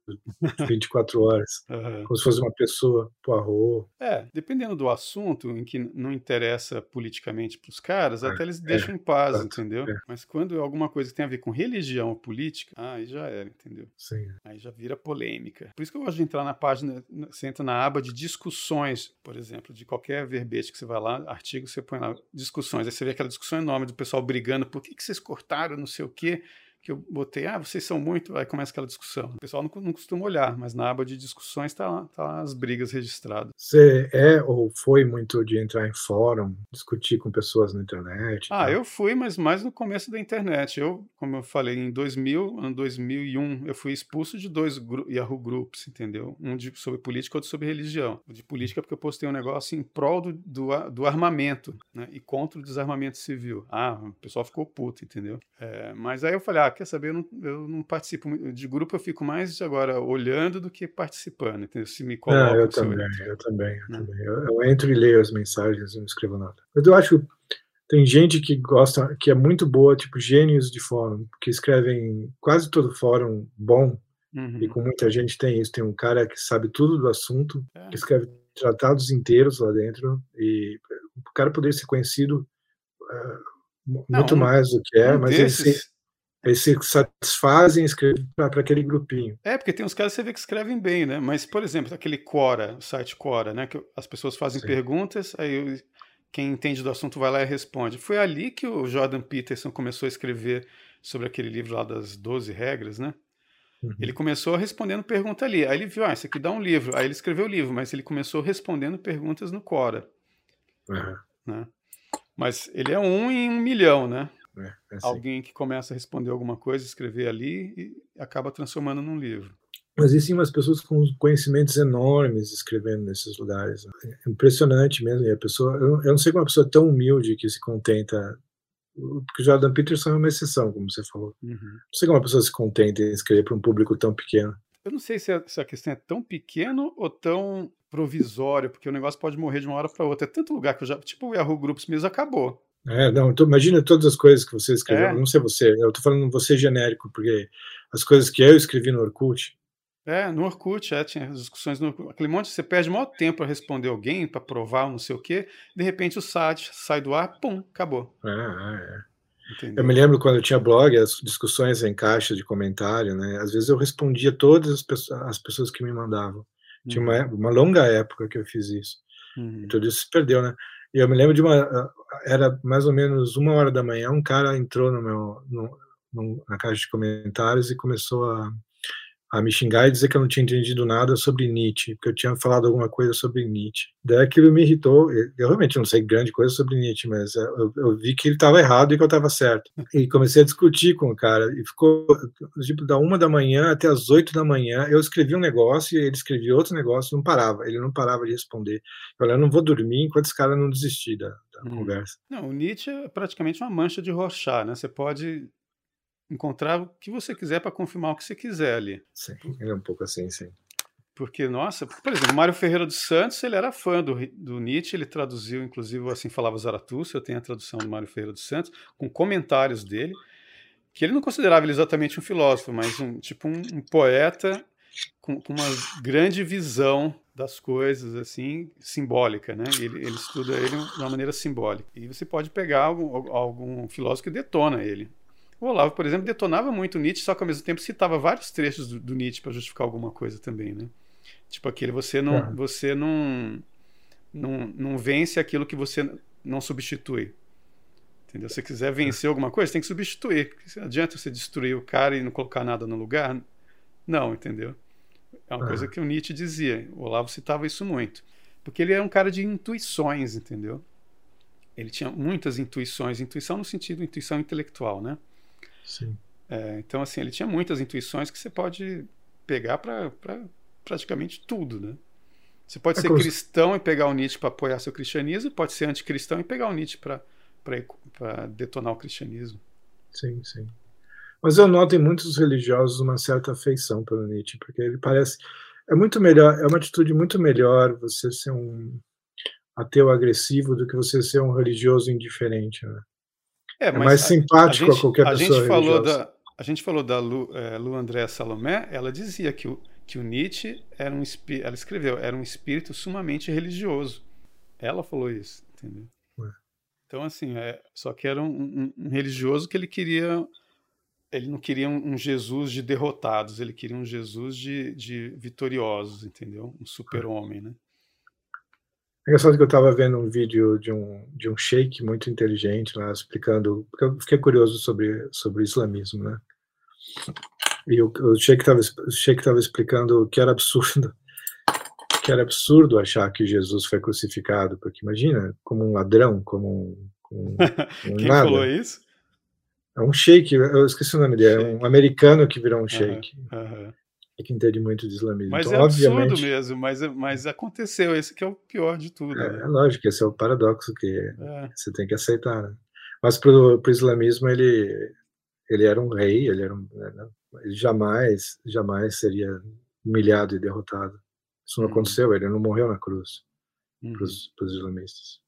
24 horas, Aham. como se fosse uma pessoa, Poirot. É, dependendo do assunto em que não interessa politicamente para os caras, É, até eles deixam em paz, exato, entendeu? é. Mas quando é alguma coisa que tem a ver com religião ou política, aí já era, entendeu? Sim. Aí já vira polêmica. Por isso que eu gosto de entrar na página, na- você entra na aba de discussões, por exemplo, de qualquer verbete que você vai lá, artigo, você põe lá discussões. Aí você vê aquela discussão enorme do pessoal brigando, por que, que vocês cortaram não sei o quê? Que eu botei, ah, vocês são muito. Aí começa aquela discussão. O pessoal não, não costuma olhar, mas na aba de discussões tá lá, tá lá as brigas registradas. Você é ou foi muito de entrar em fórum, discutir com pessoas na internet? Ah, eu fui, mas mais no começo da internet. Eu, como eu falei, em 2000, ano 2001, eu fui expulso de dois gru- Yahoo Groups, entendeu? Um de, sobre política, outro sobre religião. O de política porque eu postei um negócio em prol do, do, do armamento, né? E contra o desarmamento civil. Ah, o pessoal ficou puto, entendeu? É, mas aí eu falei, ah, quer saber, eu não, eu não participo. De grupo eu fico mais agora olhando do que participando, entendeu? Se me colocam... eu se eu- também, eu também, eu Né? também. Eu, eu entro e leio as mensagens e não escrevo nada. Mas eu acho tem gente que gosta, que é muito boa, tipo gênios de fórum, que escrevem quase todo fórum bom Uhum. e com muita gente tem isso. Tem um cara que sabe tudo do assunto, É. que escreve tratados inteiros lá dentro e o cara poderia ser conhecido eh, muito não, mais do que é, um mas desses... eles, se, satisfazem escrever para aquele grupinho. É, porque tem uns caras que você vê que escrevem bem, né? Mas, por exemplo, aquele Quora, o site Quora, né? Que as pessoas fazem Sim. perguntas, aí quem entende do assunto vai lá e responde. Foi ali que o Jordan Peterson começou a escrever sobre aquele livro lá das 12 regras, né? Uhum. Ele começou respondendo pergunta ali. Aí ele viu, ah, isso aqui dá um livro. Aí ele escreveu o livro, mas ele começou respondendo perguntas no Quora. Uhum. Né? Mas ele é um em um milhão, né? É, é assim. Alguém que começa a responder alguma coisa, escrever ali e acaba transformando num livro. Mas existem umas pessoas com conhecimentos enormes escrevendo nesses lugares. É impressionante mesmo. E a pessoa, eu não sei como uma pessoa tão humilde que se contenta porque o Jordan Peterson é uma exceção, como você falou. Uhum. Não sei como uma pessoa se contenta em escrever para um público tão pequeno. Eu não sei se a, se a, questão é tão pequeno ou tão provisório, porque o negócio pode morrer de uma hora para outra. É tanto lugar que eu já. Tipo, o Yahoo Groups mesmo acabou. É, não, tô, imagina todas as coisas que você escreveu. É. Não sei você, eu estou falando você genérico, porque as coisas que eu escrevi no Orkut, é, no Orkut, é, tinha as discussões no Orkut. Aquele monte, você perde maior tempo para responder alguém, para provar não sei o quê, de repente o site sai do ar, pum, acabou. É, é. é. Eu me lembro quando eu tinha blog, as discussões em caixa de comentário, né? Às vezes eu respondia todas as pessoas, as pessoas que me mandavam. Uhum. Tinha uma, uhum. uma, longa época que eu fiz isso. Uhum. Tudo isso se perdeu, né? E eu me lembro de uma. Era mais ou menos uma hora da manhã, um cara entrou no meu, no, no, na caixa de comentários e começou a a me xingar e dizer que eu não tinha entendido nada sobre Nietzsche, porque eu tinha falado alguma coisa sobre Nietzsche. Daí aquilo me irritou. Eu realmente não sei grande coisa sobre Nietzsche, mas é, eu, eu vi que ele estava errado e que eu estava certo. E comecei a discutir com o cara. E ficou, tipo, da uma da manhã até as oito da manhã. Eu escrevi um negócio e ele escrevia outro negócio, não parava. Ele não parava de responder. Eu falei, eu não vou dormir enquanto esse cara não desistir da, da hum. conversa. Não, o Nietzsche é praticamente uma mancha de Rorschach, né? Você pode encontrar o que você quiser para confirmar o que você quiser ali. Sim, é um pouco assim, sim. Porque, nossa, por exemplo, Mário Ferreira dos Santos, ele era fã do, do Nietzsche, ele traduziu, inclusive, Assim Falava Zaratustra, eu tenho a tradução do Mário Ferreira dos Santos, com comentários dele, que ele não considerava ele exatamente um filósofo, mas um tipo um, um poeta com, com, uma grande visão das coisas, assim, simbólica, né? Ele, ele estuda ele de uma maneira simbólica. E você pode pegar algum, algum filósofo que detona ele. O Olavo, por exemplo, detonava muito Nietzsche, só que ao mesmo tempo citava vários trechos do, do Nietzsche para justificar alguma coisa também, né? Tipo aquele você não, é. você não, não, não vence aquilo que você não substitui. Entendeu? Se você quiser vencer alguma coisa, tem que substituir. Não adianta você destruir o cara e não colocar nada no lugar. Não, entendeu? É uma é. coisa que o Nietzsche dizia. O Olavo citava isso muito. Porque ele é um cara de intuições, entendeu? Ele tinha muitas intuições. Intuição no sentido intuição intelectual, né? Sim. É, então, assim, ele tinha muitas intuições que você pode pegar para pra praticamente tudo, né? Você pode é ser cristão e pegar o Nietzsche para apoiar seu cristianismo, pode ser anticristão e pegar o Nietzsche para detonar o cristianismo. Sim, sim. Mas eu noto em muitos religiosos uma certa afeição pelo Nietzsche, porque ele parece. É muito melhor, é uma atitude muito melhor você ser um ateu agressivo do que você ser um religioso indiferente. Né? É, é mais simpático a, gente, a qualquer a pessoa gente falou da A gente falou da Lu, é, Lu André Salomé, ela dizia que o, que o Nietzsche era um ela escreveu, era um espírito sumamente religioso. Ela falou isso, entendeu? Então, assim, é, só que era um, um, um, religioso que ele queria. Ele não queria um, Jesus de derrotados, ele queria um Jesus de, de vitoriosos, entendeu? Um super-homem, né? É engraçado que eu estava vendo um vídeo de um, de um sheik muito inteligente lá, explicando, porque eu fiquei curioso sobre, sobre o islamismo, né? E o, o sheik estava explicando que era absurdo, que era absurdo achar que Jesus foi crucificado, porque imagina, como um ladrão, como um, como um Quem nada. falou isso? É um sheik, eu esqueci o nome dele, é um americano que virou um sheik. Uhum, que entende muito de islamismo. Mas então, é obviamente, absurdo mesmo, mas, mas aconteceu, esse que é o pior de tudo. É, né? é lógico, esse é o paradoxo que é. você tem que aceitar. Né? Mas para o islamismo ele, ele era um rei, ele, era um, né, ele jamais, jamais seria humilhado e derrotado. Isso não uhum. aconteceu, ele não morreu na cruz uhum. para os islamistas.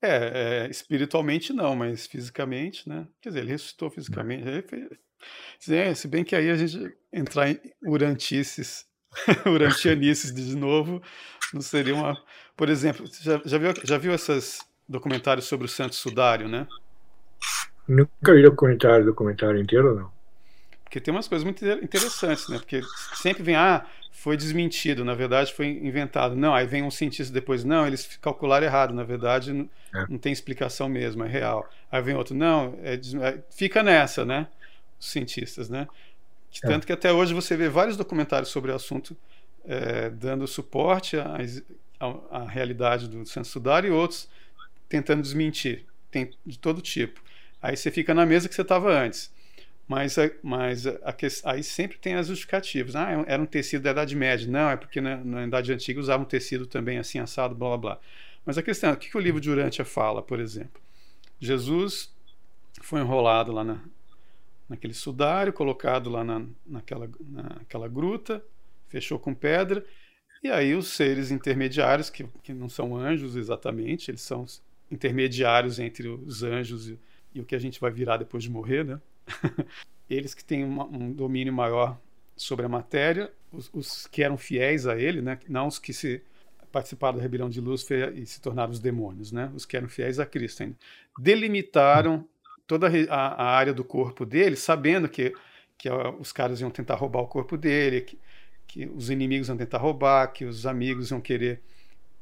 É, é, espiritualmente não, mas fisicamente, né? Quer dizer, ele ressuscitou fisicamente. Ele fez, é, se bem que aí a gente entrar em urantices, urantianices de novo, não seria uma. Por exemplo, já, já, viu, já viu esses documentários sobre o Santo Sudário, né? Nunca vi o documentário, documentário inteiro, não. Porque tem umas coisas muito interessantes, né? Porque sempre vem, ah, foi desmentido, na verdade foi inventado. Não, aí vem um cientista depois, não, eles calcularam errado, na verdade não, é. não tem explicação mesmo, é real. Aí vem outro, não, é, é, fica nessa, né? Cientistas, né? É. Tanto que até hoje você vê vários documentários sobre o assunto é, dando suporte à, à, à, realidade do censudário e outros tentando desmentir, tem de todo tipo. Aí você fica na mesa que você estava antes. Mas, mas a, aí sempre tem as justificativas. Ah, é era um tecido da Idade Média. Não, é porque na, na Idade Antiga usavam um tecido também assim, assado, blá blá blá. Mas a questão é, o que, que o livro de Urântia fala, por exemplo? Jesus foi enrolado lá na, naquele sudário, colocado lá na, naquela, naquela gruta, fechou com pedra, e aí os seres intermediários, que, que não são anjos exatamente, eles são intermediários entre os anjos e, e o que a gente vai virar depois de morrer, né? eles que têm uma, um domínio maior sobre a matéria, os, os, que eram fiéis a ele, né? não os que se participaram da rebelião de Lúcifer e se tornaram os demônios, né? os que eram fiéis a Cristo ainda, delimitaram toda a, a área do corpo dele, sabendo que, que os caras iam tentar roubar o corpo dele, que, que os inimigos iam tentar roubar, que os amigos iam querer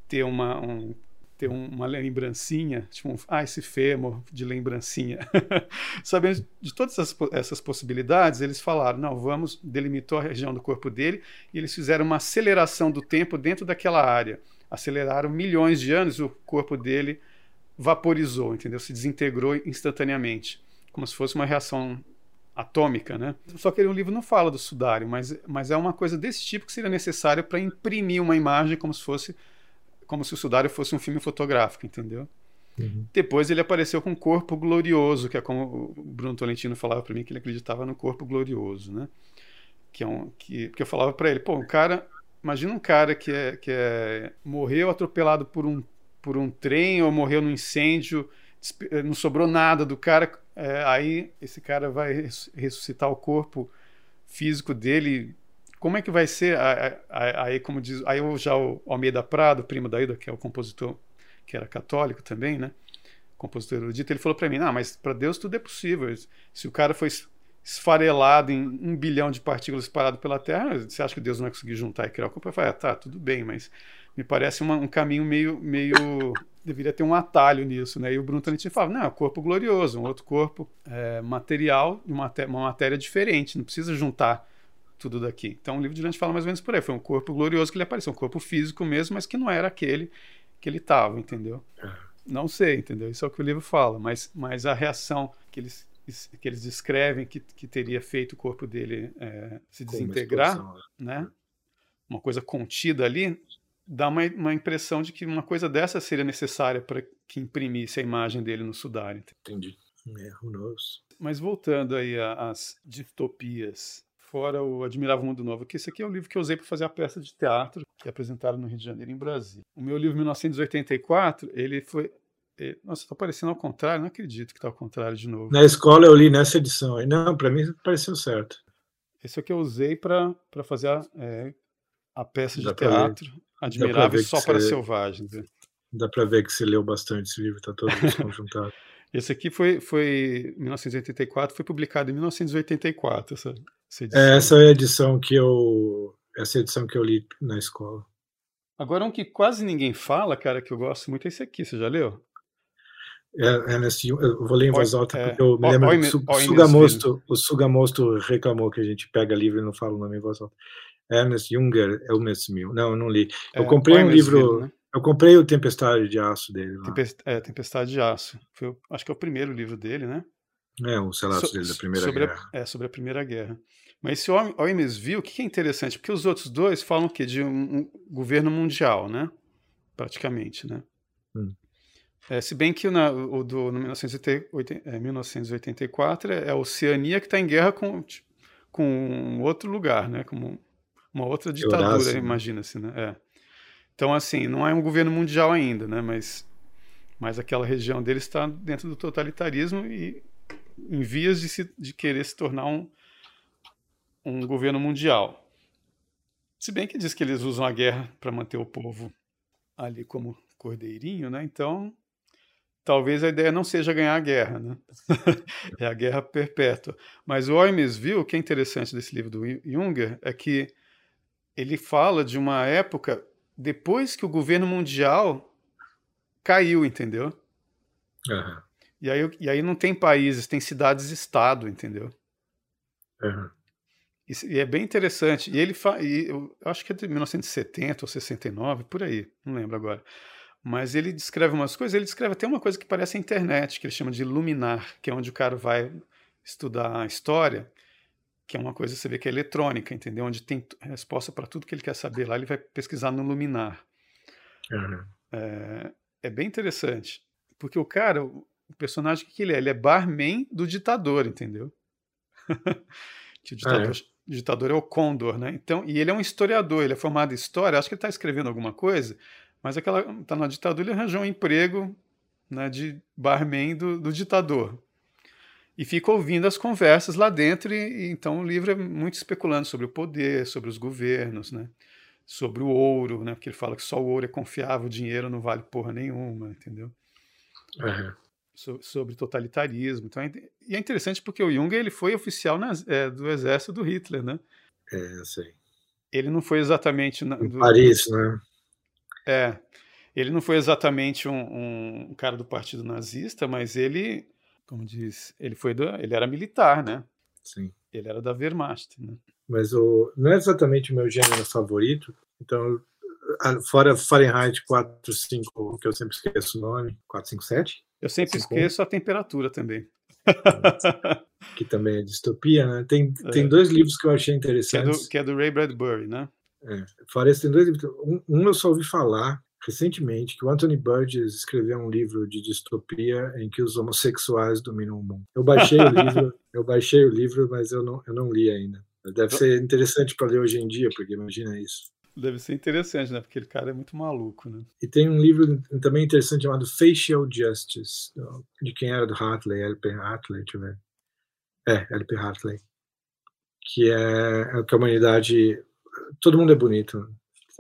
ter uma, um, ter uma lembrancinha, tipo, um, ah, esse fêmur de lembrancinha. Sabendo de todas essas, essas, possibilidades, eles falaram, não, vamos, delimitou a região do corpo dele, e eles fizeram uma aceleração do tempo dentro daquela área. Aceleraram milhões de anos, o corpo dele vaporizou, entendeu? Se desintegrou instantaneamente, como se fosse uma reação atômica, né? Só que o livro não fala do sudário, mas, mas é uma coisa desse tipo que seria necessário para imprimir uma imagem como se fosse como se o Sudário fosse um filme fotográfico, entendeu? Uhum. Depois ele apareceu com um corpo glorioso, que é como o Bruno Tolentino falava para mim que ele acreditava no corpo glorioso, né? Que é um que, que eu falava para ele, pô, um cara, imagina um cara que é que é morreu atropelado por um por um trem ou morreu num incêndio, não sobrou nada do cara, é, aí esse cara vai ressuscitar o corpo físico dele. Como é que vai ser? Aí como diz aí já o Almeida Prado primo da Ida que é o compositor que era católico também né compositor erudito ele falou para mim não mas para Deus tudo é possível. Se o cara foi esfarelado em um bilhão de partículas espalhado pela Terra você acha que Deus não vai conseguir juntar e criar o corpo? Eu falei, ah, tá tudo bem mas me parece uma, um caminho meio meio deveria ter um atalho nisso né e o Bruno Trentino falava não é um corpo glorioso um outro corpo é, material uma, uma matéria diferente não precisa juntar tudo daqui. Então o livro de Dante fala mais ou menos por aí. Foi um corpo glorioso que ele apareceu, um corpo físico mesmo, mas que não era aquele que ele estava, entendeu? Não sei, entendeu? Isso é o que o livro fala, mas, mas a reação que eles, que eles descrevem que, que teria feito o corpo dele é, se desintegrar, né? né? Uma coisa contida ali, dá uma, uma impressão de que uma coisa dessa seria necessária para que imprimisse a imagem dele no sudário. Entendi. É, who knows? Mas voltando aí às distopias fora o Admirável Mundo Novo, que esse aqui é o livro que eu usei para fazer a peça de teatro que é apresentaram no Rio de Janeiro, em Brasília. O meu livro, 1984, ele foi... Ele, nossa, está parecendo ao contrário, não acredito que está ao contrário de novo. Na escola eu li nessa edição, não, para mim pareceu certo. Esse aqui eu usei para fazer a, é, a peça de Dá teatro, Admirável Só para você, Selvagens. Né? Dá para ver que você leu bastante esse livro, está todo desconjuntado. Esse aqui foi, foi 1984, foi publicado em 1984, essa, essa edição. É, essa é a edição que eu essa edição que eu li na escola. Agora um que quase ninguém fala, cara, que eu gosto muito é esse aqui, você já leu? É, é nesse, eu vou ler em voz alta é, porque eu me lembro que o Sugamosto, o Sugamosto reclamou que a gente pega livro e não fala o nome em voz alta. Ernest Junger, Elmes Mil. Não, eu não li. Eu é, comprei um livro, né? eu comprei o Tempestade de Aço dele. Tempest, é, Tempestade de Aço. Foi, acho que é o primeiro livro dele, né? É, os relatos so, dele da Primeira sobre Guerra. A, é, sobre a Primeira Guerra. Mas esse OMSV, o que é interessante? Porque os outros dois falam que de um, um, governo mundial, né? Praticamente, né? Hum. É, se bem que na, o do no 1980, é, 1984 é, é a Oceania que está em guerra com, com outro lugar, né? Como uma outra ditadura, né? imagina-se, né? É. Então, assim, não é um governo mundial ainda, né? Mas, mas aquela região dele está dentro do totalitarismo e em vias de, se, de querer se tornar um, um governo mundial. Se bem que diz que eles usam a guerra para manter o povo ali como cordeirinho, né? Então talvez a ideia não seja ganhar a guerra, né? é a guerra perpétua. Mas o Hermes viu, o que é interessante desse livro do Junger é que ele fala de uma época depois que o governo mundial caiu, entendeu? Uhum. E, aí, e aí não tem países, tem cidades-estado, entendeu? Uhum. E, e, é bem interessante. E ele fa, e eu acho que é de 1970 ou 69, por aí, não lembro agora. Mas ele descreve umas coisas, ele descreve até uma coisa que parece a internet, que ele chama de luminar, que é onde o cara vai estudar a história, que é uma coisa você vê que é eletrônica, entendeu? Onde tem resposta para tudo que ele quer saber lá, ele vai pesquisar no luminar. Uhum. É, é, bem interessante, porque o cara, o personagem que ele é, ele é barman do ditador, entendeu? que o ditador, ah, é? o ditador é o Condor, né? Então, e ele é um historiador, ele é formado em história, acho que ele está escrevendo alguma coisa, mas aquela tá na ditadura, ele arranjou um emprego né, de barman do, do ditador. E fica ouvindo as conversas lá dentro, e, então o livro é muito especulando sobre o poder, sobre os governos, né? sobre o ouro, né? porque ele fala que só o ouro é confiável, o dinheiro não vale porra nenhuma, entendeu? Uhum. So, sobre totalitarismo. Então, e é interessante porque o Jung ele foi oficial é, do exército do Hitler, né? É, sei. Ele não foi exatamente... Na, do, Paris, né? É. Ele não foi exatamente um, um, cara do partido nazista, mas ele, como diz, ele foi do, ele era militar, né? Sim. Ele era da Wehrmacht, né? Mas o, não é exatamente o meu gênero favorito. Então, fora Fahrenheit 45, que eu sempre esqueço o nome, 457? Eu sempre esqueço a temperatura também. que também é distopia, né? Tem, é. tem dois livros que eu achei interessantes. Que é do, que é do Ray Bradbury, né? É. Fora esse, tem dois livros. Um, um, eu só ouvi falar recentemente que o Anthony Burgess escreveu um livro de distopia em que os homossexuais dominam o mundo. Eu baixei o livro, eu baixei o livro, mas eu não, eu não li ainda. Deve ser interessante para ler hoje em dia, porque imagina isso. Deve ser interessante, né? Porque aquele cara é muito maluco, né? E tem um livro também interessante chamado Facial Justice, de quem era do Hartley, L.P. Hartley, deixa eu ver. É, L.P. Hartley. Que é, é que a humanidade todo mundo é bonito.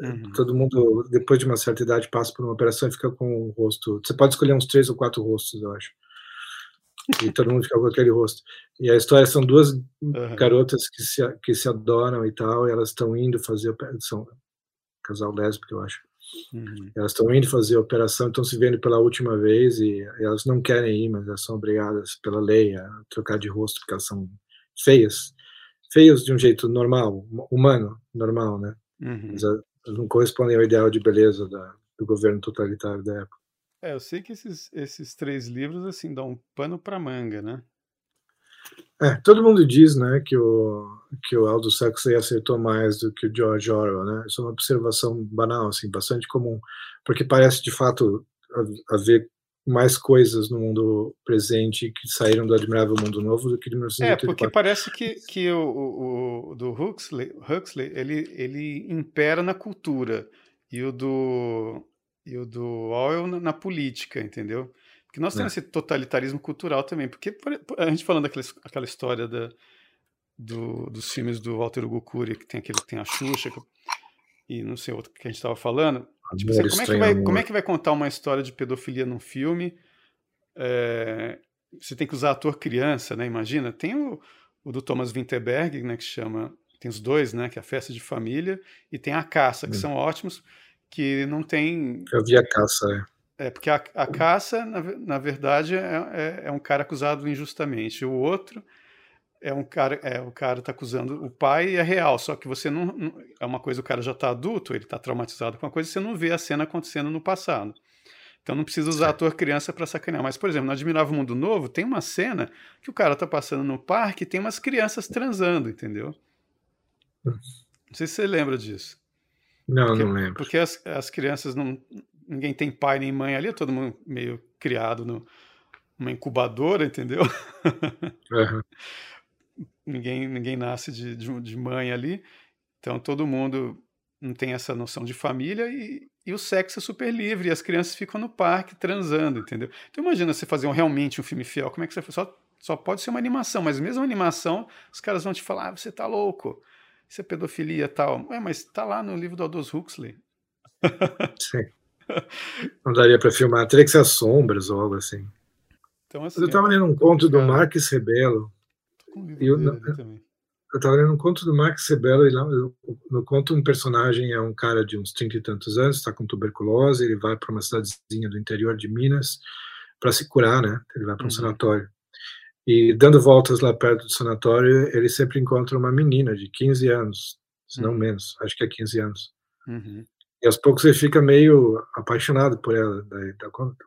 Uhum. Todo mundo, depois de uma certa idade, passa por uma operação e fica com o rosto. Você pode escolher uns três ou quatro rostos, eu acho. E todo mundo fica com aquele rosto. E a história são duas uhum. garotas que se, que se adoram e tal, e elas estão indo fazer. São casal lésbico, eu acho. Uhum. Elas estão indo fazer a operação, estão se vendo pela última vez e elas não querem ir, mas elas são obrigadas pela lei a trocar de rosto porque elas são feias feios de um jeito normal, humano, normal, né? Uhum. Mas não correspondem ao ideal de beleza da, do governo totalitário da época. É, eu sei que esses, esses três livros, assim, dão um pano para manga, né? É, todo mundo diz, né, que o, que o Aldous Huxley acertou mais do que o George Orwell, né? Isso é uma observação banal, assim, bastante comum, porque parece, de fato, haver mais coisas no mundo presente que saíram do Admirável Mundo Novo do que de 1984. É, porque parece que, que o, o, o, do Huxley, Huxley ele, ele impera na cultura e o do, e o do Orwell na, na política, entendeu? Porque nós temos é. esse totalitarismo cultural também, porque a gente falando daquela aquela história da, do, dos filmes do Walter Hugo Cury, que tem aquele que tem a Xuxa, e não sei outro que a gente estava falando, Tipo, você, como, é que vai, como é que vai contar uma história de pedofilia num filme? É, você tem que usar ator criança, né? Imagina. Tem o, o do Thomas Winterberg, né? Que chama. Tem os dois, né? Que é a festa de família e tem a caça, que hum. são ótimos, que não tem. Eu vi a caça, é. É, porque a, a caça, na, na verdade, é, é, é um cara acusado injustamente. O outro é um cara, é, o cara tá acusando o pai e é real, só que você não, não é uma coisa, o cara já tá adulto, ele tá traumatizado com a coisa, você não vê a cena acontecendo no passado. Então não precisa usar ator criança para sacanear. Mas, por exemplo, no Admirável Mundo Novo, tem uma cena que o cara tá passando no parque e tem umas crianças transando, entendeu? Não sei se você lembra disso. Não, porque, não lembro. Porque as, as crianças não. Ninguém tem pai nem mãe ali, é todo mundo meio criado no, numa incubadora, entendeu? Uhum. ninguém, ninguém nasce de, de, de, mãe ali, então todo mundo não tem essa noção de família e, e o sexo é super livre, e as crianças ficam no parque transando, entendeu? Então imagina você fazer um, realmente um filme fiel, como é que você só só pode ser uma animação, mas mesmo animação, os caras vão te falar, ah, você tá louco, isso é pedofilia tal. Ué, mas tá lá no livro do Aldous Huxley. Sim. Não daria para filmar, teria que ser as sombras ou algo assim. Então, assim eu estava lendo um conto do Marques Rebelo. Eu, eu estava lendo um conto do Marques Rebelo e lá, no conto um personagem é um cara de uns trinta e tantos anos, está com tuberculose, ele vai para uma cidadezinha do interior de Minas para se curar, né? Ele vai para um uhum. sanatório. E dando voltas lá perto do sanatório, ele sempre encontra uma menina de 15 anos, se não uhum. menos, acho que é 15 anos. Uhum. E aos poucos ele fica meio apaixonado por ela, daí,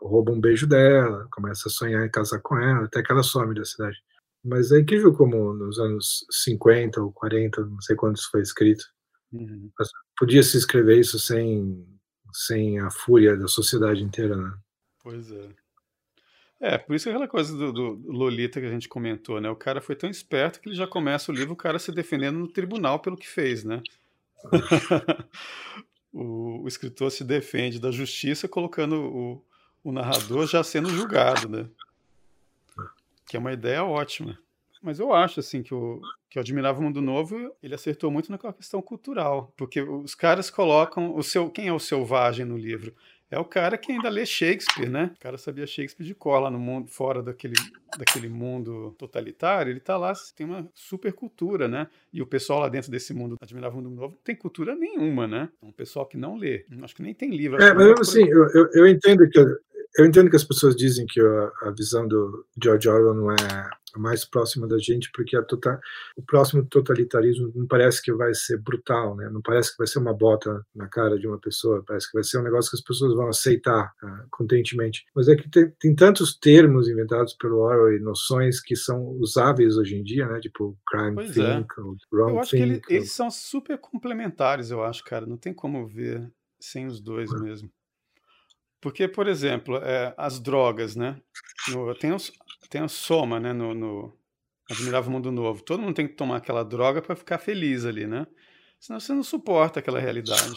rouba um beijo dela, começa a sonhar em casar com ela, até que ela some da cidade. Mas é incrível como nos anos 50 ou 40, não sei quando isso foi escrito, uhum. podia se escrever isso sem, sem a fúria da sociedade inteira, né? Pois é. É, por isso aquela coisa do, do, Lolita que a gente comentou, né? O cara foi tão esperto que ele já começa o livro o cara se defendendo no tribunal pelo que fez, né? o, o, escritor se defende da justiça colocando o, o narrador já sendo julgado, né? Que é uma ideia ótima. Mas eu acho assim que o que o Admirável Mundo Novo ele acertou muito na questão cultural, porque os caras colocam o seu quem é o selvagem no livro é o cara que ainda lê Shakespeare, né? O cara sabia Shakespeare de cola no mundo, fora daquele, daquele mundo totalitário. Ele tá lá, tem uma super cultura, né? E o pessoal lá dentro desse mundo Admirável Mundo Novo não tem cultura nenhuma, né? É um pessoal que não lê. Acho que nem tem livro. É, mas assim, eu, eu, eu, entendo que eu entendo que as pessoas dizem que a, a visão do George Orwell não é mais próxima da gente, porque a tota, o próximo totalitarismo não parece que vai ser brutal, né? não parece que vai ser uma bota na cara de uma pessoa, parece que vai ser um negócio que as pessoas vão aceitar uh, contentemente. Mas é que tem, tem, tantos termos inventados pelo Orwell e noções que são usáveis hoje em dia, né? tipo crime pois think, é. wrong Eu acho think, que ele, ou... eles são super complementares, eu acho, cara. Não tem como ver sem os dois é. mesmo. Porque, por exemplo, é, as drogas, né? No, tem, os, tem a soma, né? No, no Admirável Mundo Novo. Todo mundo tem que tomar aquela droga para ficar feliz ali, né? Senão você não suporta aquela realidade.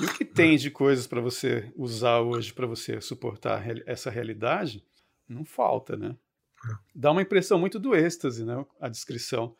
E o que tem de coisas para você usar hoje para você suportar essa realidade, não falta, né? Dá uma impressão muito do êxtase, né? A descrição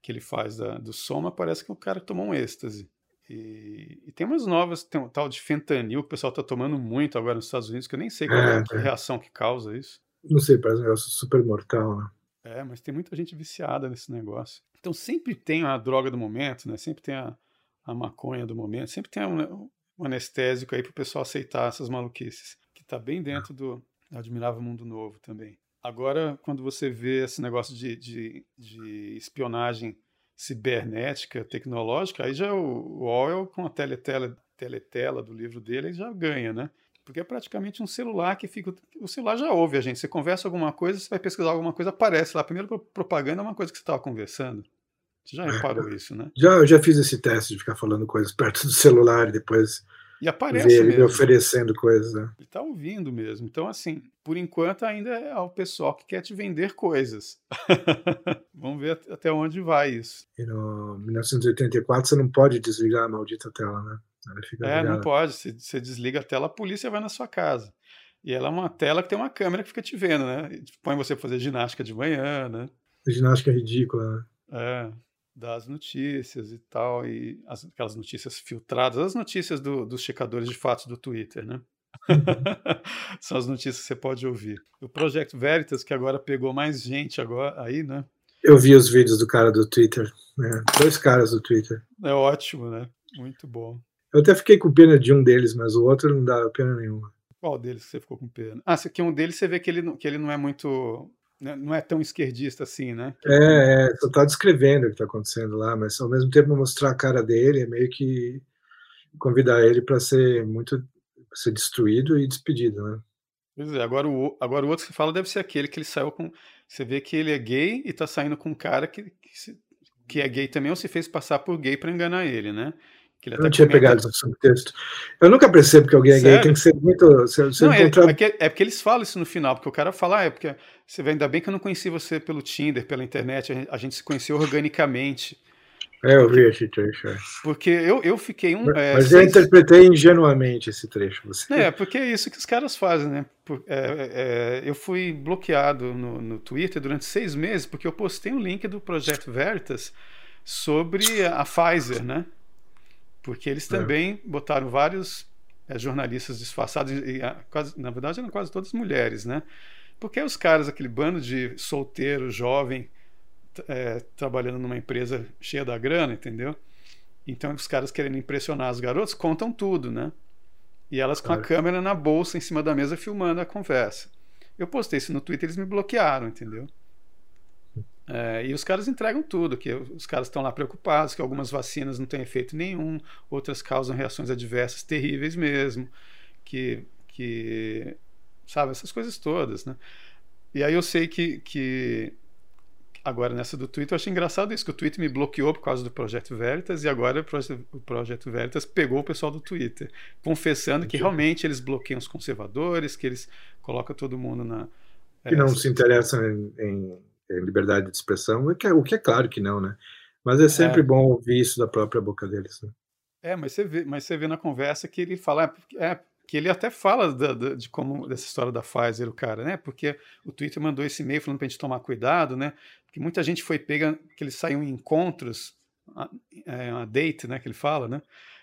que ele faz da, do soma parece que o cara tomou um êxtase. E, e, tem umas novas, tem um tal de fentanil que o pessoal está tomando muito agora nos Estados Unidos, que eu nem sei qual é, é a reação que causa isso. Não sei, parece um negócio super mortal, né? É, mas tem muita gente viciada nesse negócio. Então sempre tem a droga do momento, né? Sempre tem a, a maconha do momento, sempre tem um, um anestésico aí para o pessoal aceitar essas maluquices, que está bem dentro do Admirável Mundo Novo também. Agora, quando você vê esse negócio de, de, de espionagem cibernética, tecnológica, aí já o, Orwell, com a teletela, teletela do livro dele, já ganha, né? Porque é praticamente um celular que fica. O celular já ouve a gente. Você conversa alguma coisa, você vai pesquisar alguma coisa, aparece lá. Primeiro, propaganda é uma coisa que você estava conversando. Você já reparou isso, né? Já, eu já fiz esse teste de ficar falando coisas perto do celular e depois e aparece ver ele oferecendo coisas. Né? Ele está ouvindo mesmo. Então, assim, por enquanto ainda é o pessoal que quer te vender coisas. Vamos ver até onde vai isso. E no 1984 você não pode desligar a maldita tela, né? é, ligada. não pode. Você, você desliga a tela, a polícia vai na sua casa. E ela é uma tela que tem uma câmera que fica te vendo, né? Põe você fazer ginástica de manhã, né? Ginástica ridícula, né? É das notícias e tal, e as, aquelas notícias filtradas, as notícias do, dos checadores de fatos do Twitter, né? Uhum. São as notícias que você pode ouvir. O Project Veritas, que agora pegou mais gente agora aí, né? Eu vi os vídeos do cara do Twitter, né? Dois caras do Twitter. É ótimo, né? Muito bom. Eu até fiquei com pena de um deles, mas o outro não dá pena nenhuma. Qual deles que você ficou com pena? Ah, que um deles você vê que ele, que ele não é muito não é tão esquerdista assim, né? É, é só tá descrevendo o que está acontecendo lá, mas ao mesmo tempo mostrar a cara dele é meio que convidar ele para ser muito ser destruído e despedido, né? Pois é, agora o, agora o outro que fala deve ser aquele que ele saiu com. Você vê que ele é gay e tá saindo com um cara que, que, que é gay também ou se fez passar por gay para enganar ele, né? Eu não tinha pegado esse subtexto. Eu nunca percebo que alguém é gay, tem que ser muito. Se, se não, é, encontrar... é, que, é, porque eles falam isso no final, porque o cara fala, ah, é porque você vê, ainda bem que eu não conheci você pelo Tinder, pela internet, a gente, a gente se conheceu organicamente. É, eu vi esse trecho. É. Porque eu, eu fiquei um. É, Mas eu interpretei ingenuamente esse trecho. Você. É, porque é isso que os caras fazem, né? É, é, eu fui bloqueado no, no Twitter durante seis meses porque eu postei um link do Projeto Veritas sobre a Pfizer, né? Porque eles é. também é. botaram vários é, jornalistas disfarçados, e, e, quase, na verdade eram quase todas mulheres, né? Porque os caras, aquele bando de solteiro, jovem, é, trabalhando numa empresa cheia da grana, entendeu? Então os caras querendo impressionar as garotas contam tudo, né? E elas com a câmera na bolsa em cima da mesa filmando a conversa. Eu postei isso no Twitter, eles me bloquearam, entendeu? É, e os caras entregam tudo, que os caras estão lá preocupados, que algumas vacinas não têm efeito nenhum, outras causam reações adversas terríveis mesmo, que, que sabe, essas coisas todas, né? E aí eu sei que, que agora nessa do Twitter, eu achei engraçado isso, que o Twitter me bloqueou por causa do Projeto Veritas e agora o Projeto, o Projeto Veritas pegou o pessoal do Twitter, confessando que realmente eles bloqueiam os conservadores, que eles colocam todo mundo na... Que é, não se interessam em, em é, liberdade de expressão, o que, é, o que é claro que não, né? Mas é sempre é. bom ouvir isso da própria boca deles. Né? É, mas você, vê, mas você vê na conversa que ele fala, é, é que ele até fala da, da, de como dessa história da Pfizer, o cara, né? Porque o Twitter mandou esse e-mail falando pra gente tomar cuidado, né? Que muita gente foi pega, que eles saíam em encontros, é, uma date, né? Que ele fala, né?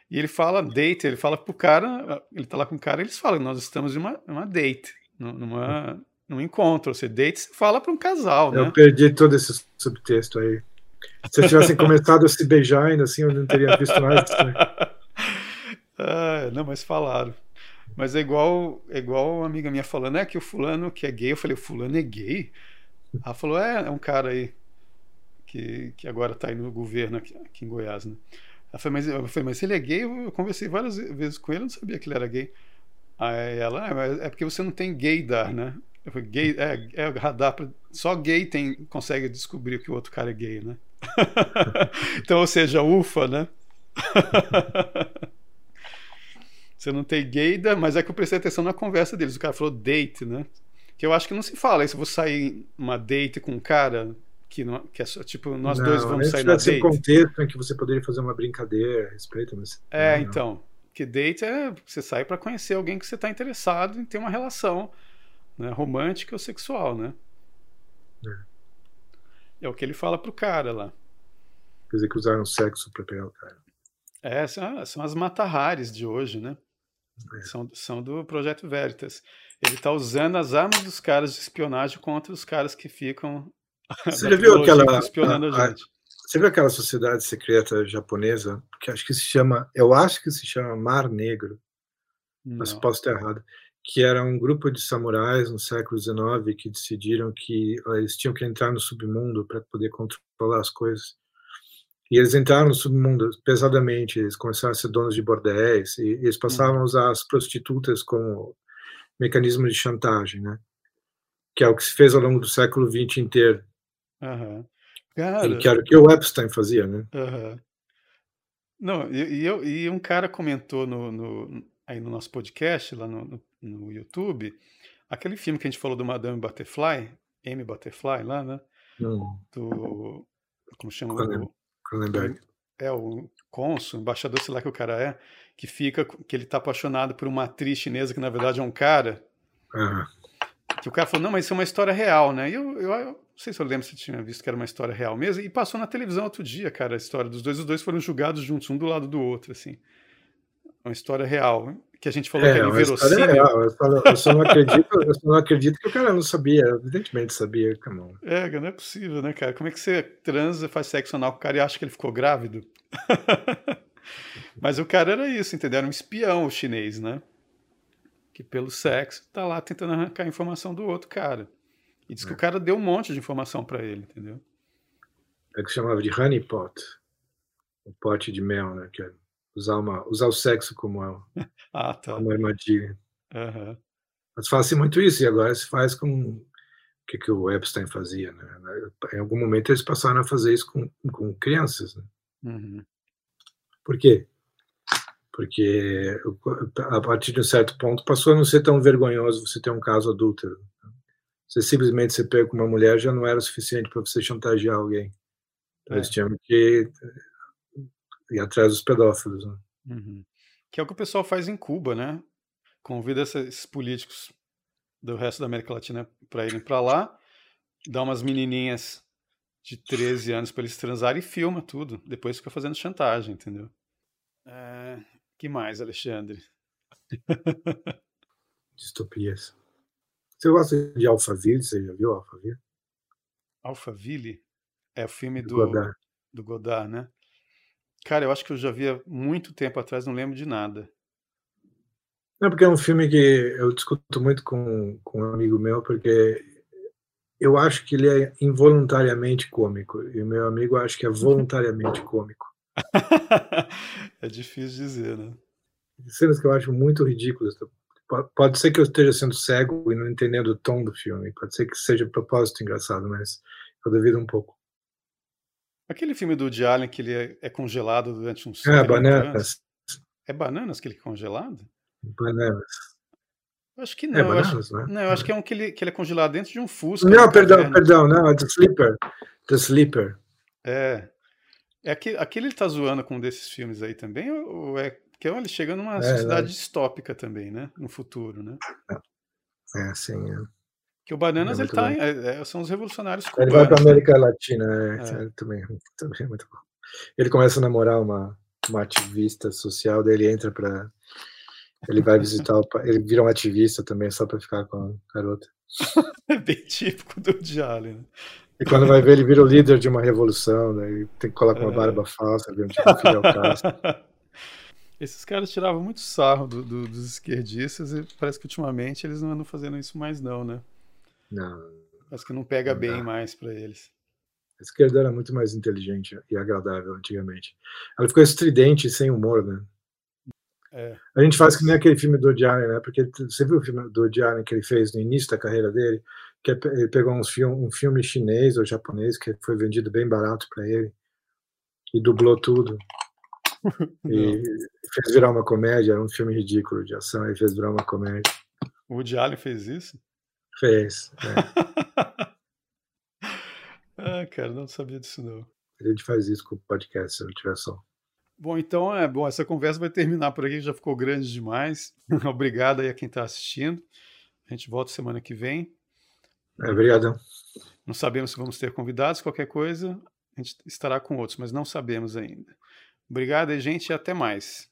E ele fala date, ele fala pro cara, ele tá lá com o cara, eles falam, nós estamos em uma, uma date, numa, num encontro. Você date, você fala para um casal, né? Eu perdi todo esse subtexto aí. Se eu tivessem começado a se beijar ainda assim, eu não teria visto nada. ah, não, mas falaram. Mas é igual, é igual uma amiga minha falando, é que o fulano que é gay, eu falei, o fulano é gay? Ela falou, é, é um cara aí que, que agora está aí no governo aqui, aqui em Goiás, né? Ela falou, mas, eu falei, mas ele é gay? Eu conversei várias vezes com ele, eu não sabia que ele era gay. Aí ela, é, é porque você não tem gaydar, né? Gay, é, é radar, pra, só gay tem, consegue descobrir que o outro cara é gay, né? então, ou seja, ufa, né? Você não tem gaida, mas é que eu prestei atenção na conversa deles. O cara falou date, né? Que eu acho que não se fala. Se você sair uma date com um cara que, não, que é só, tipo, nós não, dois vamos sair na date. contexto em que você poderia fazer uma brincadeira a respeito. Mas... É, não, então. Que date é você sai para conhecer alguém que você está interessado em ter uma relação né, romântica ou sexual, né? É. é o que ele fala pro cara lá. Quer dizer que usaram sexo para pegar o cara. É, são, são as matarrares de hoje, né? É. São, são do Projeto Veritas. Ele está usando as armas dos caras de espionagem contra os caras que ficam você viu aquela espionando a, a, gente. Você viu aquela sociedade secreta japonesa que acho que se chama, eu acho que se chama Mar Negro, Não. mas posso estar errado, que era um grupo de samurais no século XIX que decidiram que eles tinham que entrar no submundo para poder controlar as coisas. E eles entraram no submundo pesadamente, eles começaram a ser donos de bordéis, e eles passavam a usar as prostitutas como mecanismo de chantagem, né? Que é o que se fez ao longo do século XX inteiro. Uhum. Cara... Que era o que o Epstein fazia, né? Uhum. Não, e, e, eu, e um cara comentou no, no, aí no nosso podcast, lá no, no, no, YouTube, aquele filme que a gente falou do Madame Butterfly, M. Butterfly lá, né? Não. Do. Como chama? Cronenberg. É, o cônsul, embaixador, sei lá que o cara é, que fica, que ele tá apaixonado por uma atriz chinesa que na verdade é um cara. Uhum. Que o cara falou, não, mas isso é uma história real, né? E eu, eu, eu, não sei se eu lembro se tinha visto que era uma história real mesmo, e passou na televisão outro dia, cara, a história dos dois. Os dois foram julgados juntos, um do lado do outro, assim. Uma história real, que a gente falou é, que era inverossímil. Real. Eu, só, eu, só não acredito, eu só não acredito que o cara não sabia, evidentemente sabia, come É, não é possível, né, cara? Como é que você transa, faz sexo anal com o cara e acha que ele ficou grávido? Mas o cara era isso, entendeu? Era um espião chinês, né? Que pelo sexo tá lá tentando arrancar a informação do outro cara. E diz é. que o cara deu um monte de informação para ele, entendeu? É que chamava de honeypot, o pote de mel, né? Que é usar, uma, usar o sexo como uma, ah, tá. uma armadilha. Uhum. Mas faz-se muito isso, e agora se faz com o que, que o Epstein fazia. Né? Em algum momento eles passaram a fazer isso com, com crianças. Né? Uhum. Por quê? Porque a partir de um certo ponto passou a não ser tão vergonhoso você ter um caso adúltero. Você simplesmente se pega com uma mulher já não era suficiente para você chantagear alguém. Então, é. Eles tinham que ir atrás dos pedófilos. Né? Uhum. Que é o que o pessoal faz em Cuba, né? Convida esses políticos do resto da América Latina para irem para lá, dá umas menininhas de 13 anos para eles transarem e filma tudo. Depois fica fazendo chantagem, entendeu? É... que mais, Alexandre? Distopias. Você gosta de Alphaville? Você já viu Alphaville? Alphaville? É o filme do, do Godard. do Godard, né? Cara, eu acho que eu já vi há muito tempo atrás, não lembro de nada. Não, porque é um filme que eu discuto muito com, com um amigo meu, porque eu acho que ele é involuntariamente cômico, e o meu amigo acha que é voluntariamente cômico. é difícil dizer, né? Cenas que eu acho muito ridículas. Pode ser que eu esteja sendo cego e não entendendo o tom do filme, pode ser que seja propósito engraçado, mas eu duvido um pouco. Aquele filme do Woody Allen que ele é, é congelado durante uns É, Bananas. Anos. É Bananas que ele é congelado? Bananas. Acho que é não. É bananas, acho, né? Não, eu acho que é um que ele, que ele é congelado dentro de um Fusca. Não, perdão, perdão, não, é The Sleeper. The Sleeper. É. É aquele, aquele ele tá zoando com um desses filmes aí também, ou é que é ele chega numa é, sociedade não. distópica também, né? No futuro, né? É, sim. É. Que o Bananas é ele tá, é, é, são os revolucionários cubanos. Ele vai para América Latina, é, também, também é muito bom. Ele começa a namorar uma, uma ativista social, daí ele entra para ele vai visitar, o, ele vira um ativista também só para ficar com a garota. é bem típico do Diário, né? E quando vai ver, ele vira o líder de uma revolução, daí tem que colocar uma barba falsa, ver um tipo Fidel Castro. Esses caras tiravam muito sarro do, do, dos esquerdistas e parece que ultimamente eles não andam fazendo isso mais não, né? Não. Parece que não pega não bem dá. mais para eles. A esquerda era muito mais inteligente e agradável antigamente. Ela ficou estridente e sem humor, né? É. A gente faz que nem aquele filme do Woody Allen, né? Porque você viu o filme do Woody Allen que ele fez no início da carreira dele? Que é, ele pegou um filme, um filme chinês ou japonês que foi vendido bem barato para ele e dublou tudo. e fez virar uma comédia, era um filme ridículo de ação, e fez virar uma comédia. O Woody Allen fez isso? Fez. É. ah, cara, não sabia disso não. A gente faz isso com o podcast, se não tiver som. Bom, então é bom. Essa conversa vai terminar por aqui, já ficou grande demais. Obrigado aí a quem está assistindo. A gente volta semana que vem. É, obrigado. Não sabemos se vamos ter convidados, qualquer coisa, a gente estará com outros, mas não sabemos ainda. Obrigado, gente, e até mais.